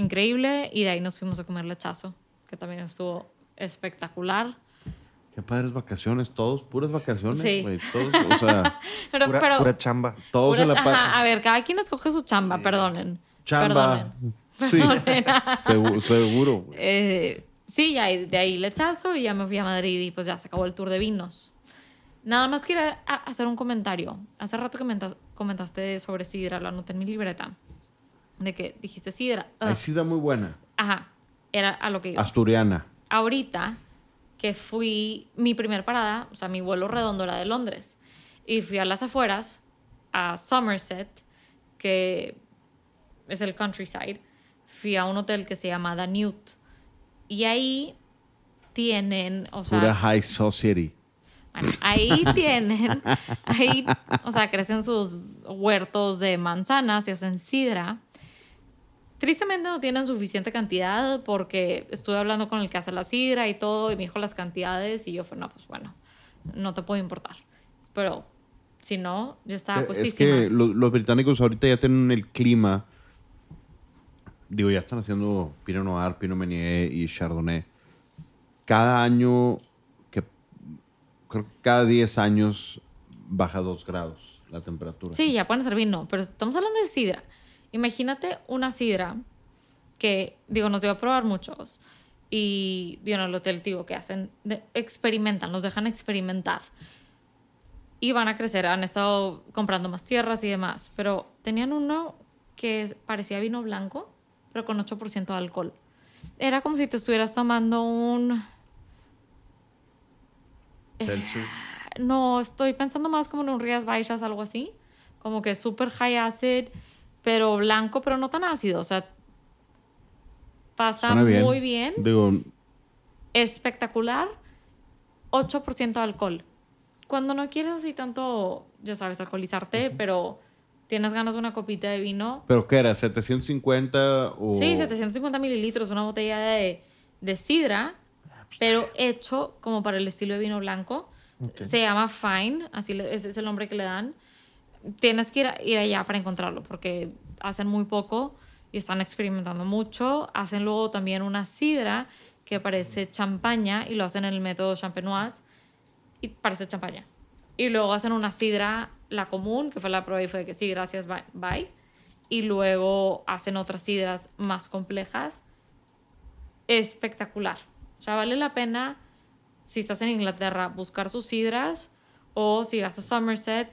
increíble, y de ahí nos fuimos a comer lechazo, que también estuvo espectacular. Qué padres vacaciones, todos, puras vacaciones, Sí. güey, todos, o sea, Pero, Pura, pero- pura chamba. todos Pura- en la ajá, a ver, cada quien escoge su chamba, Sí. perdonen. chamba. Perdonen. Sí, segu- seguro. güey. Eh, sí, ya de ahí lechazo y ya me fui a Madrid y pues ya se acabó el tour de vinos. Nada más quiero a- hacer un comentario. Hace rato que comenta- comentaste sobre sidra, lo anoté en mi libreta. De que dijiste sidra. Hay sidra muy buena. Ajá, era a lo que iba. Asturiana. ahorita que fui, mi primer parada, o sea, mi vuelo redondo era de Londres. Y fui a las afueras, a Somerset, que es el countryside. Fui a un hotel que se llama Danute. Y ahí tienen, o sea, Pura high society. bueno, ahí tienen, ahí, o sea, crecen sus huertos de manzanas y hacen sidra. Tristemente no tienen suficiente cantidad porque estuve hablando con el que hace la sidra y todo y me dijo las cantidades y yo fue, no, pues bueno, no te puede importar. Pero si no, yo estaba Eh, es puestísima. que lo- los, británicos ahorita ya tienen el clima. Digo, ya están haciendo Pinot Noir, Pinot Meunier y Chardonnay. Cada año, que creo que cada 10 años baja 2 grados la temperatura. Sí, ya pueden hacer vino, pero estamos hablando de sidra. Imagínate una sidra que, digo, nos dio a probar muchos. Y, en el hotel, digo, que hacen, de- experimentan, los dejan experimentar. Y van a crecer, han estado comprando más tierras y demás. Pero tenían uno que parecía vino blanco, pero con 8% de alcohol. Era como si te estuvieras tomando un... Seltzer. No, estoy pensando más como en un Rías Baixas, algo así. Como que súper high acid, pero blanco, pero no tan ácido. O sea, pasa bien. muy bien. Digo, Espectacular. 8% de alcohol. Cuando no quieres así tanto, ya sabes, alcoholizarte, pero tienes ganas de una copita de vino. ¿pero qué era? ¿750 o...? Sí, 750 mililitros, una botella de, de sidra, pero hecho como para el estilo de vino blanco. Se llama Fine, así es el nombre que le dan. Tienes que ir, allá para encontrarlo, porque hacen muy poco y están experimentando mucho. Hacen luego también una sidra que parece champaña y lo hacen en el método champenoise y parece champaña. Y luego hacen una sidra, la común, que fue la prueba y fue de que sí, gracias, bye. bye. Y luego hacen otras sidras más complejas. Espectacular. O sea, vale la pena, si estás en Inglaterra, buscar sus sidras o si vas a Somerset,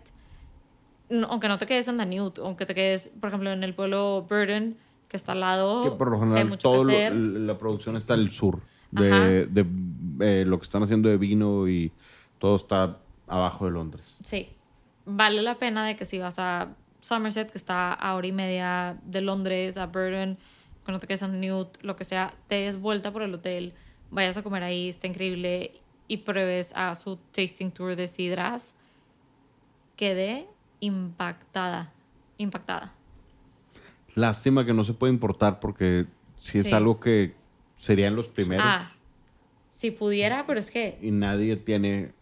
no- aunque no te quedes en Danute, aunque te quedes, por ejemplo, en el pueblo Burden, que está al lado, Que por lo que hay general mucho todo que lo- hacer. la producción está al sur de, de eh, lo que están haciendo de vino y todo está abajo de Londres. Sí. Vale la pena de que si vas a Somerset, que está a hora y media de Londres, a Burton, cuando te quedes en Newt, lo que sea, te des vuelta por el hotel, vayas a comer ahí, está increíble, y pruebes a su tasting tour de sidras. Quedé impactada. Impactada. Lástima que no se puede importar porque si es Sí. algo que serían los primeros Ah, si pudiera, pero es que y nadie tiene...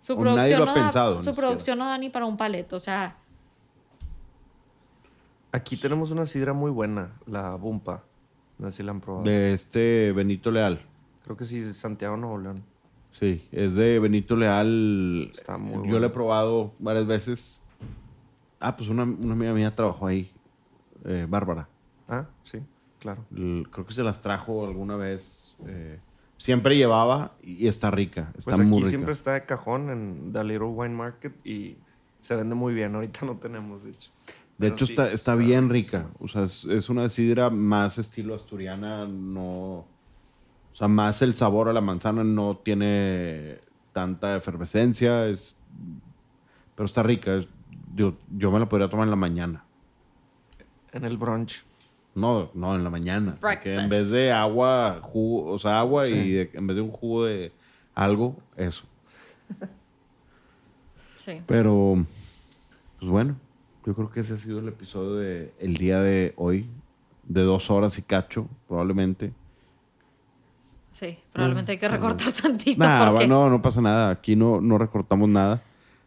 su O nadie producción, lo ha no, da, pensado, ni su siquiera. producción no da ni para un paleto. O sea, Aquí tenemos una sidra muy buena, la Bumpa. No sé si la han probado. De este Benito Leal. Creo que sí, es Santiago Nuevo León. Sí, es de Benito Leal. Está muy Yo bueno. lo he probado varias veces. Ah, pues una, una amiga mía trabajó ahí, eh, Bárbara. Ah, sí, claro. L- Creo que se las trajo alguna vez. eh, siempre llevaba y está rica. Está Pues aquí muy rica. siempre está de cajón en The Little Wine Market y se vende muy bien. Ahorita no tenemos, de hecho. De Pero hecho, sí, está, está bien rica. O sea, es, es una sidra más estilo asturiana, no... O sea, más el sabor a la manzana no tiene tanta efervescencia, es... Pero está rica. Es- Yo, yo me la podría tomar en la mañana. En el brunch. No, no, en la mañana. Porque en vez de agua, jugo, o sea, agua Sí. y de- en vez de un jugo de algo, eso. sí. Pero, pues bueno, yo creo que ese ha sido el episodio de el día de hoy, de dos horas y cacho, probablemente. Sí, probablemente hay que recortar tantito. Nada, porque... no, no pasa nada. Aquí no, no recortamos nada.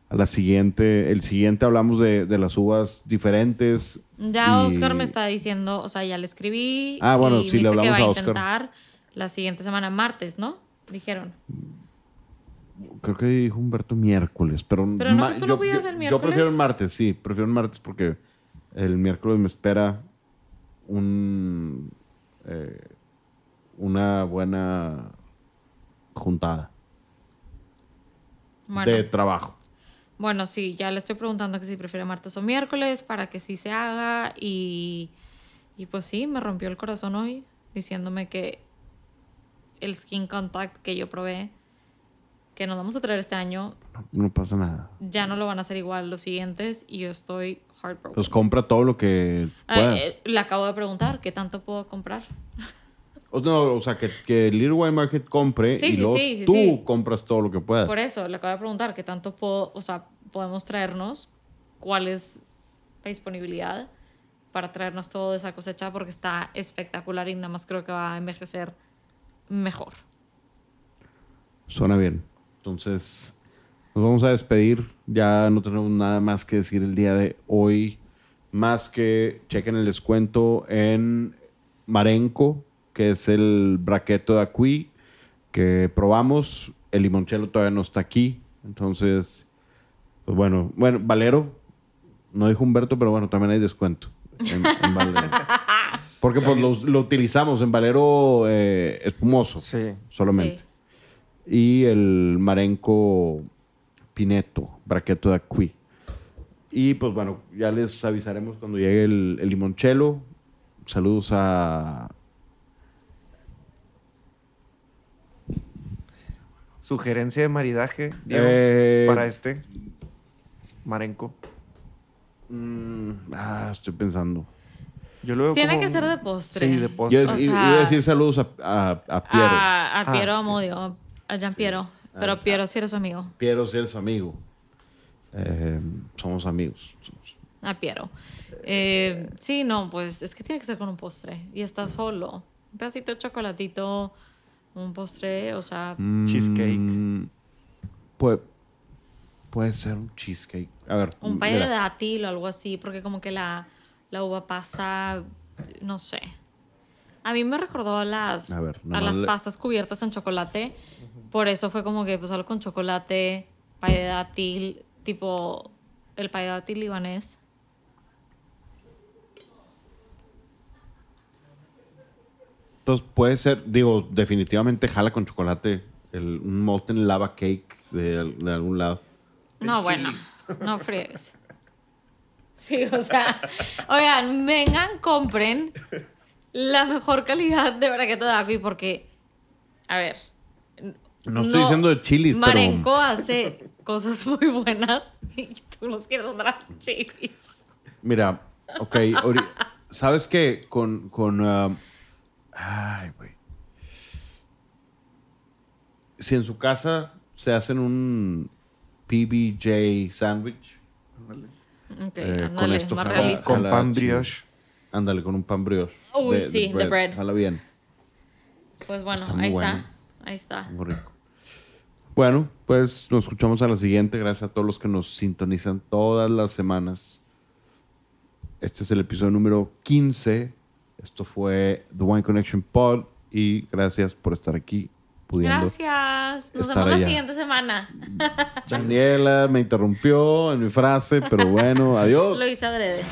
A la siguiente, el siguiente hablamos de, de las uvas diferentes. Ya y- Oscar me está diciendo, o sea, ya le escribí. Ah, bueno, y sí, me le dice que va a a Oscar. intentar la siguiente semana, martes, ¿no? Dijeron. Creo que dijo Humberto miércoles, pero... Pero no, tú no el Yo miércoles. prefiero el martes, sí, prefiero el martes porque el miércoles me espera un... eh, una buena juntada Bueno, de trabajo. Bueno, sí, ya le estoy preguntando que si prefiere martes o miércoles para que sí se haga. Y, y pues sí, me rompió el corazón hoy diciéndome que el skin contact que yo probé, que nos vamos a traer este año, No pasa nada. ya no lo van a hacer igual los siguientes y yo estoy heartbroken. Pues compra todo lo que Ah, puedas. eh, le acabo de preguntar qué tanto puedo comprar. o, no, o sea, que, que Little Wine Market compre Sí, y sí, luego sí, tú compras todo lo que puedas. Por eso, le acabo de preguntar qué tanto puedo, o sea, podemos traernos, cuál es la disponibilidad para traernos todo de esa cosecha porque está espectacular y nada más creo que va a envejecer mejor. Suena bien. Entonces, nos vamos a despedir. Ya no tenemos nada más que decir el día de hoy. Más que chequen el descuento en Marenco, que es el braqueto de Acuí, que probamos. El limonchelo todavía no está aquí. Entonces, pues bueno, bueno, Valero, no dijo Humberto, pero bueno, también hay descuento en, en Valero. Porque pues lo, lo utilizamos en Valero eh, espumoso Sí. solamente Sí. y el Marenco Pineto, braqueto de Acuí. Y pues bueno, ya les avisaremos cuando llegue el, el limonchelo. Saludos a... Sugerencia de maridaje, Diego, Eh, para este. Marenco. mm, ah, estoy pensando. Yo lo veo Tiene como- que ser de postre. Sí, de Yo postre. O i- sea- iba a decir saludos a, a, a Piero. A, a Ah, Piero. Amodio, a Gian Piero. Pero Ah, Piero sí eres su amigo. Piero, si eres su amigo. Eh, somos amigos. Somos- A Piero. Eh, sí, no, pues es que tiene que ser con un postre. Y está solo. Un pedacito de chocolatito, un postre, o sea, Cheesecake. Mm, Puede, puede ser un cheesecake. A ver. un pay de dátil o algo así, porque como que la, la uva pasa, no sé. A mí me recordó a las, A ver, a nomás las le- pastas cubiertas en chocolate. Por eso fue como que pues algo con chocolate, pay de dátil, tipo el pay de dátil libanés. Entonces puede ser, digo, definitivamente jala con chocolate el, un molten lava cake de, de algún lado. No, bueno, no friegues. Sí, o sea, oigan, vengan, compren la mejor calidad de braqueta de Acui porque, a ver, No estoy diciendo de chilis, pero- Marenco hace cosas muy buenas y tú los quieres dar chilis. Mira, ok, ori- ¿sabes qué? Con, con, ah, ay, güey. Si en su casa se hacen un PBJ sandwich, Ok, Eh, con ándale, esto más jala- realista. Con Jala pan brioche. ándale con un pan brioche. Uy, sí, de bread. Jala bien, Pues bueno, Está ahí bueno. está. Ahí está. muy rico. Bueno, pues nos escuchamos a la siguiente. Gracias a todos los que nos sintonizan todas las semanas. Este es el episodio número 15. Esto fue The Wine Connection Pod. Y gracias por estar aquí. Gracias. Nos vemos allá. la siguiente semana. Daniela me interrumpió en mi frase, pero bueno, adiós. Lo hice adrede.